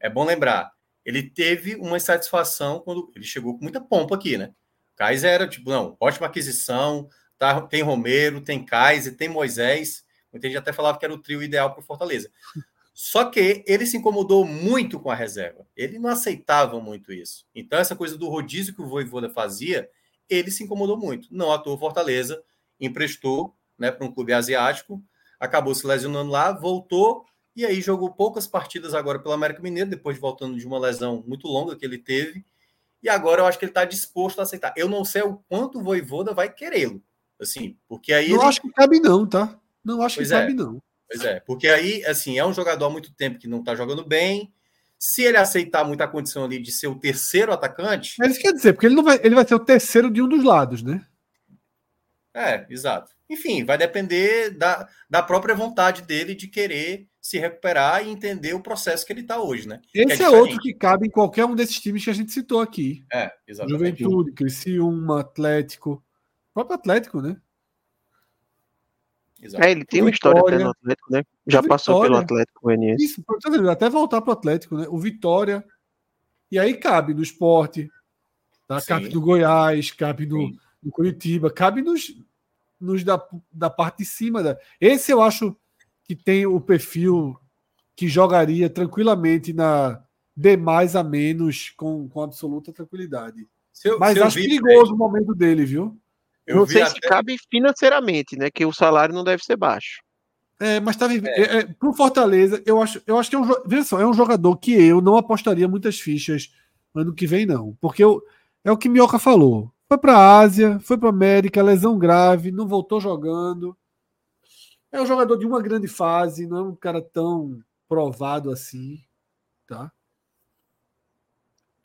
Speaker 5: É bom lembrar, ele teve uma insatisfação quando ele chegou com muita pompa aqui, né? Kaiser era tipo, não, ótima aquisição, tá, tem Romero, tem Kaiser, tem Moisés. Muita gente até falava que era o trio ideal para o Fortaleza. Só que ele se incomodou muito com a reserva. Ele não aceitava muito isso. Então, essa coisa do rodízio que o Voivoda fazia, ele se incomodou muito. Não toa, Fortaleza emprestou né, para um clube asiático, acabou se lesionando lá, voltou e aí jogou poucas partidas agora pelo América Mineiro, depois de voltando de uma lesão muito longa que ele teve. E agora eu acho que ele está disposto a aceitar. Eu não sei o quanto o Voivoda vai querê-lo. Assim, porque aí.
Speaker 1: Não
Speaker 5: ele...
Speaker 1: acho que cabe, não, tá? Não acho
Speaker 5: Pois
Speaker 1: que
Speaker 5: é.
Speaker 1: cabe, não.
Speaker 5: Pois é, porque aí, assim, é um jogador há muito tempo que não está jogando bem. Se ele aceitar muita condição ali de ser o terceiro atacante,
Speaker 1: É isso que quer dizer, porque ele, não vai, ele vai ser o terceiro de um dos lados, né?
Speaker 5: é, exato. Enfim, vai depender da, da própria vontade dele de querer se recuperar e entender o processo que ele está hoje, né? Que
Speaker 1: Esse é,
Speaker 5: diferente.
Speaker 1: outro que cabe em qualquer um desses times que a gente citou aqui.
Speaker 5: É, exatamente.
Speaker 1: Juventude, Criciúma, Atlético. O próprio Atlético, né?
Speaker 5: Exato.
Speaker 3: É, ele tem uma história até no Atlético, né? Já
Speaker 1: O Vitória.
Speaker 3: passou pelo Atlético Goianiense.
Speaker 1: Isso, até voltar para o Atlético, né? O Vitória. E aí cabe no esporte, tá?
Speaker 5: Sim.
Speaker 1: cabe no Goiás, cabe no, no Curitiba, cabe nos, nos da, da parte de cima. Da... Esse eu acho que tem o perfil que jogaria tranquilamente na de mais a menos com, com absoluta tranquilidade.
Speaker 5: Se eu-
Speaker 1: Mas
Speaker 5: se eu
Speaker 1: acho
Speaker 5: vi,
Speaker 1: perigoso o momento dele, viu?
Speaker 5: Eu
Speaker 3: não
Speaker 5: vi
Speaker 3: sei se
Speaker 5: até-
Speaker 3: cabe financeiramente, né? Que o salário não deve ser baixo.
Speaker 1: É, mas tá vivendo. É. é, pro Fortaleza, eu acho, eu acho que é um, veja só, é um jogador que eu não apostaria muitas fichas ano que vem, não. Porque eu, é o que Minhoca falou. Foi pra Ásia, foi pra América, lesão grave, não voltou jogando. É um jogador de uma grande fase, não é um cara tão provado assim, tá?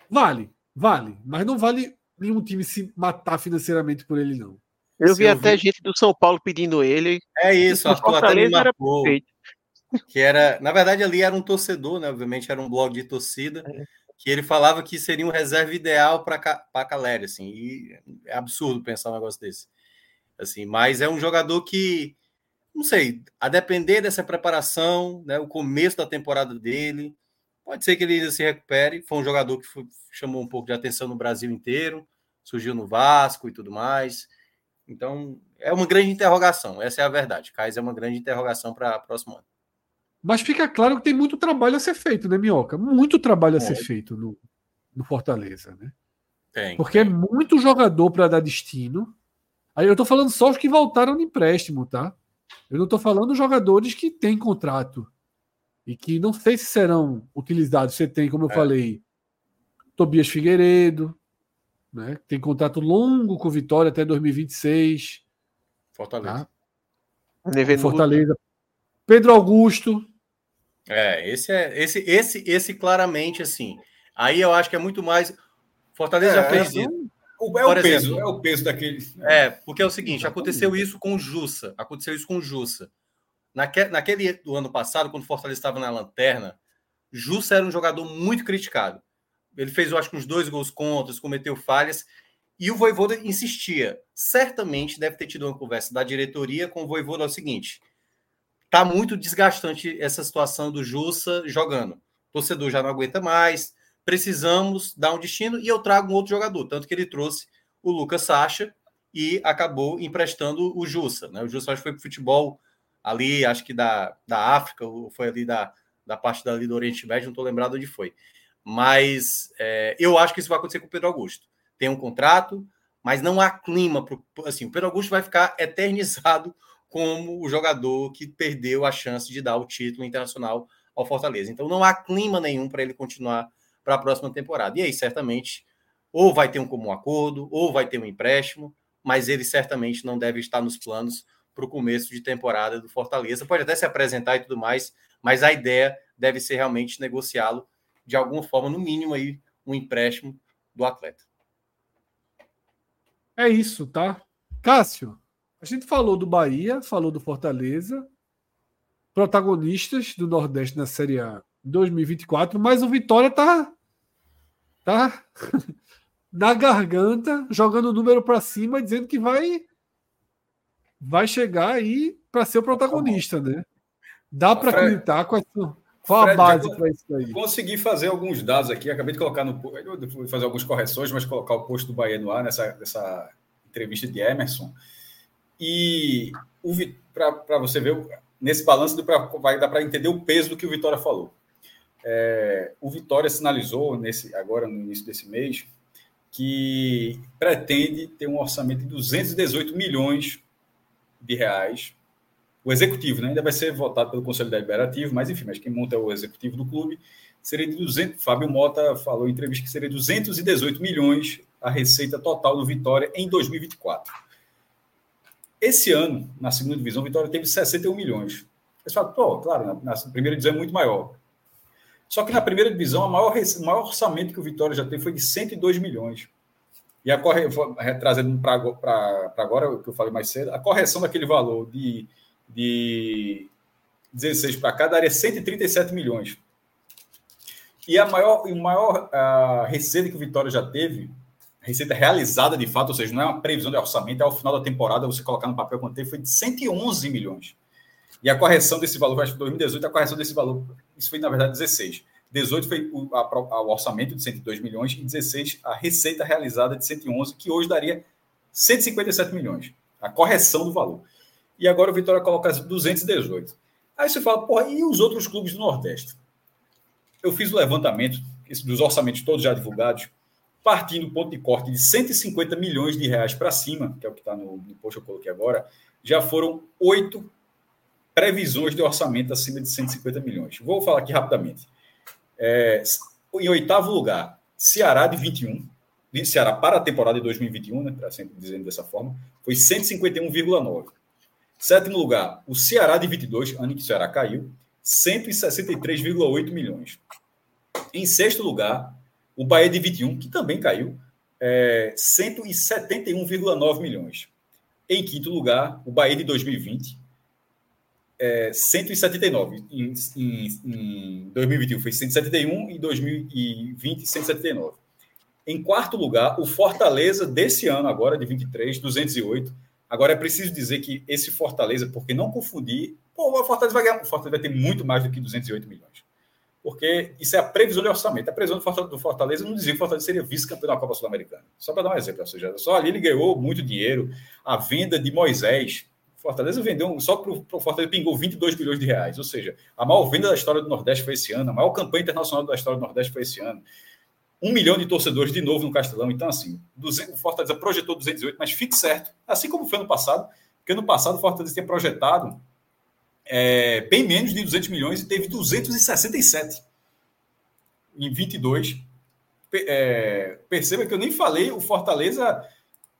Speaker 1: Vale, vale, mas não vale nenhum time se matar financeiramente por ele, não.
Speaker 3: Eu
Speaker 5: Se
Speaker 3: vi
Speaker 5: eu
Speaker 3: até
Speaker 5: vi-
Speaker 3: gente do São Paulo pedindo ele.
Speaker 5: É isso, Arthur até me
Speaker 3: era
Speaker 5: marcou.
Speaker 3: perfeito.
Speaker 5: que era, na verdade, ali era um torcedor, né? Obviamente era um blog de torcida,
Speaker 3: É.
Speaker 5: que ele falava que seria um reserva ideal para para Caleri, assim. E é absurdo pensar um negócio desse. Assim, mas é um jogador que não sei, a depender dessa preparação, né, o começo da temporada dele, pode ser que ele ainda se recupere. Foi um jogador que foi- chamou um pouco de atenção no Brasil inteiro, surgiu no Vasco e tudo mais. Então, é uma grande interrogação, essa é a verdade. Cais é uma grande interrogação para o próximo ano.
Speaker 1: Mas fica claro que tem muito trabalho a ser feito, né, Minhoca? Muito trabalho a ser
Speaker 5: É.
Speaker 1: feito no, no Fortaleza, né?
Speaker 5: Tem.
Speaker 1: Porque é muito jogador para dar destino. Aí eu tô falando só os que voltaram no empréstimo, tá? Eu não tô falando jogadores que têm contrato e que não sei se serão utilizados. Você tem, como eu
Speaker 5: É.
Speaker 1: falei, Tobias Figueiredo, né? Tem contrato longo com o Vitória até 2026,
Speaker 5: Fortaleza.
Speaker 1: tá? Fortaleza. Pedro Augusto,
Speaker 5: É, esse é esse esse esse claramente assim. Aí eu acho que é muito mais Fortaleza já
Speaker 2: É,
Speaker 5: fez
Speaker 2: assim,
Speaker 5: isso.
Speaker 2: O- É o peso,
Speaker 5: exemplo.
Speaker 2: é o peso daquele.
Speaker 5: É, porque é o seguinte, aconteceu isso com o Jussa, aconteceu isso com o Jussa. Naque, naquele do ano passado, quando o Fortaleza estava na lanterna, Jussa era um jogador muito criticado. Ele fez, eu acho, que uns dois gols contra, cometeu falhas, e o Voivoda insistia. Certamente deve ter tido uma conversa da diretoria com o Voivoda é o seguinte: tá muito desgastante essa situação do Jussa jogando. O torcedor já não aguenta mais, precisamos dar um destino e eu trago um outro jogador. Tanto que ele trouxe o Lucas Sacha e acabou emprestando o Jussa. Né? O Jussa acho que foi para futebol ali, acho que da, da África, ou foi ali da, da parte dali do Oriente Médio, não estou lembrado onde foi. Mas é, eu acho que isso vai acontecer com o Pedro Augusto. Tem um contrato, mas não há clima. Pro, assim, o Pedro Augusto vai ficar eternizado como o jogador que perdeu a chance de dar o título internacional ao Fortaleza. Então não há clima nenhum para ele continuar para a próxima temporada. E aí, certamente, ou vai ter um comum acordo, ou vai ter um empréstimo, mas ele certamente não deve estar nos planos para o começo de temporada do Fortaleza. Pode até se apresentar e tudo mais, mas a ideia deve ser realmente negociá-lo de alguma forma, no mínimo aí um empréstimo do atleta.
Speaker 1: É isso, tá? Cássio, a gente falou do Bahia, falou do Fortaleza, protagonistas do Nordeste na Série A 2024, mas o Vitória tá tá na garganta, jogando o número para cima, dizendo que vai vai chegar aí para ser o protagonista, né? Dá para acreditar com essa, qual a
Speaker 2: Fred,
Speaker 1: base
Speaker 2: já-
Speaker 1: para isso aí?
Speaker 2: Consegui fazer alguns dados aqui, acabei de colocar no. fazer algumas correções, mas colocar o posto do Bahia no ar nessa, nessa entrevista de Emerson. E para você ver, nesse balanço vai dar para entender o peso do que o Vitória falou. É, o Vitória sinalizou nesse agora no início desse mês que pretende ter um orçamento de 218 milhões de reais. O executivo né, ainda vai ser votado pelo Conselho Deliberativo, mas enfim, mas quem monta é o executivo do clube. Seria de 200. Fábio Mota falou em entrevista que seria 218 milhões a receita total do Vitória em 2024. Esse ano, na segunda divisão, o Vitória teve 61 milhões. Você fala, pô, claro, na, na primeira divisão é muito maior. Só que na primeira divisão, o maior, maior orçamento que o Vitória já teve foi de 102 milhões. E a corre, trazendo para agora, o que eu falei mais cedo, a correção daquele valor de, de 16 para cá daria 137 milhões. E a maior, a maior a receita que o Vitória já teve, receita realizada de fato, ou seja, não é uma previsão de orçamento, é ao final da temporada você colocar no papel quanto teve, foi de 111 milhões. E a correção desse valor, acho que 2018, a correção desse valor, isso foi na verdade 16. 18 foi o, a, o orçamento de 102 milhões e 16 a receita realizada de 111, que hoje daria 157 milhões. A correção do valor. E agora o Vitória coloca 218. Aí você fala, porra, e os outros clubes do Nordeste? Eu fiz o levantamento dos orçamentos todos já divulgados, partindo do ponto de corte de 150 milhões de reais para cima, que é o que está no, no post que eu coloquei agora, já foram oito previsões de orçamento acima de 150 milhões. Vou falar aqui rapidamente. É, em oitavo lugar, Ceará de 21. De Ceará para a temporada de 2021, né, para sempre dizendo dessa forma, foi 151,9. Sétimo lugar, o Ceará de 22, ano que o Ceará caiu, 163,8 milhões. Em sexto lugar, o Bahia de 21, que também caiu, é, 171,9 milhões. Em quinto lugar, o Bahia de 2020, é, 179. Em, em, em 2021 foi 171, em 2020, 179. Em quarto lugar, o Fortaleza desse ano, agora de 23, 208. Agora é preciso dizer que esse Fortaleza, porque não confundir, pô, o Fortaleza vai ganhar, o Fortaleza vai ter muito mais do que 208 milhões. Porque isso é a previsão de orçamento. A previsão do Fortaleza não dizia que o Fortaleza seria vice-campeão da Copa Sul-Americana. Só para dar um exemplo, ou seja, só ali ele ganhou muito dinheiro. A venda de Moisés, Fortaleza vendeu, só para o Fortaleza pingou 22 bilhões de reais. Ou seja, a maior venda da história do Nordeste foi esse ano, a maior campanha internacional da história do Nordeste foi esse ano. Um milhão de torcedores de novo no Castelão. Então, assim, 200, o Fortaleza projetou 208, mas fique certo, assim como foi no passado, porque no passado o Fortaleza tinha projetado é, bem menos de 200 milhões e teve 267 em 22. É, perceba que eu nem falei o Fortaleza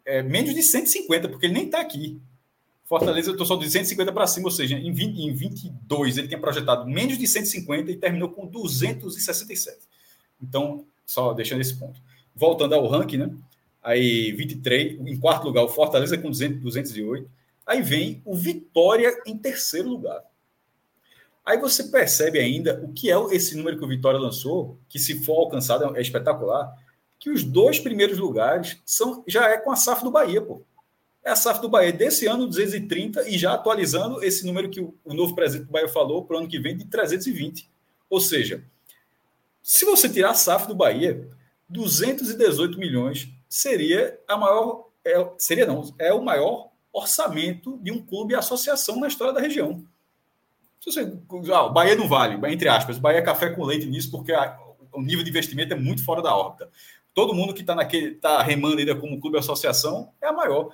Speaker 2: é, menos de 150, porque ele nem está aqui. Fortaleza, eu estou só de 150 para cima, ou seja, em, 20, em 22 ele tinha projetado menos de 150 e terminou com 267. Então, só deixando esse ponto. Voltando ao ranking, né? Aí 23, em quarto lugar, o Fortaleza com 200, 208. Aí vem o Vitória em terceiro lugar. Aí você percebe ainda o que é esse número que o Vitória lançou, que se for alcançado é espetacular, que os dois primeiros lugares são já é com a SAF do Bahia, pô é a SAF do Bahia desse ano, 230, e já atualizando esse número que o, novo presidente do Bahia falou para o ano que vem, de 320. Ou seja, se você tirar a SAF do Bahia, 218 milhões seria a maior. É, seria não, é o maior orçamento de um clube e associação na história da região. Se você, ah, o Bahia não vale, entre aspas, Bahia é café com leite nisso, porque a, o nível de investimento é muito fora da órbita. Todo mundo que está tá remando ainda como clube associação é a maior.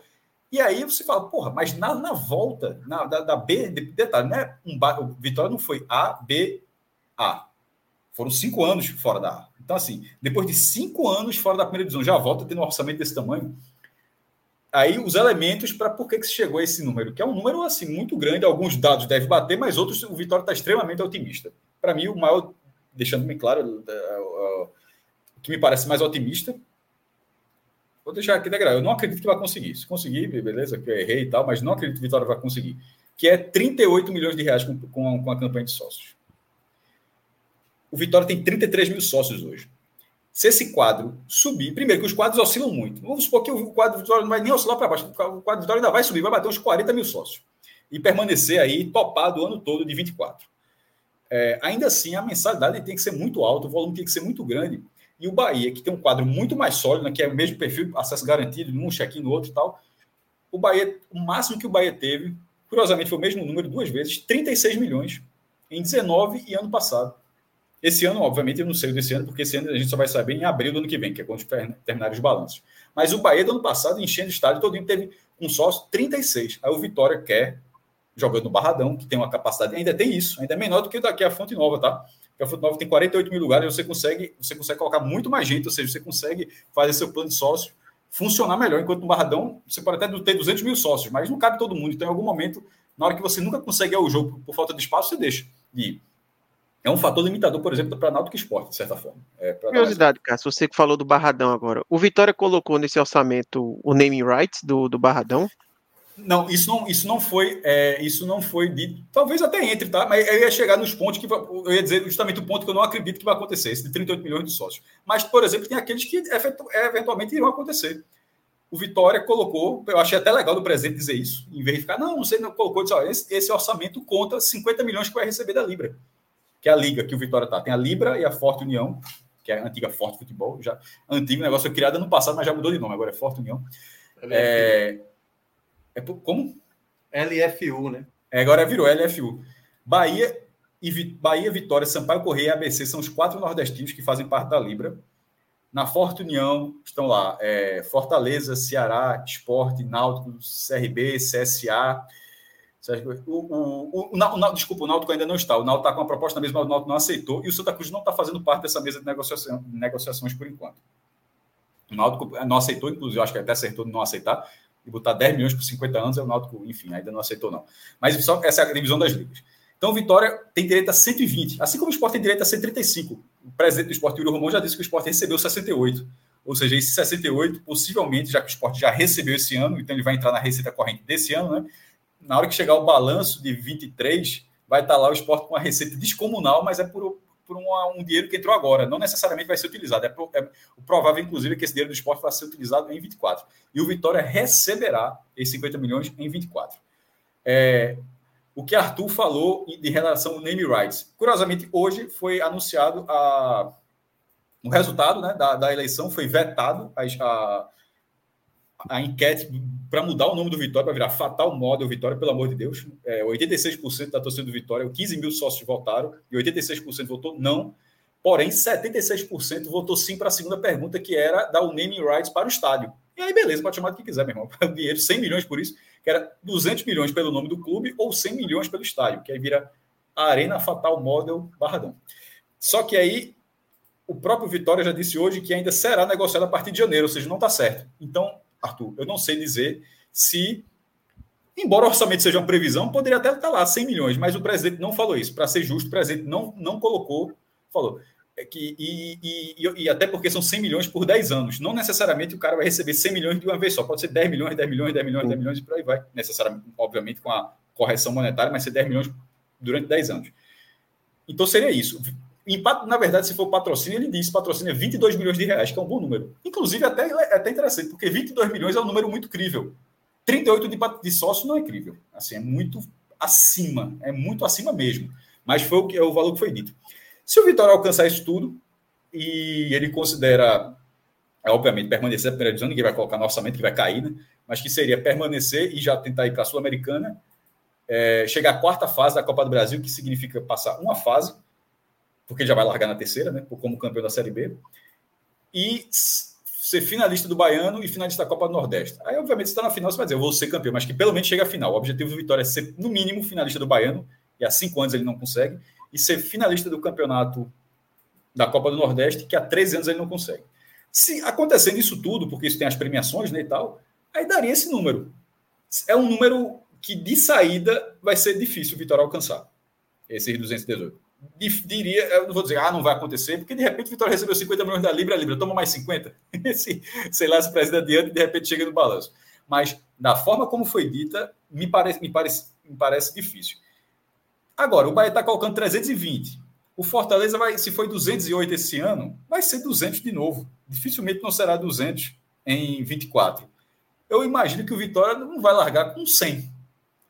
Speaker 2: E aí você fala, porra, mas na, na volta, na, da, da B, detalhe, né? Um, o Vitória não foi A, B, A. Foram cinco anos fora da A. Então, assim, depois de cinco anos fora da primeira divisão, já volta tendo um orçamento desse tamanho. Aí os elementos para por que, que se chegou a esse número, que é um número assim muito grande, alguns dados devem bater, mas outros o Vitória está extremamente otimista. Para mim, o maior, deixando bem claro, o que me parece mais otimista Vou deixar aqui degrau. Eu não acredito que vai conseguir. Se conseguir, beleza, que eu errei e tal, mas não acredito que o Vitória vai conseguir. Que é 38 milhões de reais com, com, com a campanha de sócios. O Vitória tem 33 mil sócios hoje. Se esse quadro subir, primeiro que os quadros oscilam muito. Vamos supor que o quadro do Vitória não vai nem oscilar para baixo. O quadro do Vitória ainda vai subir, vai bater uns 40 mil sócios. E permanecer aí topado o ano todo de 24. É, ainda assim, a mensalidade tem que ser muito alta, o volume tem que ser muito grande e o Bahia, que tem um quadro muito mais sólido, né, que é o mesmo perfil, acesso garantido, num check-in no outro e tal, o Bahia, o máximo que o Bahia teve, curiosamente foi o mesmo número duas vezes, 36 milhões em 19 e ano passado. Esse ano, obviamente, eu não sei desse ano, porque esse ano a gente só vai saber em abril do ano que vem, que é quando terminarem os balanços. Mas o Bahia do ano passado, enchendo o estádio todinho, teve um sócio 36. Aí o Vitória quer, jogando no Barradão, que tem uma capacidade, ainda tem isso, ainda é menor do que daqui a Fonte Nova, tá? Porque a Fonte Nova tem 48 mil lugares, você consegue, você consegue colocar muito mais gente, ou seja, você consegue fazer seu plano de sócio funcionar melhor, enquanto no Barradão você pode até ter 200 mil sócios, mas não cabe todo mundo. Então, em algum momento, na hora que você nunca consegue ao jogo por falta de espaço, você deixa de ir é um fator limitador, por exemplo, para Náutico Esporte, de certa forma. É,
Speaker 3: Curiosidade. Cássio, você que falou do Barradão agora. O Vitória colocou nesse orçamento o naming rights do, do Barradão?
Speaker 2: Não, isso não, isso não foi, é, isso não foi dito. Talvez até entre, tá? Mas eu ia chegar nos pontos que eu ia dizer justamente o ponto que eu não acredito que vai acontecer, esse de 38 milhões de sócios. Mas, por exemplo, tem aqueles que eventualmente irão acontecer. O Vitória colocou, eu achei até legal do presidente dizer isso, em vez de ficar, não, não sei, não colocou, disse, ó, esse, esse orçamento conta 50 milhões que vai receber da Libra que é a liga que o Vitória tá. Tem a Libra e a Forte União, que é a antiga Forte Futebol, já antigo negócio criado no passado, mas já mudou de nome, agora é Forte União. É, é, como?
Speaker 5: LFU, né?
Speaker 2: É, agora virou LFU. Bahia e Bahia, Vitória, Sampaio Correia e ABC são os quatro nordestinos que fazem parte da Libra. Na Forte União estão lá é, Fortaleza, Ceará, Esporte, Náutico, CRB, CSA, o, o, o, o, desculpa, o Náutico ainda não está. O Náutico está com uma proposta mesmo, o Náutico não aceitou e o Santa Cruz não está fazendo parte dessa mesa de negociação, negociações por enquanto. O Náutico não aceitou, inclusive, acho que até acertou não aceitar e botar 10 milhões por 50 anos. É o Náutico, enfim, ainda não aceitou, não. Mas só essa é a divisão das ligas. Então, Vitória tem direito a 120, assim como o Sport tem direito a 135. O presidente do Sport, Yuri Romão, já disse que o Sport recebeu 68. Ou seja, esse 68, possivelmente, já que o Sport já recebeu esse ano, então ele vai entrar na receita corrente desse ano, né? na hora que chegar o balanço de 23, vai estar lá o esporte com uma receita descomunal, mas é por, por uma, um dinheiro que entrou agora. Não necessariamente vai ser utilizado. É, pro, é o provável, inclusive, é que esse dinheiro do esporte vai ser utilizado em 24. E o Vitória receberá esses 50 milhões em 24. É, o que Arthur falou de relação ao name rights. Curiosamente, hoje foi anunciado a, o resultado né, da, da eleição, foi vetado a, a a enquete para mudar o nome do Vitória, para virar Fatal Model Vitória, pelo amor de Deus. É, 86% da torcida do Vitória, 15 mil sócios votaram, e 86% votou não. Porém, 76% votou sim para a segunda pergunta, que era dar o naming rights para o estádio. E aí, beleza, pode chamar do que quiser, meu irmão. Dinheiro, 100 milhões por isso, que era 200 milhões pelo nome do clube ou 100 milhões pelo estádio, que aí vira Arena Fatal Model Barradão. Só que aí, o próprio Vitória já disse hoje que ainda será negociado a partir de janeiro, ou seja, não está certo. Então, Arthur, eu não sei dizer se, embora o orçamento seja uma previsão, poderia até estar lá 100 milhões, mas o presidente não falou isso. Para ser justo, o presidente não, não colocou, falou. É que, e, e, e, até porque são 100 milhões por 10 anos. Não necessariamente o cara vai receber 100 milhões de uma vez só. Pode ser 10 milhões, 10 milhões, 10 milhões, 10 milhões e por aí vai. Necessariamente, obviamente, com a correção monetária, mas ser 10 milhões durante 10 anos. Então seria isso. Na verdade, se for patrocínio, ele diz patrocínio é 22 milhões de reais, que é um bom número. Inclusive, até, é até interessante, porque 22 milhões é um número muito crível. 38 de, de sócio não é crível. Assim, é muito acima, é muito acima mesmo. Mas foi o, que, é o valor que foi dito. Se o Vitória alcançar isso tudo, e ele considera, é, obviamente, permanecer na primeira divisão, ninguém vai colocar no orçamento que vai cair, né? mas que seria permanecer e já tentar ir para a Sul-Americana, é, chegar à quarta fase da Copa do Brasil, que significa passar uma fase, porque ele já vai largar na terceira, né, como campeão da Série B, e ser finalista do Baiano e finalista da Copa do Nordeste. Aí, obviamente, você está na final, você vai dizer, eu vou ser campeão, mas que pelo menos chegue à final. O objetivo do Vitória é ser, no mínimo, finalista do Baiano, e há cinco anos ele não consegue, e ser finalista do campeonato da Copa do Nordeste, que há três anos ele não consegue. Se acontecendo isso tudo, porque isso tem as premiações né, e tal, aí daria esse número. É um número que, de saída, vai ser difícil o Vitória alcançar, esses 218 diria, eu não vou dizer, ah, não vai acontecer, porque de repente o Vitória recebeu 50 milhões da Libra, a Libra toma mais 50. Esse, sei lá, se presidente adianta e de repente chega no balanço. Mas, da forma como foi dita, me parece, me parece, me parece difícil. Agora, o Bahia está colocando 320. O Fortaleza vai, se foi 208 esse ano, vai ser 200 de novo. Dificilmente não será 200 em 24. Eu imagino que o Vitória não vai largar com 100.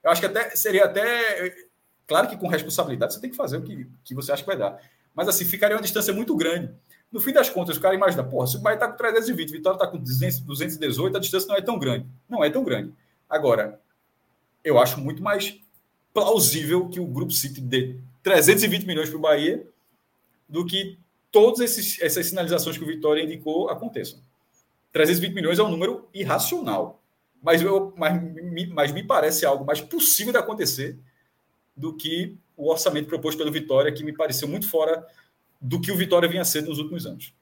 Speaker 2: Eu acho que até seria até Claro que com responsabilidade você tem que fazer o que, que você acha que vai dar. Mas assim, ficaria uma distância muito grande. No fim das contas, o cara imagina, porra, se o Bahia está com 320, o Vitória está com 200, 218, a distância não é tão grande. Não é tão grande. Agora, eu acho muito mais plausível que o Grupo City dê 320 milhões para o Bahia do que todas essas sinalizações que o Vitória indicou aconteçam. 320 milhões é um número irracional, mas, eu, mas, mas me parece algo mais possível de acontecer do que o orçamento proposto pelo Vitória, que me pareceu muito fora do que o Vitória vinha sendo nos últimos anos.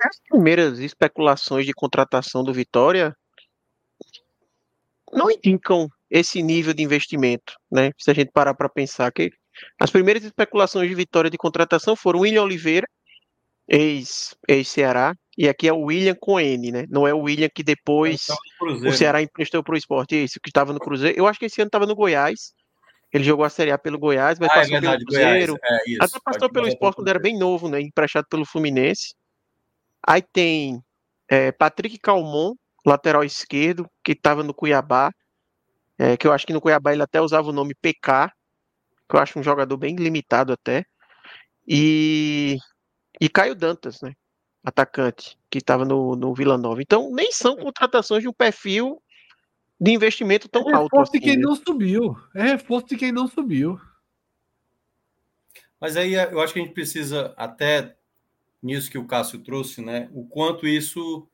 Speaker 3: As primeiras especulações de contratação do Vitória não indicam esse nível de investimento, né? Se a gente parar para pensar que as primeiras especulações de Vitória de contratação foram William Oliveira, ex-Ceará, e aqui é o William com N, né? Não é o William que depois o Ceará emprestou para o esporte, isso, que estava no Cruzeiro. Eu acho que esse ano estava no Goiás, ele jogou a Série A pelo Goiás, mas ah, passou é verdade, pelo Cruzeiro. É, isso, até passou pelo esporte quando era bem novo, né? Emprestado pelo Fluminense. Aí tem é, Patrick Calmon, lateral esquerdo, que estava no Cuiabá. É, que eu acho que no Cuiabá ele até usava o nome PK, que eu acho um jogador bem limitado até. E, e Caio Dantas, né? Atacante, que estava no, no Vila Nova. Então, nem são contratações de um perfil de investimento tão é alto.
Speaker 1: É reforço assim, de quem né? não subiu. É reforço de quem não subiu.
Speaker 5: Mas aí eu acho que a gente precisa, até nisso que o Cássio trouxe, né? O quanto isso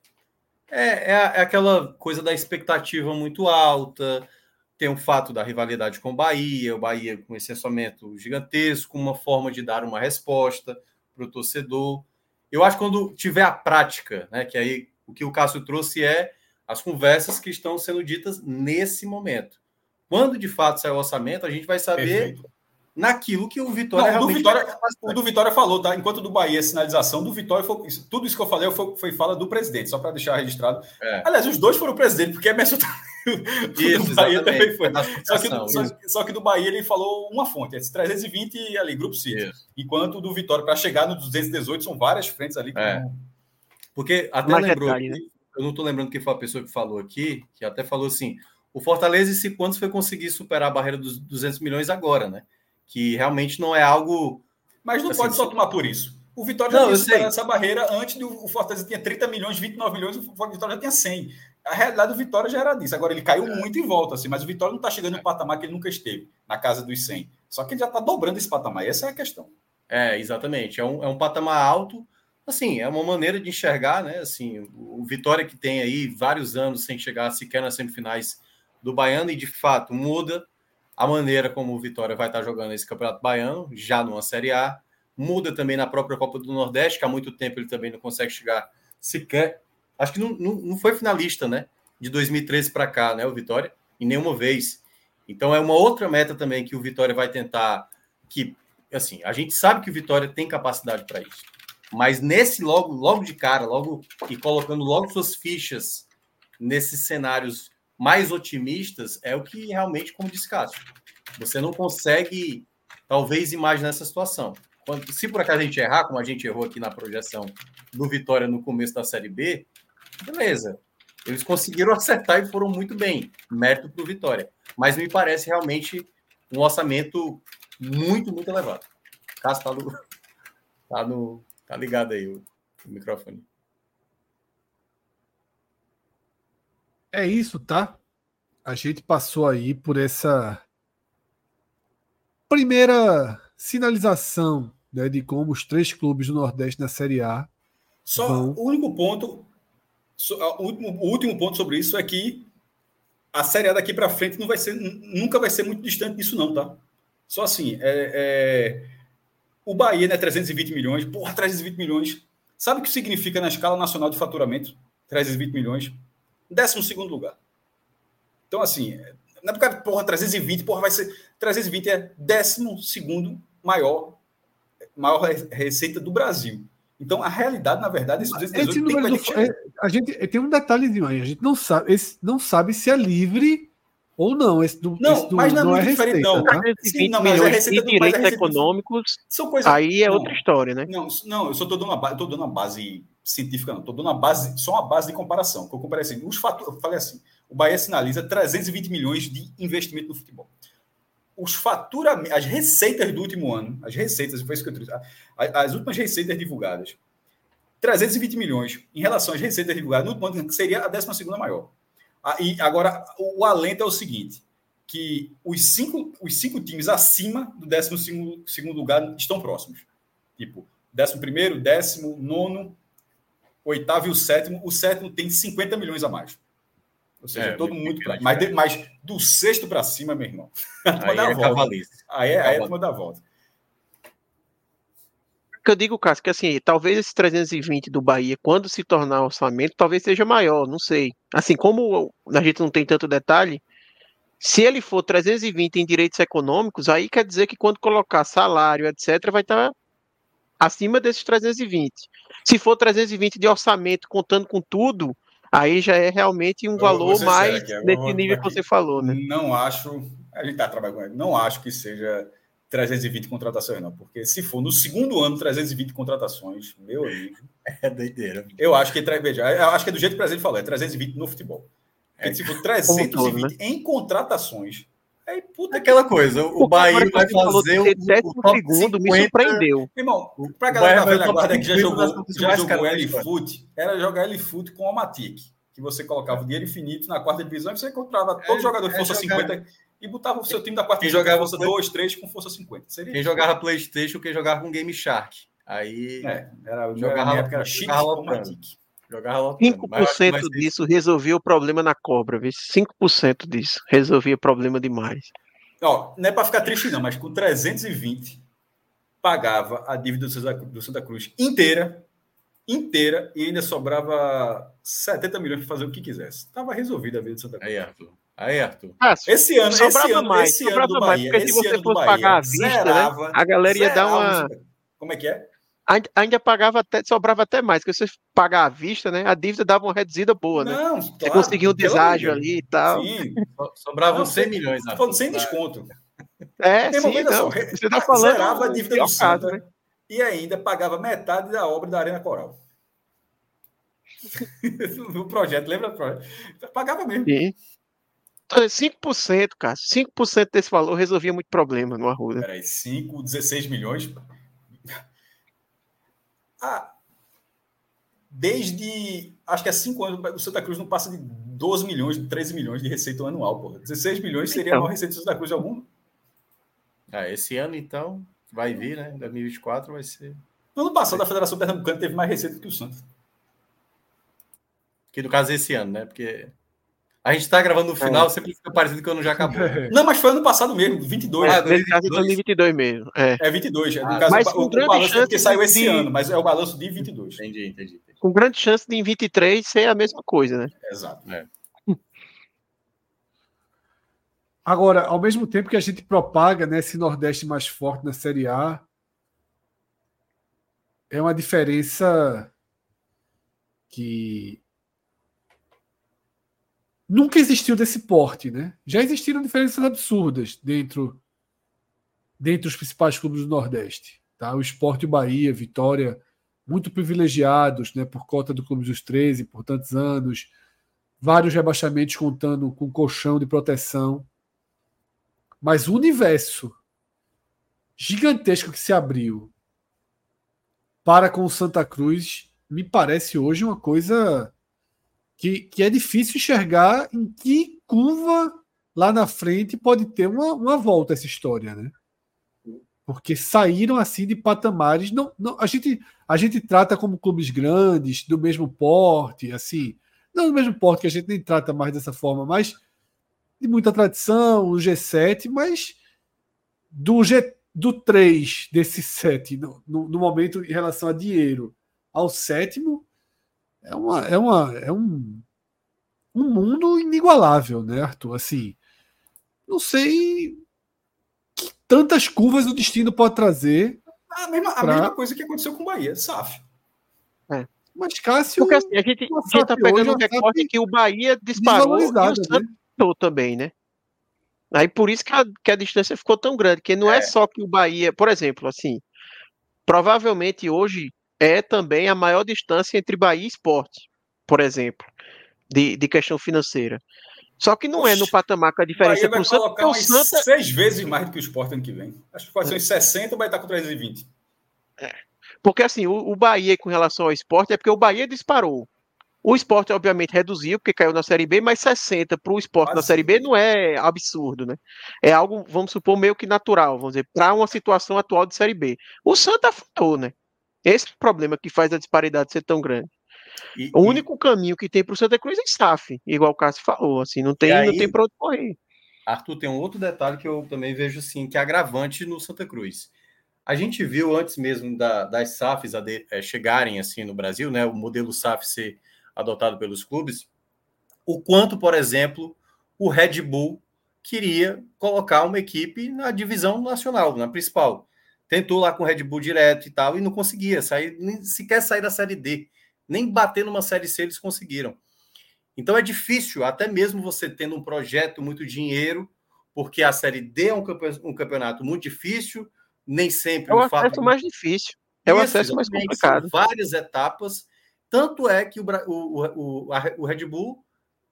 Speaker 5: é, é, é aquela coisa da expectativa muito alta. Tem o fato da rivalidade com o Bahia, o Bahia com esse orçamento gigantesco, uma forma de dar uma resposta para o torcedor. Eu acho que quando tiver a prática, né? Que aí o que o Cássio trouxe é as conversas que estão sendo ditas nesse momento. Quando de fato sair o orçamento, a gente vai saber Perfeito. naquilo que o Vitória
Speaker 2: Não, realmente. Vitória, o do Vitória falou, tá? Enquanto do Bahia, a sinalização do Vitória foi. Tudo isso que eu falei foi, foi fala do presidente, só para deixar registrado. É. Aliás, os dois foram o presidente, porque é Emerson.
Speaker 5: Isso, Bahia também foi.
Speaker 2: Só que, só, só que, do Bahia ele falou uma fonte, é 320 ali, Grupo City. Enquanto do Vitória, para chegar no 218, são várias frentes ali. É.
Speaker 5: Porque até Mais lembrou. Detalhe, né? Eu não estou lembrando quem foi a pessoa que falou aqui, que até falou assim: o Fortaleza, e se quantos foi conseguir superar a barreira dos 200 milhões agora, né? Que realmente não é algo.
Speaker 2: Mas não assim, pode só tomar por isso. O Vitória já não, tinha superado essa barreira antes do o Fortaleza tinha 30 milhões, 29 milhões, o Vitória já tinha 100. A realidade do Vitória já era disso. Agora ele caiu é. muito em volta, assim, mas o Vitória não está chegando no patamar que ele nunca esteve, na casa dos 100. Só que ele já está dobrando esse patamar, essa é a questão.
Speaker 5: É, exatamente. É um, é um patamar alto assim, é uma maneira de enxergar, né? Assim, o Vitória que tem aí vários anos sem chegar sequer nas semifinais do Baiano e de fato muda a maneira como o Vitória vai estar jogando esse Campeonato Baiano, já numa Série A, muda também na própria Copa do Nordeste, que há muito tempo ele também não consegue chegar sequer. Acho que não, não, não foi finalista, né? De 2013 para cá, né? O Vitória, em nenhuma vez. Então é uma outra meta também que o Vitória vai tentar. Que, assim, a gente sabe que o Vitória tem capacidade para isso mas nesse logo, logo de cara, logo e colocando logo suas fichas nesses cenários mais otimistas, é o que realmente, como disse Cássio, você não consegue, talvez, imaginar essa situação. Quando, se por acaso a gente errar, como a gente errou aqui na projeção do Vitória no começo da Série B, beleza. Eles conseguiram acertar e foram muito bem. Mérito para o Vitória. Mas me parece realmente um orçamento muito, muito elevado. Cássio está no, tá no, Tá ligado aí o, o microfone.
Speaker 1: É isso, tá? A gente passou aí por essa primeira sinalização né, de como os três clubes do Nordeste na Série A.
Speaker 2: Só vão... o único ponto, o último, o último ponto sobre isso é que a Série A daqui para frente não vai ser, nunca vai ser muito distante disso, não, tá? Só assim, é, é o Bahia, né, 320 milhões. Porra, 320 milhões. Sabe o que significa na escala nacional de faturamento? 320 milhões. Décimo segundo lugar. Então, assim, não é porque, porra, 320, porra, vai ser. 320 é décimo segundo maior, maior receita do Brasil. Então, a realidade, na verdade, esses 218
Speaker 1: tem que... É, a gente tem um detalhezinho aí, a gente não sabe, esse, não sabe se é livre ou não, esse do,
Speaker 2: não,
Speaker 1: esse
Speaker 2: do, mas não, é não é, muito receita, diferente, não. Tá?
Speaker 3: Sim, não, mas é receita de direitos receita econômicos, são coisas, aí é não, outra história, né?
Speaker 2: Não, não eu só estou dando, uma, dando uma base científica, não. Estou dando uma base, só uma base de comparação. Que eu comparei assim, os fatores, eu falei assim, o Bahia sinaliza 320 milhões de investimento no futebol. Os faturamentos, as receitas do último ano, as receitas, foi isso que eu trouxe, as últimas receitas divulgadas, 320 milhões em relação às receitas divulgadas no último ano, seria a 12 segunda maior. Ah, e agora, o, alento é o seguinte: que os cinco, os cinco times acima do 12 segundo lugar estão próximos. Tipo, décimo primeiro, décimo, nono, oitavo e o sétimo. O sétimo tem 50 milhões a mais. Ou seja, é, todo muito. Pra... Mas, mas do sexto para cima, meu irmão.
Speaker 5: Aí é
Speaker 2: volta. Aí é, aí é a turma da volta.
Speaker 3: Que eu digo, Cássio, que assim, talvez esse 320 do Bahia, quando se tornar orçamento, talvez seja maior, não sei. Assim, como a gente não tem tanto detalhe, se ele for 320 em direitos econômicos, aí quer dizer que quando colocar salário, etc., vai estar acima desses 320. Se for 320 de orçamento, contando com tudo, aí já é realmente um valor mais nesse nível que você falou, né?
Speaker 2: Não acho, a gente está trabalhando, não acho que seja 320 contratações, não, porque se for no segundo ano 320 contratações, meu amigo.
Speaker 5: É doideira.
Speaker 2: Eu acho que, veja, eu acho que é do jeito que o presidente falou, é 320 no futebol. É, tipo, 320 todo, né? em contratações.
Speaker 5: Aí, puta aquela coisa, o, o Bahia vai fazer o,
Speaker 3: o top segundo, 50, me surpreendeu.
Speaker 2: Irmão, pra galera da velha guarda que já jogou, já jogou L-Foot, era jogar L-Foot com o Matic, que você colocava o dinheiro infinito na quarta divisão e você encontrava é, todo jogador de é força jogar... 50 e botava o seu time da quarta
Speaker 5: divisão
Speaker 2: jogava força 2, 3 com força 50.
Speaker 5: Seria quem jogava Playstation, quem jogava com Game Shark. Aí
Speaker 2: é, era, jogava, época era Chique com Matic.
Speaker 3: Jogava 5% mas, disso resolvia o problema na cobra, viu? 5% disso resolvia o problema demais.
Speaker 2: Ó, não é para ficar triste, não, mas com 320 pagava a dívida do Santa Cruz inteira, inteira, e ainda sobrava 70 milhões para fazer o que quisesse. Estava resolvida a vida do Santa Cruz.
Speaker 5: Aí, Arthur. Aí, Arthur.
Speaker 2: Ah, esse ano, esse ano, mais, esse ano do Bahia, mais, porque se você fosse Bahia,
Speaker 3: pagar a vista, né, zerava, né, a galera ia dar uma.
Speaker 2: Como é que é?
Speaker 3: ainda pagava até, sobrava até mais, porque se você pagar à vista, né? A dívida dava uma reduzida boa, né?
Speaker 2: Não,
Speaker 3: você claro, conseguia um deságio ali e tal.
Speaker 5: Sim, sobravam não, 100 milhões.
Speaker 2: Tô falando sem desconto.
Speaker 3: É, Tem sim, não, você tá falando.
Speaker 2: Zerava a dívida do Santa né? e ainda pagava metade da obra da Arena Coral. o projeto, lembra do projeto? Pagava mesmo. Sim.
Speaker 3: 5%, cara. 5% desse valor resolvia muito problema no Arruda.
Speaker 2: Peraí, 5, 16 milhões ah, desde acho que há cinco anos o Santa Cruz não passa de 12 milhões, 13 milhões de receita anual, porra. 16 milhões seria então. a maior receita do Santa Cruz de algum.
Speaker 5: Ah, esse ano, então, vai vir, né? 2024 vai ser.
Speaker 2: No ano passado, a Federação Pernambucana teve mais receita que o Santos.
Speaker 5: Que no caso esse ano, né? Porque a gente está gravando no final, é. sempre fica parecido que o ano já acabou.
Speaker 2: Não, mas foi ano passado mesmo, 22. Ah,
Speaker 3: 2022 mesmo. É,
Speaker 2: é 22. É, no ah, caso, mas o, com grande balanço chance que saiu esse de... ano, mas é o balanço de 22.
Speaker 5: Entendi, entendi, entendi.
Speaker 3: Com grande chance de em 23 ser a mesma coisa, né?
Speaker 2: Exato. É.
Speaker 1: Agora, ao mesmo tempo que a gente propaga né, esse Nordeste mais forte na Série A, é uma diferença que nunca existiu desse porte, né? Já existiram diferenças absurdas dentro dentre os principais clubes do Nordeste, tá? O Esporte Bahia, Vitória, muito privilegiados, né, por conta do Clube dos 13 por tantos anos, vários rebaixamentos contando com colchão de proteção. Mas o universo gigantesco que se abriu para com o Santa Cruz me parece hoje uma coisa que, que é difícil enxergar em que curva lá na frente pode ter uma, uma volta essa história, né? Porque saíram assim de patamares. Não, não, a, gente, a gente trata como clubes grandes, do mesmo porte, assim. Não do mesmo porte, que a gente nem trata mais dessa forma, mas de muita tradição, o G7, mas do, G, do 3 desse 7, no, no, no momento em relação a dinheiro, ao sétimo, é, uma, é, uma, é um, um mundo inigualável, né, Arthur? Assim, não sei que tantas curvas o destino pode trazer.
Speaker 2: A mesma, pra... a mesma coisa que aconteceu com o Bahia, SAF.
Speaker 3: É. Mas Cássio. Porque assim, a gente, está pegando um recorte que o Bahia disparou e o Santos né? também, né? Aí por isso que a, que a distância ficou tão grande, que não é. é só que o Bahia, por exemplo, assim, provavelmente hoje é também a maior distância entre Bahia e Esporte, por exemplo, de, de questão financeira. Só que não é no patamar que a diferença
Speaker 2: para o Santa. Colocar o Santa... seis vezes mais do que o Sport ano que vem. Acho que pode ser uns 60, vai estar com 320.
Speaker 3: É. Porque assim, o, o Bahia com relação ao esporte é porque o Bahia disparou. O esporte, obviamente, reduziu, porque caiu na Série B, mas 60 para o esporte na Série B não é absurdo, né? É algo, vamos supor, meio que natural, vamos dizer, para uma situação atual de Série B. O Santa faltou, né? Esse é o problema que faz a disparidade ser tão grande. E, o único e... caminho que tem para o Santa Cruz é SAF, igual o Cássio falou, assim, não tem, aí, não tem para onde correr.
Speaker 5: Arthur, tem um outro detalhe que eu também vejo assim, que é agravante no Santa Cruz. A gente viu antes mesmo da, das SAFs é, chegarem assim no Brasil, né, o modelo SAF ser adotado pelos clubes, o quanto, por exemplo, o Red Bull queria colocar uma equipe na divisão nacional, na principal. Tentou lá com o Red Bull direto e tal, e não conseguia sair, nem sequer sair da Série D. Nem bater numa Série C eles conseguiram. Então é difícil, até mesmo você tendo um projeto, muito dinheiro, porque a Série D é um campeonato muito difícil, nem sempre...
Speaker 3: É o acesso fato... mais difícil. É o acesso mais complicado.
Speaker 5: várias etapas, tanto é que o, o, o, o Red Bull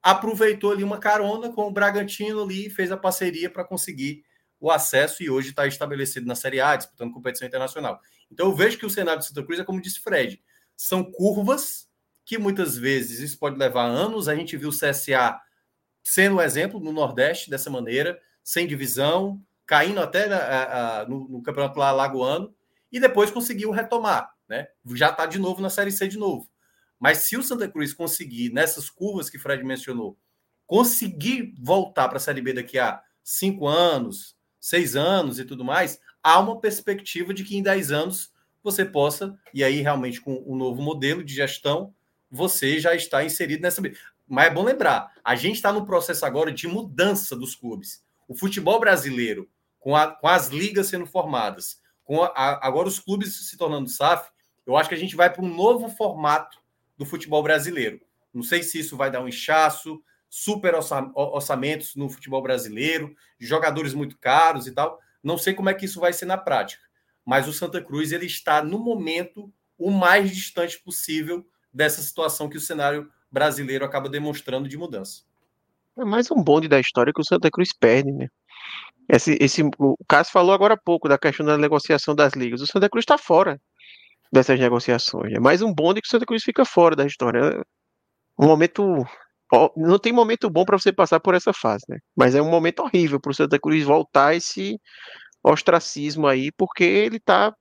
Speaker 5: aproveitou ali uma carona com o Bragantino ali, fez a parceria para conseguir o acesso e hoje está estabelecido na Série A, disputando competição internacional. Então eu vejo que o cenário de Santa Cruz é como disse Fred, são curvas que muitas vezes isso pode levar anos. A gente viu o CSA sendo um exemplo no Nordeste dessa maneira, sem divisão, caindo até a, no, no, campeonato lá lagoano, e depois conseguiu retomar, né? Já está de novo na Série C de novo. Mas se o Santa Cruz conseguir, nessas curvas que Fred mencionou, conseguir voltar para a Série B daqui a cinco anos, seis anos e tudo mais, há uma perspectiva de que em dez anos você possa, e aí realmente com um novo modelo de gestão, você já está inserido nessa. Mas é bom lembrar, a gente está no processo agora de mudança dos clubes. O futebol brasileiro, com, a, com as ligas sendo formadas, com a, agora os clubes se tornando SAF, eu acho que a gente vai para um novo formato do futebol brasileiro. Não sei se isso vai dar um inchaço, super orçamentos no futebol brasileiro, jogadores muito caros e tal. Não sei como é que isso vai ser na prática. Mas o Santa Cruz ele está no momento o mais distante possível dessa situação que o cenário brasileiro acaba demonstrando de mudança.
Speaker 3: É mais um bonde da história que o Santa Cruz perde, né? Esse, esse, o Cássio falou agora há pouco da questão da negociação das ligas. O Santa Cruz está fora dessas negociações. É mais um bonde que o Santa Cruz fica fora da história. É um momento. Não tem momento bom para você passar por essa fase, né? Mas é um momento horrível para o Santa Cruz voltar esse ostracismo aí, porque ele está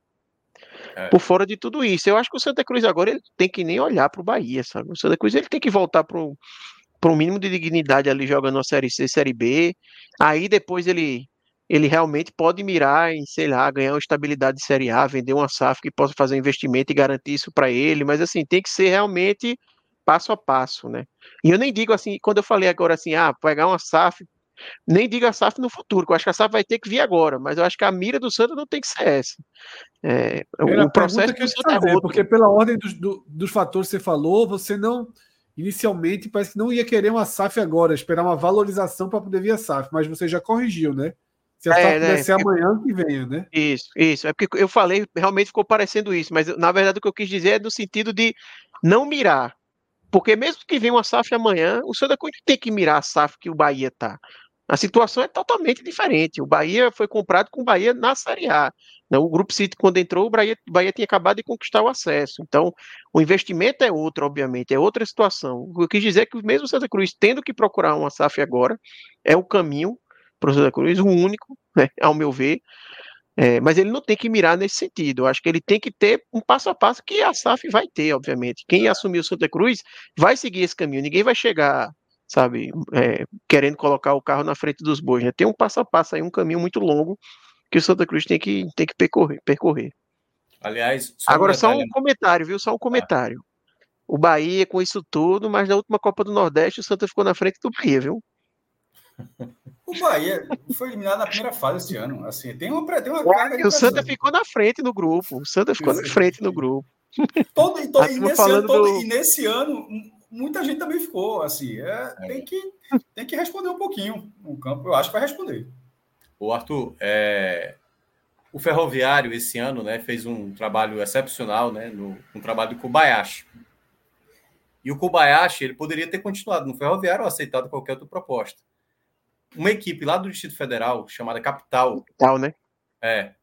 Speaker 3: é. por fora de tudo isso. Eu acho que o Santa Cruz agora ele tem que nem olhar para o Bahia, sabe? O Santa Cruz ele tem que voltar para um mínimo de dignidade ali jogando a Série C, Série B. Aí depois ele ele realmente pode mirar em, sei lá, ganhar uma estabilidade de Série A, vender uma SAF que possa fazer um investimento e garantir isso para ele, mas assim, tem que ser realmente passo a passo, né? E eu nem digo assim, quando eu falei agora assim, ah, pegar uma SAF, nem digo a SAF no futuro, que eu acho que a SAF vai ter que vir agora, mas eu acho que a mira do Santos não tem que ser essa. É, o processo que o Santos é
Speaker 1: fazer, é Porque pela ordem dos, do, dos fatores que você falou, você não, inicialmente, parece que não ia querer uma SAF agora, esperar uma valorização para poder vir a SAF, mas você já corrigiu, né? Se a é, né? ser amanhã que venha, né?
Speaker 3: Isso, isso. É porque eu falei, realmente ficou parecendo isso, mas na verdade o que eu quis dizer é no sentido de não mirar. Porque mesmo que venha uma SAF amanhã, o Santa Cruz tem que mirar a SAF que o Bahia tá. A situação é totalmente diferente. O Bahia foi comprado com o Bahia na Série A. Né? O Grupo City, quando entrou, o Bahia, o Bahia tinha acabado de conquistar o acesso. Então, o investimento é outro, obviamente, é outra situação. O que eu quis dizer é que mesmo o Santa Cruz tendo que procurar uma SAF agora, é o caminho para o Santa Cruz, o único, né, ao meu ver. É, mas ele não tem que mirar nesse sentido. Eu acho que ele tem que ter um passo a passo que a SAF vai ter, obviamente. Quem assumir o Santa Cruz vai seguir esse caminho. Ninguém vai chegar, sabe, é, querendo colocar o carro na frente dos bois. Né? Tem um passo a passo aí, um caminho muito longo que o Santa Cruz tem que, tem que percorrer. percorrer.
Speaker 5: Aliás,
Speaker 3: só agora um só um comentário, viu? Só um comentário. O Bahia com isso tudo, mas na última Copa do Nordeste o Santa ficou na frente do Bahia, viu?
Speaker 2: O Bahia foi eliminado na primeira fase esse ano. Assim, tem uma, tem uma carga
Speaker 3: O Santa ficou na frente no grupo. O Santa ficou na frente no grupo.
Speaker 2: Todo, e, todo, e, nesse ano, todo, do... e nesse ano, muita gente também ficou. Assim, é, é. Tem, que, tem que responder um pouquinho o campo. Eu acho que vai responder.
Speaker 5: O Arthur, é, o Ferroviário esse ano né, fez um trabalho excepcional, né, no, um trabalho do Kobayashi. E o Kobayashi ele poderia ter continuado no Ferroviário ou aceitado qualquer outra proposta uma equipe lá do Distrito Federal, chamada Capital.
Speaker 3: Capital, né?
Speaker 5: É.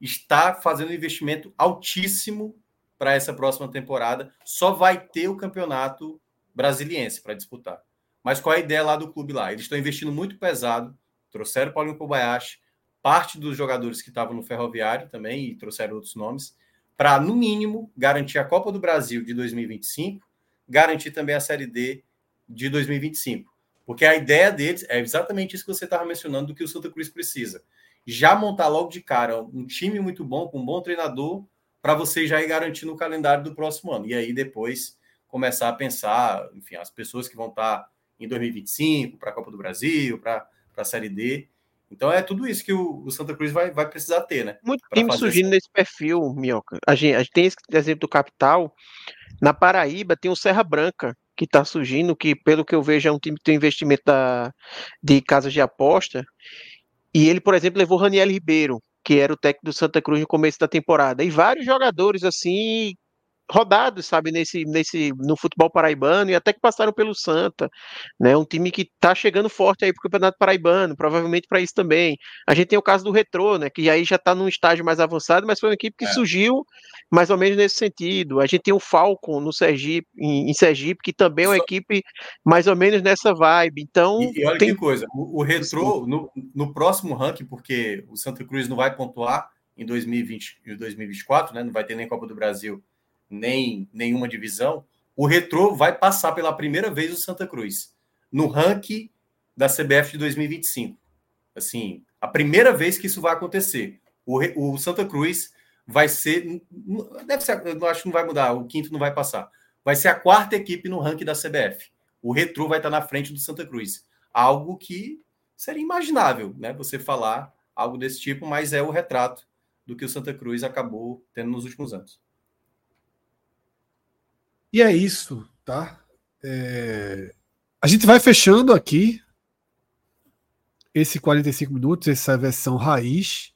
Speaker 5: Está fazendo um investimento altíssimo para essa próxima temporada. Só vai ter o campeonato brasiliense para disputar. Mas qual é a ideia lá do clube lá? Eles estão investindo muito pesado, trouxeram Paulinho Kobayashi, parte dos jogadores que estavam no Ferroviário também, e trouxeram outros nomes, para, no mínimo, garantir a Copa do Brasil de 2025, garantir também a Série D de 2025. Porque a ideia deles é exatamente isso que você estava mencionando do que o Santa Cruz precisa. Já montar logo de cara um time muito bom, com um bom treinador, para você já ir garantindo o calendário do próximo ano. E aí depois começar a pensar, enfim, as pessoas que vão estar tá em 2025 para a Copa do Brasil, para a Série D. Então é tudo isso que o, o, Santa Cruz vai, vai precisar ter, né?
Speaker 3: Muito time surgindo esse... nesse perfil, Minhoca. A gente, a gente tem esse exemplo do Capital. Na Paraíba tem o Serra Branca, que está surgindo, que pelo que eu vejo é um time que tem investimento da, de casas de aposta. E ele, por exemplo, levou Raniel Ribeiro, que era o técnico do Santa Cruz no começo da temporada. E vários jogadores assim rodados, sabe, nesse, nesse, no futebol paraibano e até que passaram pelo Santa, né? Um time que tá chegando forte aí pro Campeonato Paraibano, provavelmente para isso também. A gente tem o caso do Retrô, né? Que aí já tá num estágio mais avançado, mas foi uma equipe que é. surgiu mais ou menos nesse sentido. A gente tem o Falcon no Sergipe, em, em Sergipe, que também é uma Só... equipe mais ou menos nessa vibe. Então,
Speaker 5: e, e olha tem... que coisa, o, o Retrô no, no próximo ranking, porque o Santa Cruz não vai pontuar em 2020 e 2024, né? Não vai ter nem Copa do Brasil nem nenhuma divisão, o Retrô vai passar pela primeira vez o Santa Cruz no ranking da CBF de 2025. Assim, a primeira vez que isso vai acontecer. O, o Santa Cruz vai ser. Deve ser, eu acho que não vai mudar, o quinto não vai passar. Vai ser a quarta equipe no ranking da CBF. O Retro vai estar na frente do Santa Cruz. Algo que seria imaginável, né? Você falar algo desse tipo, mas é o retrato do que o Santa Cruz acabou tendo nos últimos anos.
Speaker 1: E é isso, tá? É... A gente vai fechando aqui esse 45 minutos, essa versão raiz,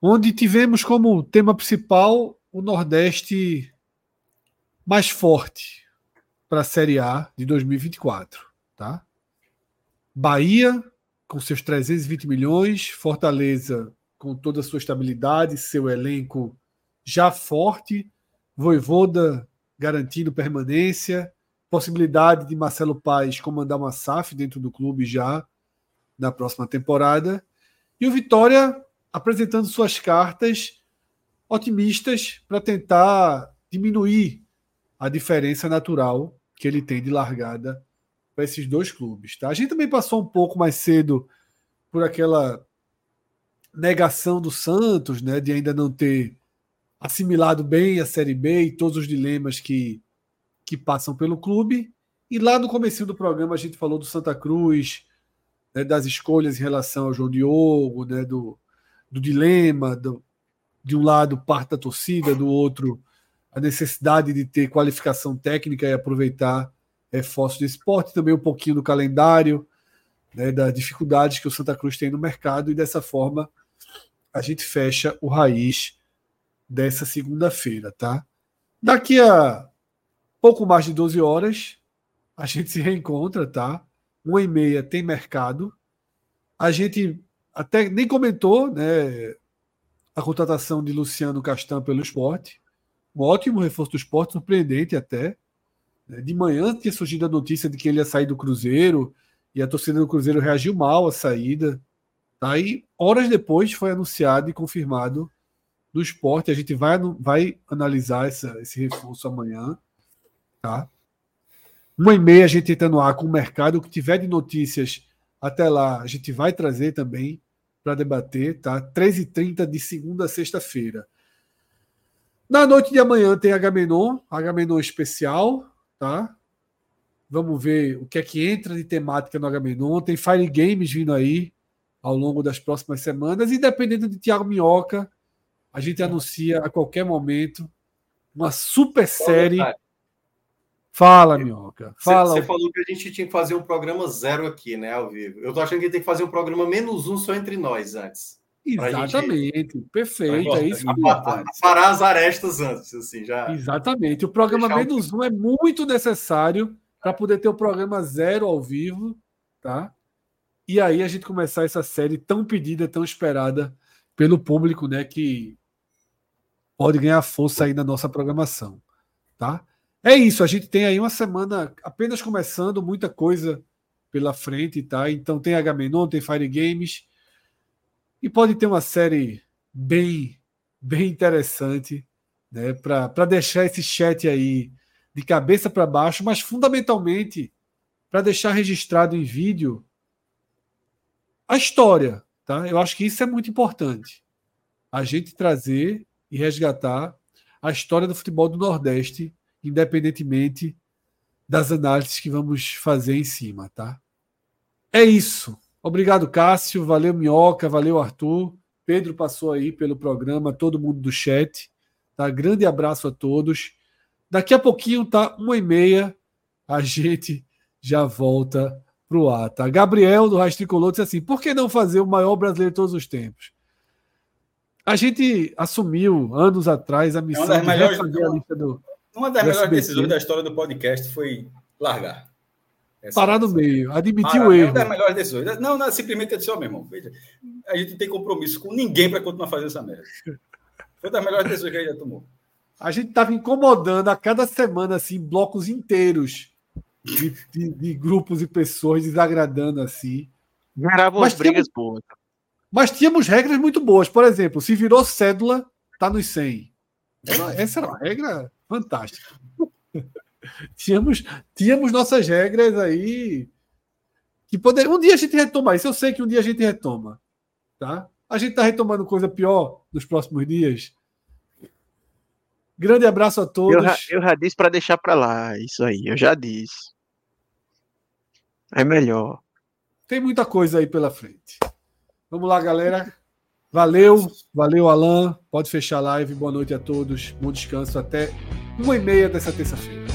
Speaker 1: onde tivemos como tema principal o Nordeste mais forte para a Série A de 2024, tá? Bahia com seus 320 milhões, Fortaleza com toda a sua estabilidade, seu elenco já forte, Voivoda garantindo permanência, possibilidade de Marcelo Paes comandar uma SAF dentro do clube já na próxima temporada. E o Vitória apresentando suas cartas otimistas para tentar diminuir a diferença natural que ele tem de largada para esses dois clubes. Tá? A gente também passou um pouco mais cedo por aquela negação do Santos, né, de ainda não ter assimilado bem a Série B e todos os dilemas que, que passam pelo clube. E lá no começo do programa a gente falou do Santa Cruz, né, das escolhas em relação ao João Diogo, né, do, do dilema, do, de um lado parte da torcida, do outro a necessidade de ter qualificação técnica e aproveitar reforços de esporte, também um pouquinho do calendário, né, das dificuldades que o Santa Cruz tem no mercado, e dessa forma a gente fecha o raiz dessa segunda-feira, tá? Daqui a pouco mais de 12 horas, a gente se reencontra, tá? Uma e meia tem mercado. A gente até nem comentou, né? A contratação de Luciano Castan pelo esporte. Um ótimo reforço do esporte, surpreendente até. De manhã tinha surgido a notícia de que ele ia sair do Cruzeiro e a torcida do Cruzeiro reagiu mal à saída. Tá? E horas depois foi anunciado e confirmado do esporte. A gente vai, vai analisar essa, esse reforço amanhã. Tá? Uma e meia a gente entra no ar com o mercado. O que tiver de notícias até lá, a gente vai trazer também para debater. Tá? 13h30 de segunda a sexta-feira. Na noite de amanhã tem Agamenon, Agamenon especial, tá? Vamos ver o que é que entra de temática no Agamenon. Tem Fire Games vindo aí ao longo das próximas semanas. E dependendo de Thiago Minhoca, a gente anuncia a qualquer momento uma super série. Fala, Minhoca. Fala.
Speaker 5: Você falou que a gente tinha que fazer um programa zero aqui, né, ao vivo. Eu tô achando que tem que fazer um programa menos um só entre nós antes.
Speaker 1: Exatamente, gente... perfeito. É isso
Speaker 5: Parar as arestas antes, assim, já.
Speaker 1: Exatamente. O programa menos um é muito necessário para poder ter o programa zero ao vivo, tá? E aí a gente começar essa série tão pedida, tão esperada pelo público, né? Que pode ganhar força aí na nossa programação, tá? é isso, a gente tem aí uma semana apenas começando, muita coisa pela frente, tá? Então tem Agamenon, tem Fire Games e pode ter uma série bem, bem interessante, né? Para deixar esse chat aí de cabeça para baixo, mas fundamentalmente para deixar registrado em vídeo a história, tá? Eu acho que isso é muito importante. A gente trazer e resgatar a história do futebol do Nordeste independentemente das análises que vamos fazer em cima, tá? É isso. Obrigado, Cássio. Valeu, Minhoca. Valeu, Arthur. Pedro passou aí pelo programa, todo mundo do chat. Tá? Grande abraço a todos. Daqui a pouquinho, tá? Uma e meia, a gente já volta pro ar, tá? Gabriel, do Tricolor, disse assim: por que não fazer o maior brasileiro de todos os tempos? A gente assumiu anos atrás a missão
Speaker 2: é
Speaker 1: de
Speaker 2: melhores,
Speaker 1: refazer a lista do.
Speaker 2: Uma das melhores decisões da história do podcast foi largar.
Speaker 1: Essa, Parar no meio, admitir o erro. É uma
Speaker 2: das melhores decisões. Não, não, simplesmente é só, meu irmão. Veja, a gente não tem compromisso com ninguém para continuar fazendo essa merda. Foi das melhores decisões que a gente já tomou.
Speaker 1: A gente estava incomodando a cada semana, assim, blocos inteiros de, de, de grupos e pessoas desagradando assim.
Speaker 3: Geravam as brigas boas.
Speaker 1: Mas tínhamos regras muito boas. Por exemplo, se virou cédula, tá nos 100. Essa era uma regra fantástica. tínhamos, tínhamos nossas regras aí que poder um dia a gente retomar. Isso eu sei que um dia a gente retoma, tá? A gente está retomando coisa pior nos próximos dias. Grande abraço a todos.
Speaker 3: Eu, já, eu já disse para deixar para lá, isso aí, eu já disse. É melhor.
Speaker 1: Tem muita coisa aí pela frente. Vamos lá, galera. Valeu, valeu, Alan. Pode fechar a live. Boa noite a todos. Bom descanso. Até uma e meia dessa terça-feira.